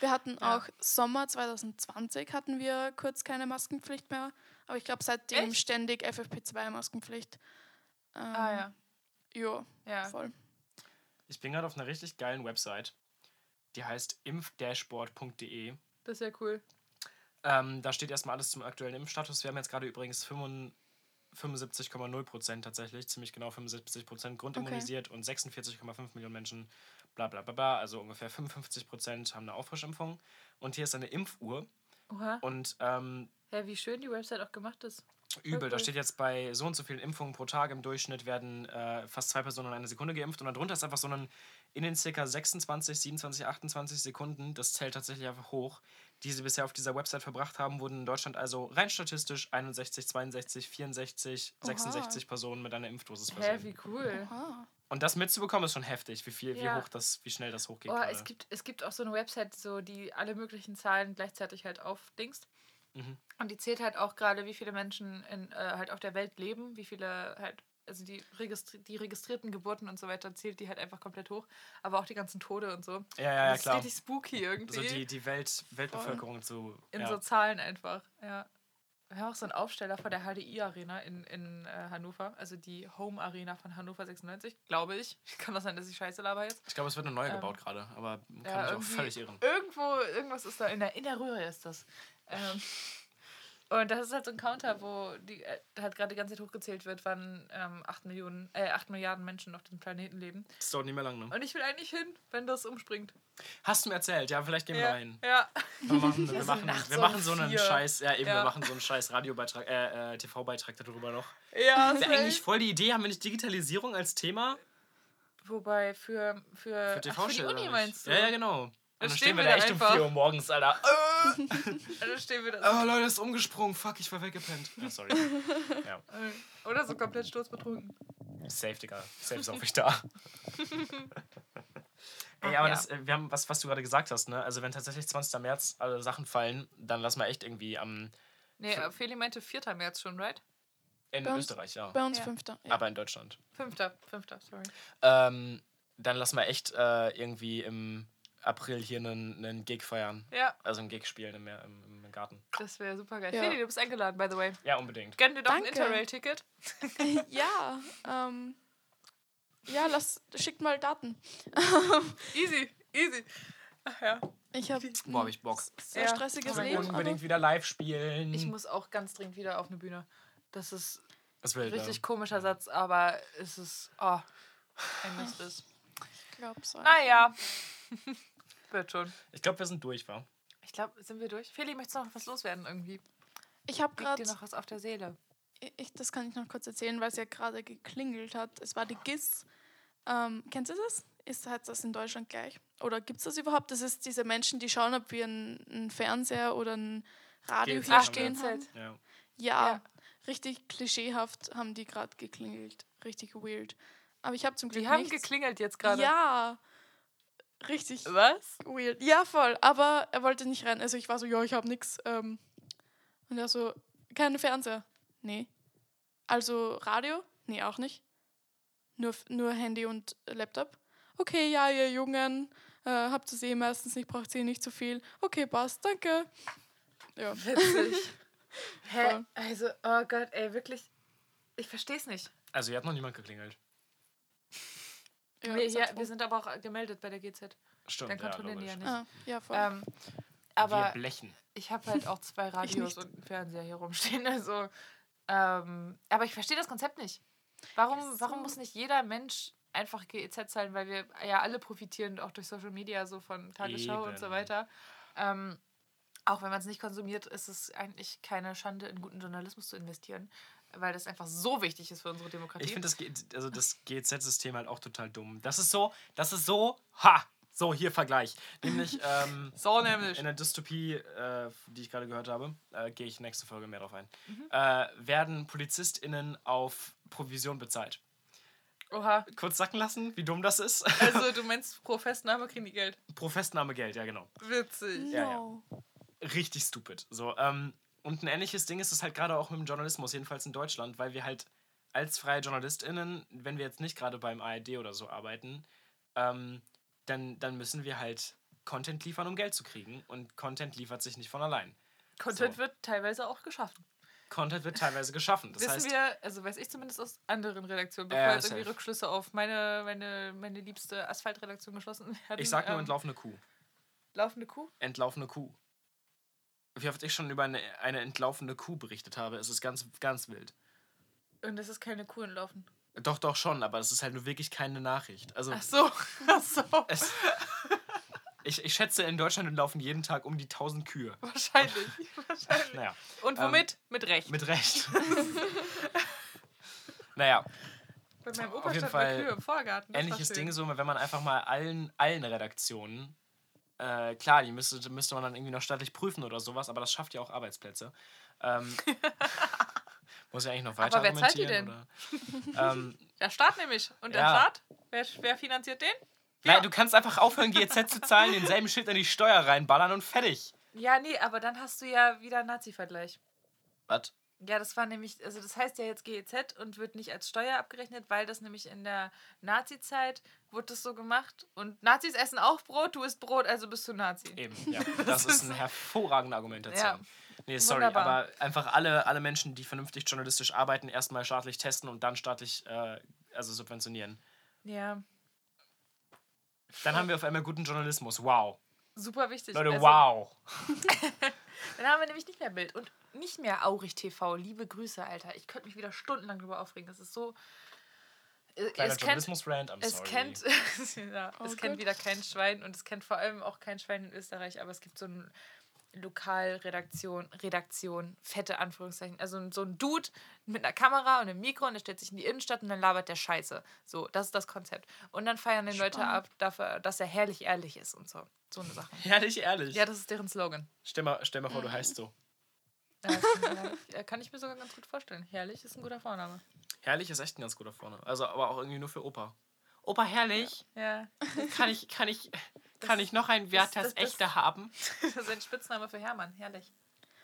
Wir hatten Ja. auch Sommer 2020 hatten wir kurz keine Maskenpflicht mehr. Aber ich glaube seitdem Echt? ständig FFP2-Maskenpflicht. Ähm, Ah ja. Ja, Ja. voll. Ich bin gerade auf einer richtig geilen Website. Die heißt impfdashboard.de. Das ist ja cool. Ähm, da steht erstmal alles zum aktuellen Impfstatus. Wir haben jetzt gerade übrigens 75 75,0 Prozent tatsächlich, ziemlich genau 75 Prozent grundimmunisiert und 46,5 Millionen Menschen, bla bla bla bla, also ungefähr 55 Prozent haben eine Auffrischimpfung. Und hier ist eine Impfuhr Oha. und ähm, Ja, wie schön die Website auch gemacht ist. übel. Da steht jetzt bei so und so vielen Impfungen pro Tag im Durchschnitt werden äh, fast zwei Personen in einer Sekunde geimpft und darunter ist einfach so ein in den circa 26, 27, 28 Sekunden, das zählt tatsächlich einfach hoch, die sie bisher auf dieser Website verbracht haben, wurden in Deutschland also rein statistisch 61, 62, 64, Oha. 66 Personen mit einer Impfdosis Hä, versehen. wie cool. Aha. Und das mitzubekommen ist schon heftig, wie viel, Ja. wie hoch das, wie schnell das hochgeht. Oh, gerade. es gibt, es gibt auch so eine Website, so die alle möglichen Zahlen gleichzeitig halt aufdingst. Mhm. Und die zählt halt auch gerade, wie viele Menschen in, äh, halt auf der Welt leben, wie viele halt, also die, registri die registrierten Geburten und so weiter, zählt die halt einfach komplett hoch. Aber auch die ganzen Tode und so. ja, ja, ja, das klar. ist richtig spooky irgendwie. So die, die Welt, Weltbevölkerung zu. in ja. so Zahlen einfach, ja. Wir haben auch so einen Aufsteller vor der HDI-Arena in, in äh, Hannover, also die Home-Arena von Hannover 96, glaube ich. Kann das sein, dass ich scheiße laber jetzt? Ich glaube, es wird eine neue Ähm, gebaut gerade, aber kann ja, mich auch völlig irren. Irgendwo, irgendwas ist da, in der, in der Röhre ist das. Ähm, und das ist halt so ein Counter, wo die, äh, halt gerade die ganze Zeit hochgezählt wird, wann ähm, 8, Millionen, äh, 8 Milliarden Menschen auf diesem Planeten leben. Das dauert nicht mehr lang, ne? Und ich will eigentlich hin, wenn das umspringt. Hast du mir erzählt? Ja, vielleicht gehen wir ja, hin. ja. Wir machen, wir so machen, wir machen so einen vier. Scheiß, ja eben, wir Ja. machen so einen Scheiß Radiobeitrag, äh, äh, TV-Beitrag darüber noch. Ja, Wäre safe. eigentlich voll die Idee, haben wir nicht Digitalisierung als Thema? Wobei für, für, Für ach, für TV die Uni meinst du? Ja, ja, genau. Und dann stehen stehen wir wir da echt um einfach. 4 Uhr morgens, Alter. Da stehen wir da. Oh, Leute, ist umgesprungen. Fuck, ich war weggepennt. Ja, sorry. Ja, Oder so komplett sturzbetrunken. safe, Digga. Safe ist auch nicht da. Ey, aber ja. das, äh, wir haben, was, was du gerade gesagt hast, ne? Also wenn tatsächlich 20. März alle Sachen fallen, dann lassen wir echt irgendwie am Nee, äh, Feli meinte 4. März schon, right? in Bei uns- Österreich, ja. Bei uns Ja. Fünfter. Ja. Aber in Deutschland. 5. 5. sorry. Ähm, dann lassen wir echt äh, irgendwie im April hier einen, einen Gig feiern. Ja, Also einen Gig spielen im, im, im Garten. das wäre super geil. Ja. Feli, du bist eingeladen, by the way. Ja, unbedingt. Gönn dir doch ein Danke. Interrail-Ticket. ja, ähm, ja, lass, schickt mal Daten. Easy, easy. Ach ja. Ich habe Boah, hab ich Bock. sehr Ja. stressiges Leben. Aber unbedingt wieder live spielen. Ich muss auch ganz dringend wieder auf eine Bühne. Das ist das will ein richtig komischer Satz, aber es ist. Oh, ein Mist ist. ich glaube so. Naja. Wird schon. Ich glaube, wir sind durch, wa? Ich glaube, sind wir durch? Feli, möchtest du noch was loswerden irgendwie? Ich habe gerade, dir noch was auf der Seele? ich, das kann ich noch kurz erzählen, weil es ja gerade geklingelt hat. Es war die GIS. Ähm, kennst du das? Ist halt das in Deutschland gleich? Oder gibt es das überhaupt? Das ist diese Menschen, die schauen, ob wir einen, einen Fernseher oder ein Radio hier stehen haben. Ja. Ja, Ja. richtig klischeehaft haben die gerade geklingelt. Richtig weird. Aber ich habe zum Glück Die haben nichts. geklingelt jetzt gerade. Ja, richtig Was? weird. Ja, voll. Aber er wollte nicht rein. Also ich war so, ja, ich habe nichts. Ähm, und er so, kein Fernseher. Nee. Also Radio? Nee, auch nicht. Nur, nur Handy und Laptop. Okay, ja, ihr Jungen, äh, habt ihr eh meistens nicht, braucht ihr nicht so viel. Okay, passt, danke. Ja. Witzig. Hä? Voll. Also, oh Gott, ey, wirklich. Ich verstehe es nicht. Also, hier hat noch niemand geklingelt. Ja wir, ja, froh. wir sind aber auch gemeldet bei der GZ. Stimmt, Dann kontrollieren die ja nicht. Ah, ja, voll. Ähm, Wir aber blechen. ich habe halt auch zwei Radios und einen Fernseher hier rumstehen. Also, ähm, aber ich verstehe das Konzept nicht. Warum, Ist warum so. muss nicht jeder Mensch einfach GEZ zahlen, weil wir ja alle profitieren, auch durch Social Media, so von Tagesschau und so Eben. weiter. Ähm, auch wenn man es nicht konsumiert, ist es eigentlich keine Schande, in guten Journalismus zu investieren, weil das einfach so wichtig ist für unsere Demokratie. Ich finde das, also das GZ-System halt auch total dumm. Das ist so, das ist so, ha! So, hier Vergleich. Nämlich ähm, so nämlich. in der Dystopie, äh, die ich gerade gehört habe, äh, gehe ich nächste Folge mehr drauf ein, Mhm. äh, werden PolizistInnen auf Provision bezahlt. Oha. Kurz sacken lassen, wie dumm das ist. Also du meinst pro Festnahme kriegen die Geld. Pro Festnahme Geld, ja genau. Witzig. ja, ja. No. richtig stupid. So, ähm, und ein ähnliches Ding ist es halt gerade auch mit dem Journalismus, jedenfalls in Deutschland, weil wir halt als freie JournalistInnen, wenn wir jetzt nicht gerade beim ARD oder so arbeiten, ähm, dann, dann müssen wir halt Content liefern, um Geld zu kriegen. Und Content liefert sich nicht von allein. Content So. wird teilweise auch geschaffen. Content wird teilweise geschaffen. Das Wissen heißt, wir, also weiß ich zumindest aus anderen Redaktionen, bevor Ja, jetzt irgendwie safe. Rückschlüsse auf meine, meine, meine liebste Asphaltredaktion geschlossen werden. ich sag nur ähm, entlaufene Kuh. laufende Kuh. Entlaufene Kuh. Wie oft ich schon über eine, eine entlaufene Kuh berichtet habe, es ist ganz, ganz wild. Und das ist keine Kuh entlaufen. Doch, doch schon, aber es ist halt nur wirklich keine Nachricht. Also, Ach so, ach so. es, ich, ich schätze, in Deutschland laufen jeden Tag um die 1000 Kühe. Wahrscheinlich. Wahrscheinlich. Naja, Und womit? Mit Recht. mit Recht. naja, Bei meinem auf Opa jeden stand Fall Kühe im Vorgarten. Das ähnliches. Ding so, wenn man einfach mal allen, allen Redaktionen äh, klar, die müsste, müsste man dann irgendwie noch staatlich prüfen oder sowas, aber das schafft ja auch Arbeitsplätze. Ähm, muss ja eigentlich noch weiter Aber wer zahlt die argumentieren, Oder, ähm, Der Staat nämlich. Und der Ja. Staat? Wer, wer finanziert den? Nein, du kannst einfach aufhören, GEZ zu zahlen, denselben Schild an die Steuer reinballern und fertig. Ja, nee, aber dann hast du ja wieder einen Nazi-Vergleich. Was? Ja, das war nämlich, also das heißt ja jetzt GEZ und wird nicht als Steuer abgerechnet, weil das nämlich in der Nazi-Zeit wurde das so gemacht. Und Nazis essen auch Brot, du isst Brot, also bist du Nazi. Eben, ja. Das ist eine hervorragende Argumentation. Ja. Nee, sorry, Wunderbar. aber einfach alle, alle Menschen, die vernünftig journalistisch arbeiten, erstmal staatlich testen und dann staatlich äh, also subventionieren. Ja, Dann haben wir auf einmal guten Journalismus. Wow. Super wichtig. Leute, Also, wow. Dann haben wir nämlich nicht mehr Bild und nicht mehr Aurich TV. Liebe Grüße, Alter. Ich könnte mich wieder stundenlang drüber aufregen. Das ist so. äh, Kleiner es kennt, Journalismus-Rant, I'm es sorry. kennt, ja, Oh es kennt wieder kein Schwein und es kennt vor allem auch kein Schwein in Österreich, aber es gibt so ein Lokalredaktion, Redaktion, fette Anführungszeichen. Also so ein Dude mit einer Kamera und einem Mikro und der stellt sich in die Innenstadt und dann labert der Scheiße. So, das ist das Konzept. Und dann feiern die Leute ab, dafür, dass er herrlich ehrlich ist und so. So eine Sache. Ehrlich, ehrlich. Ja, das ist deren Slogan. stell, mal, stell mal vor, du heißt so. Ja, ja, kann ich mir sogar ganz gut vorstellen. Herrlich ist ein guter Vorname. Herrlich ist echt ein ganz guter Vorname. Also, aber auch irgendwie nur für Opa. Opa, herrlich. Ja, Kann ich, kann ich, kann ich noch ein Werthers das- das- echter haben? das ist ein Spitzname für Hermann. Herrlich.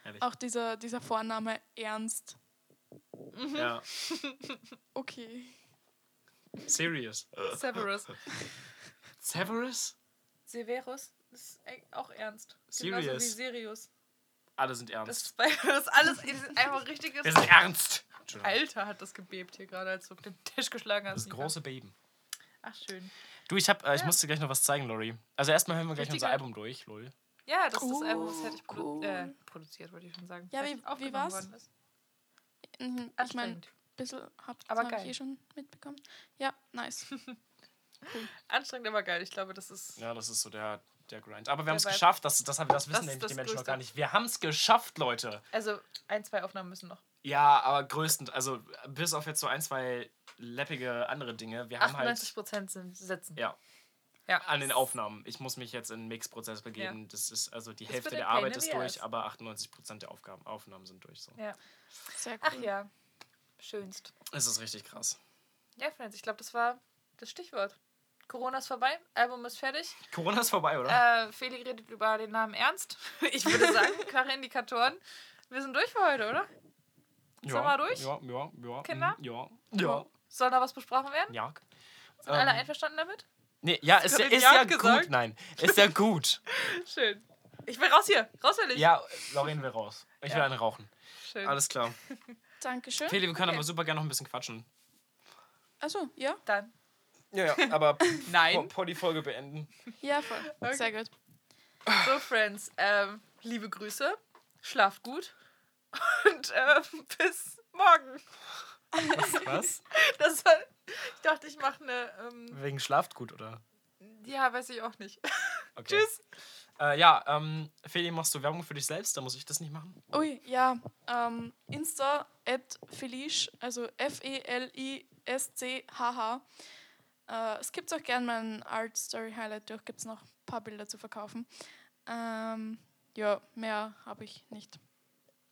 Herrlich. Auch dieser, dieser Vorname Ernst. Ja. Okay. Serious. Severus. Severus? Severus ist auch ernst. Genauso Serious. wie Sirius. Alle sind Das ernst. ist, bei- das ist alles das ist einfach richtiges. Wir sind ernst. Alter, hat das gebebt hier gerade, als du den Tisch geschlagen hast. Das große Beben. Ach, schön. Du, ich, hab, äh, ich muss dir gleich noch was zeigen, Lori. Also erstmal hören wir gleich unser Richtiger- Album durch, lol. Ja, das ist das Album, das fertig produ Cool. äh, produziert, wollte ich schon sagen. Ja, wie- wie war's? ist. Mhm, Ich meine, ein bisschen habt Aber hab geil. ich eh schon mitbekommen. Ja, nice. Anstrengend, aber geil. Ich glaube, das ist. Ja, das ist so der, der Grind. Aber wir haben es geschafft. Das, das, das wissen ist nämlich das die Menschen noch gar nicht. Wir haben es geschafft, Leute. Also, ein, zwei Aufnahmen müssen noch. Ja, aber größtend, also bis auf jetzt so ein, zwei läppige andere Dinge. Wir haben halt 98 Prozent sind sitzen. ja, Ja. an den Aufnahmen. Ich muss mich jetzt in den Mixprozess begeben. Das ist also die Das Hälfte der Arbeit ist durch, aber 98 Prozent der Aufgaben, Aufnahmen sind durch. So. Ja. Sehr cool. Ach ja. Schönst. Es ist richtig krass. Ja, Friends, ich glaube, das war das Stichwort. Corona ist vorbei, Album ist fertig. Corona ist vorbei, oder? Äh, Feli redet über den Namen Ernst. Ich würde sagen, klare Indikatoren. Wir sind durch für heute, oder? sind wir durch? Ja, ja, ja. Kinder? Ja. Ja. Soll da was besprochen werden? Ja. Sind alle Ähm, einverstanden damit? Nee, ja, ist, ist ja gesagt. gut. Nein, ist ja gut. Schön. Ich will raus hier. Raus will ich. ja, Lauren will raus. Ich will Ja. einen rauchen. Schön. Alles klar. Dankeschön. Feli, wir können Okay. aber super gerne noch ein bisschen quatschen. Also, ja. Dann. Ja, ja, aber Nein. vor die Folge beenden. Ja, voll. Okay. Sehr gut. So, Friends, ähm, liebe Grüße. Schlaft gut. Und ähm, bis morgen. Was? Das war, ich dachte, ich mache eine. Ähm, Wegen schlaft gut, oder? ja, weiß ich auch nicht. Okay. Tschüss. Äh, ja, ähm, Feli, machst du Werbung für dich selbst? Da muss ich das nicht machen. Ui, ja. Ähm, Insta at Felice, also F-E-L-I-S-C-H-H. Äh, es gibt auch gerne mein Art Story Highlight durch, gibt es noch ein paar Bilder zu verkaufen. Ähm, ja, mehr habe ich nicht.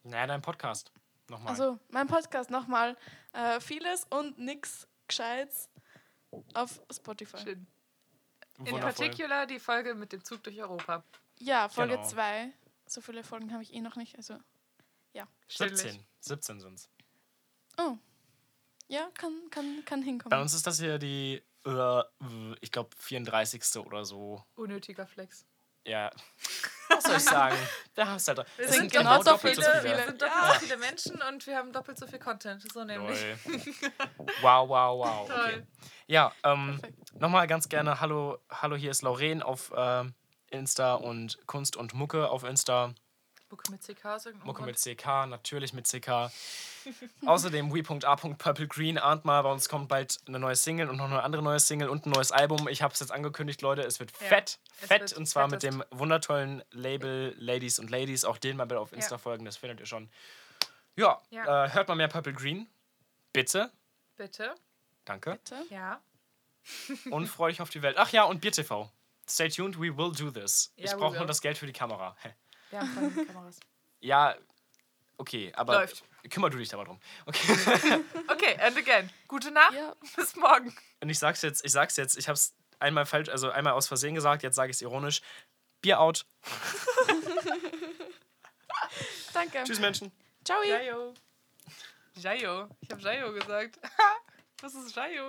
Naja, dein Podcast. Nochmal. Also, mein Podcast nochmal. Äh, vieles und nix Gescheites auf Spotify. Schön. In particular die Folge mit dem Zug durch Europa. Ja, Folge Genau. 2. So viele Folgen habe ich eh noch nicht. Also, 17. 17 sind's. oh. Ja, kann, kann, kann Bei hinkommen. uns ist das hier die, äh, ich glaube, 34. oder so. Unnötiger Flex. Ja. Was soll ich sagen? Da hast du halt. Wir Es sind genau doppelt, so viele, so wir viele. sind doppelt Ja. so viele Menschen und wir haben doppelt so viel Content. So nämlich. Wow, wow, wow. Okay. Toll. Ja, ähm, nochmal ganz gerne, hallo, hallo, hier ist Lauren auf ähm, Insta und Kunst und Mucke auf Insta. Mucke mit CK aus irgendeinem Mucke mit. CK, natürlich mit CK. Außerdem we.a.purplegreen ahnt mal, bei uns kommt bald eine neue Single und noch eine andere neue Single und ein neues Album. Ich habe es jetzt angekündigt, Leute, es wird Ja, fett, es fett wird und zwar fettest. mit dem wundertollen Label Ladies und Ladies. Auch den mal bitte auf Ja. Insta folgen, das findet ihr schon. Ja, Ja. Äh, hört mal mehr Purple Green, bitte, Bitte. danke Bitte. Ja. und freue dich auf die Welt. Ach ja, und Bier TV. stay tuned, we will do this. Ja, ich brauche nur das Geld für die Kamera. Haben vorhin Kameras. Ja, okay, aber Läuft. kümmer du dich da mal drum. Okay. Okay, and again. Gute Nacht. Ja. Bis morgen. Und ich sag's jetzt, ich sag's jetzt, ich hab's einmal falsch, also einmal aus Versehen gesagt, jetzt sage ich es ironisch. Bier out. Danke. Tschüss Menschen. Ciao. Jayo. Jayo. Ich habe Jayo gesagt. Was ist Jayo?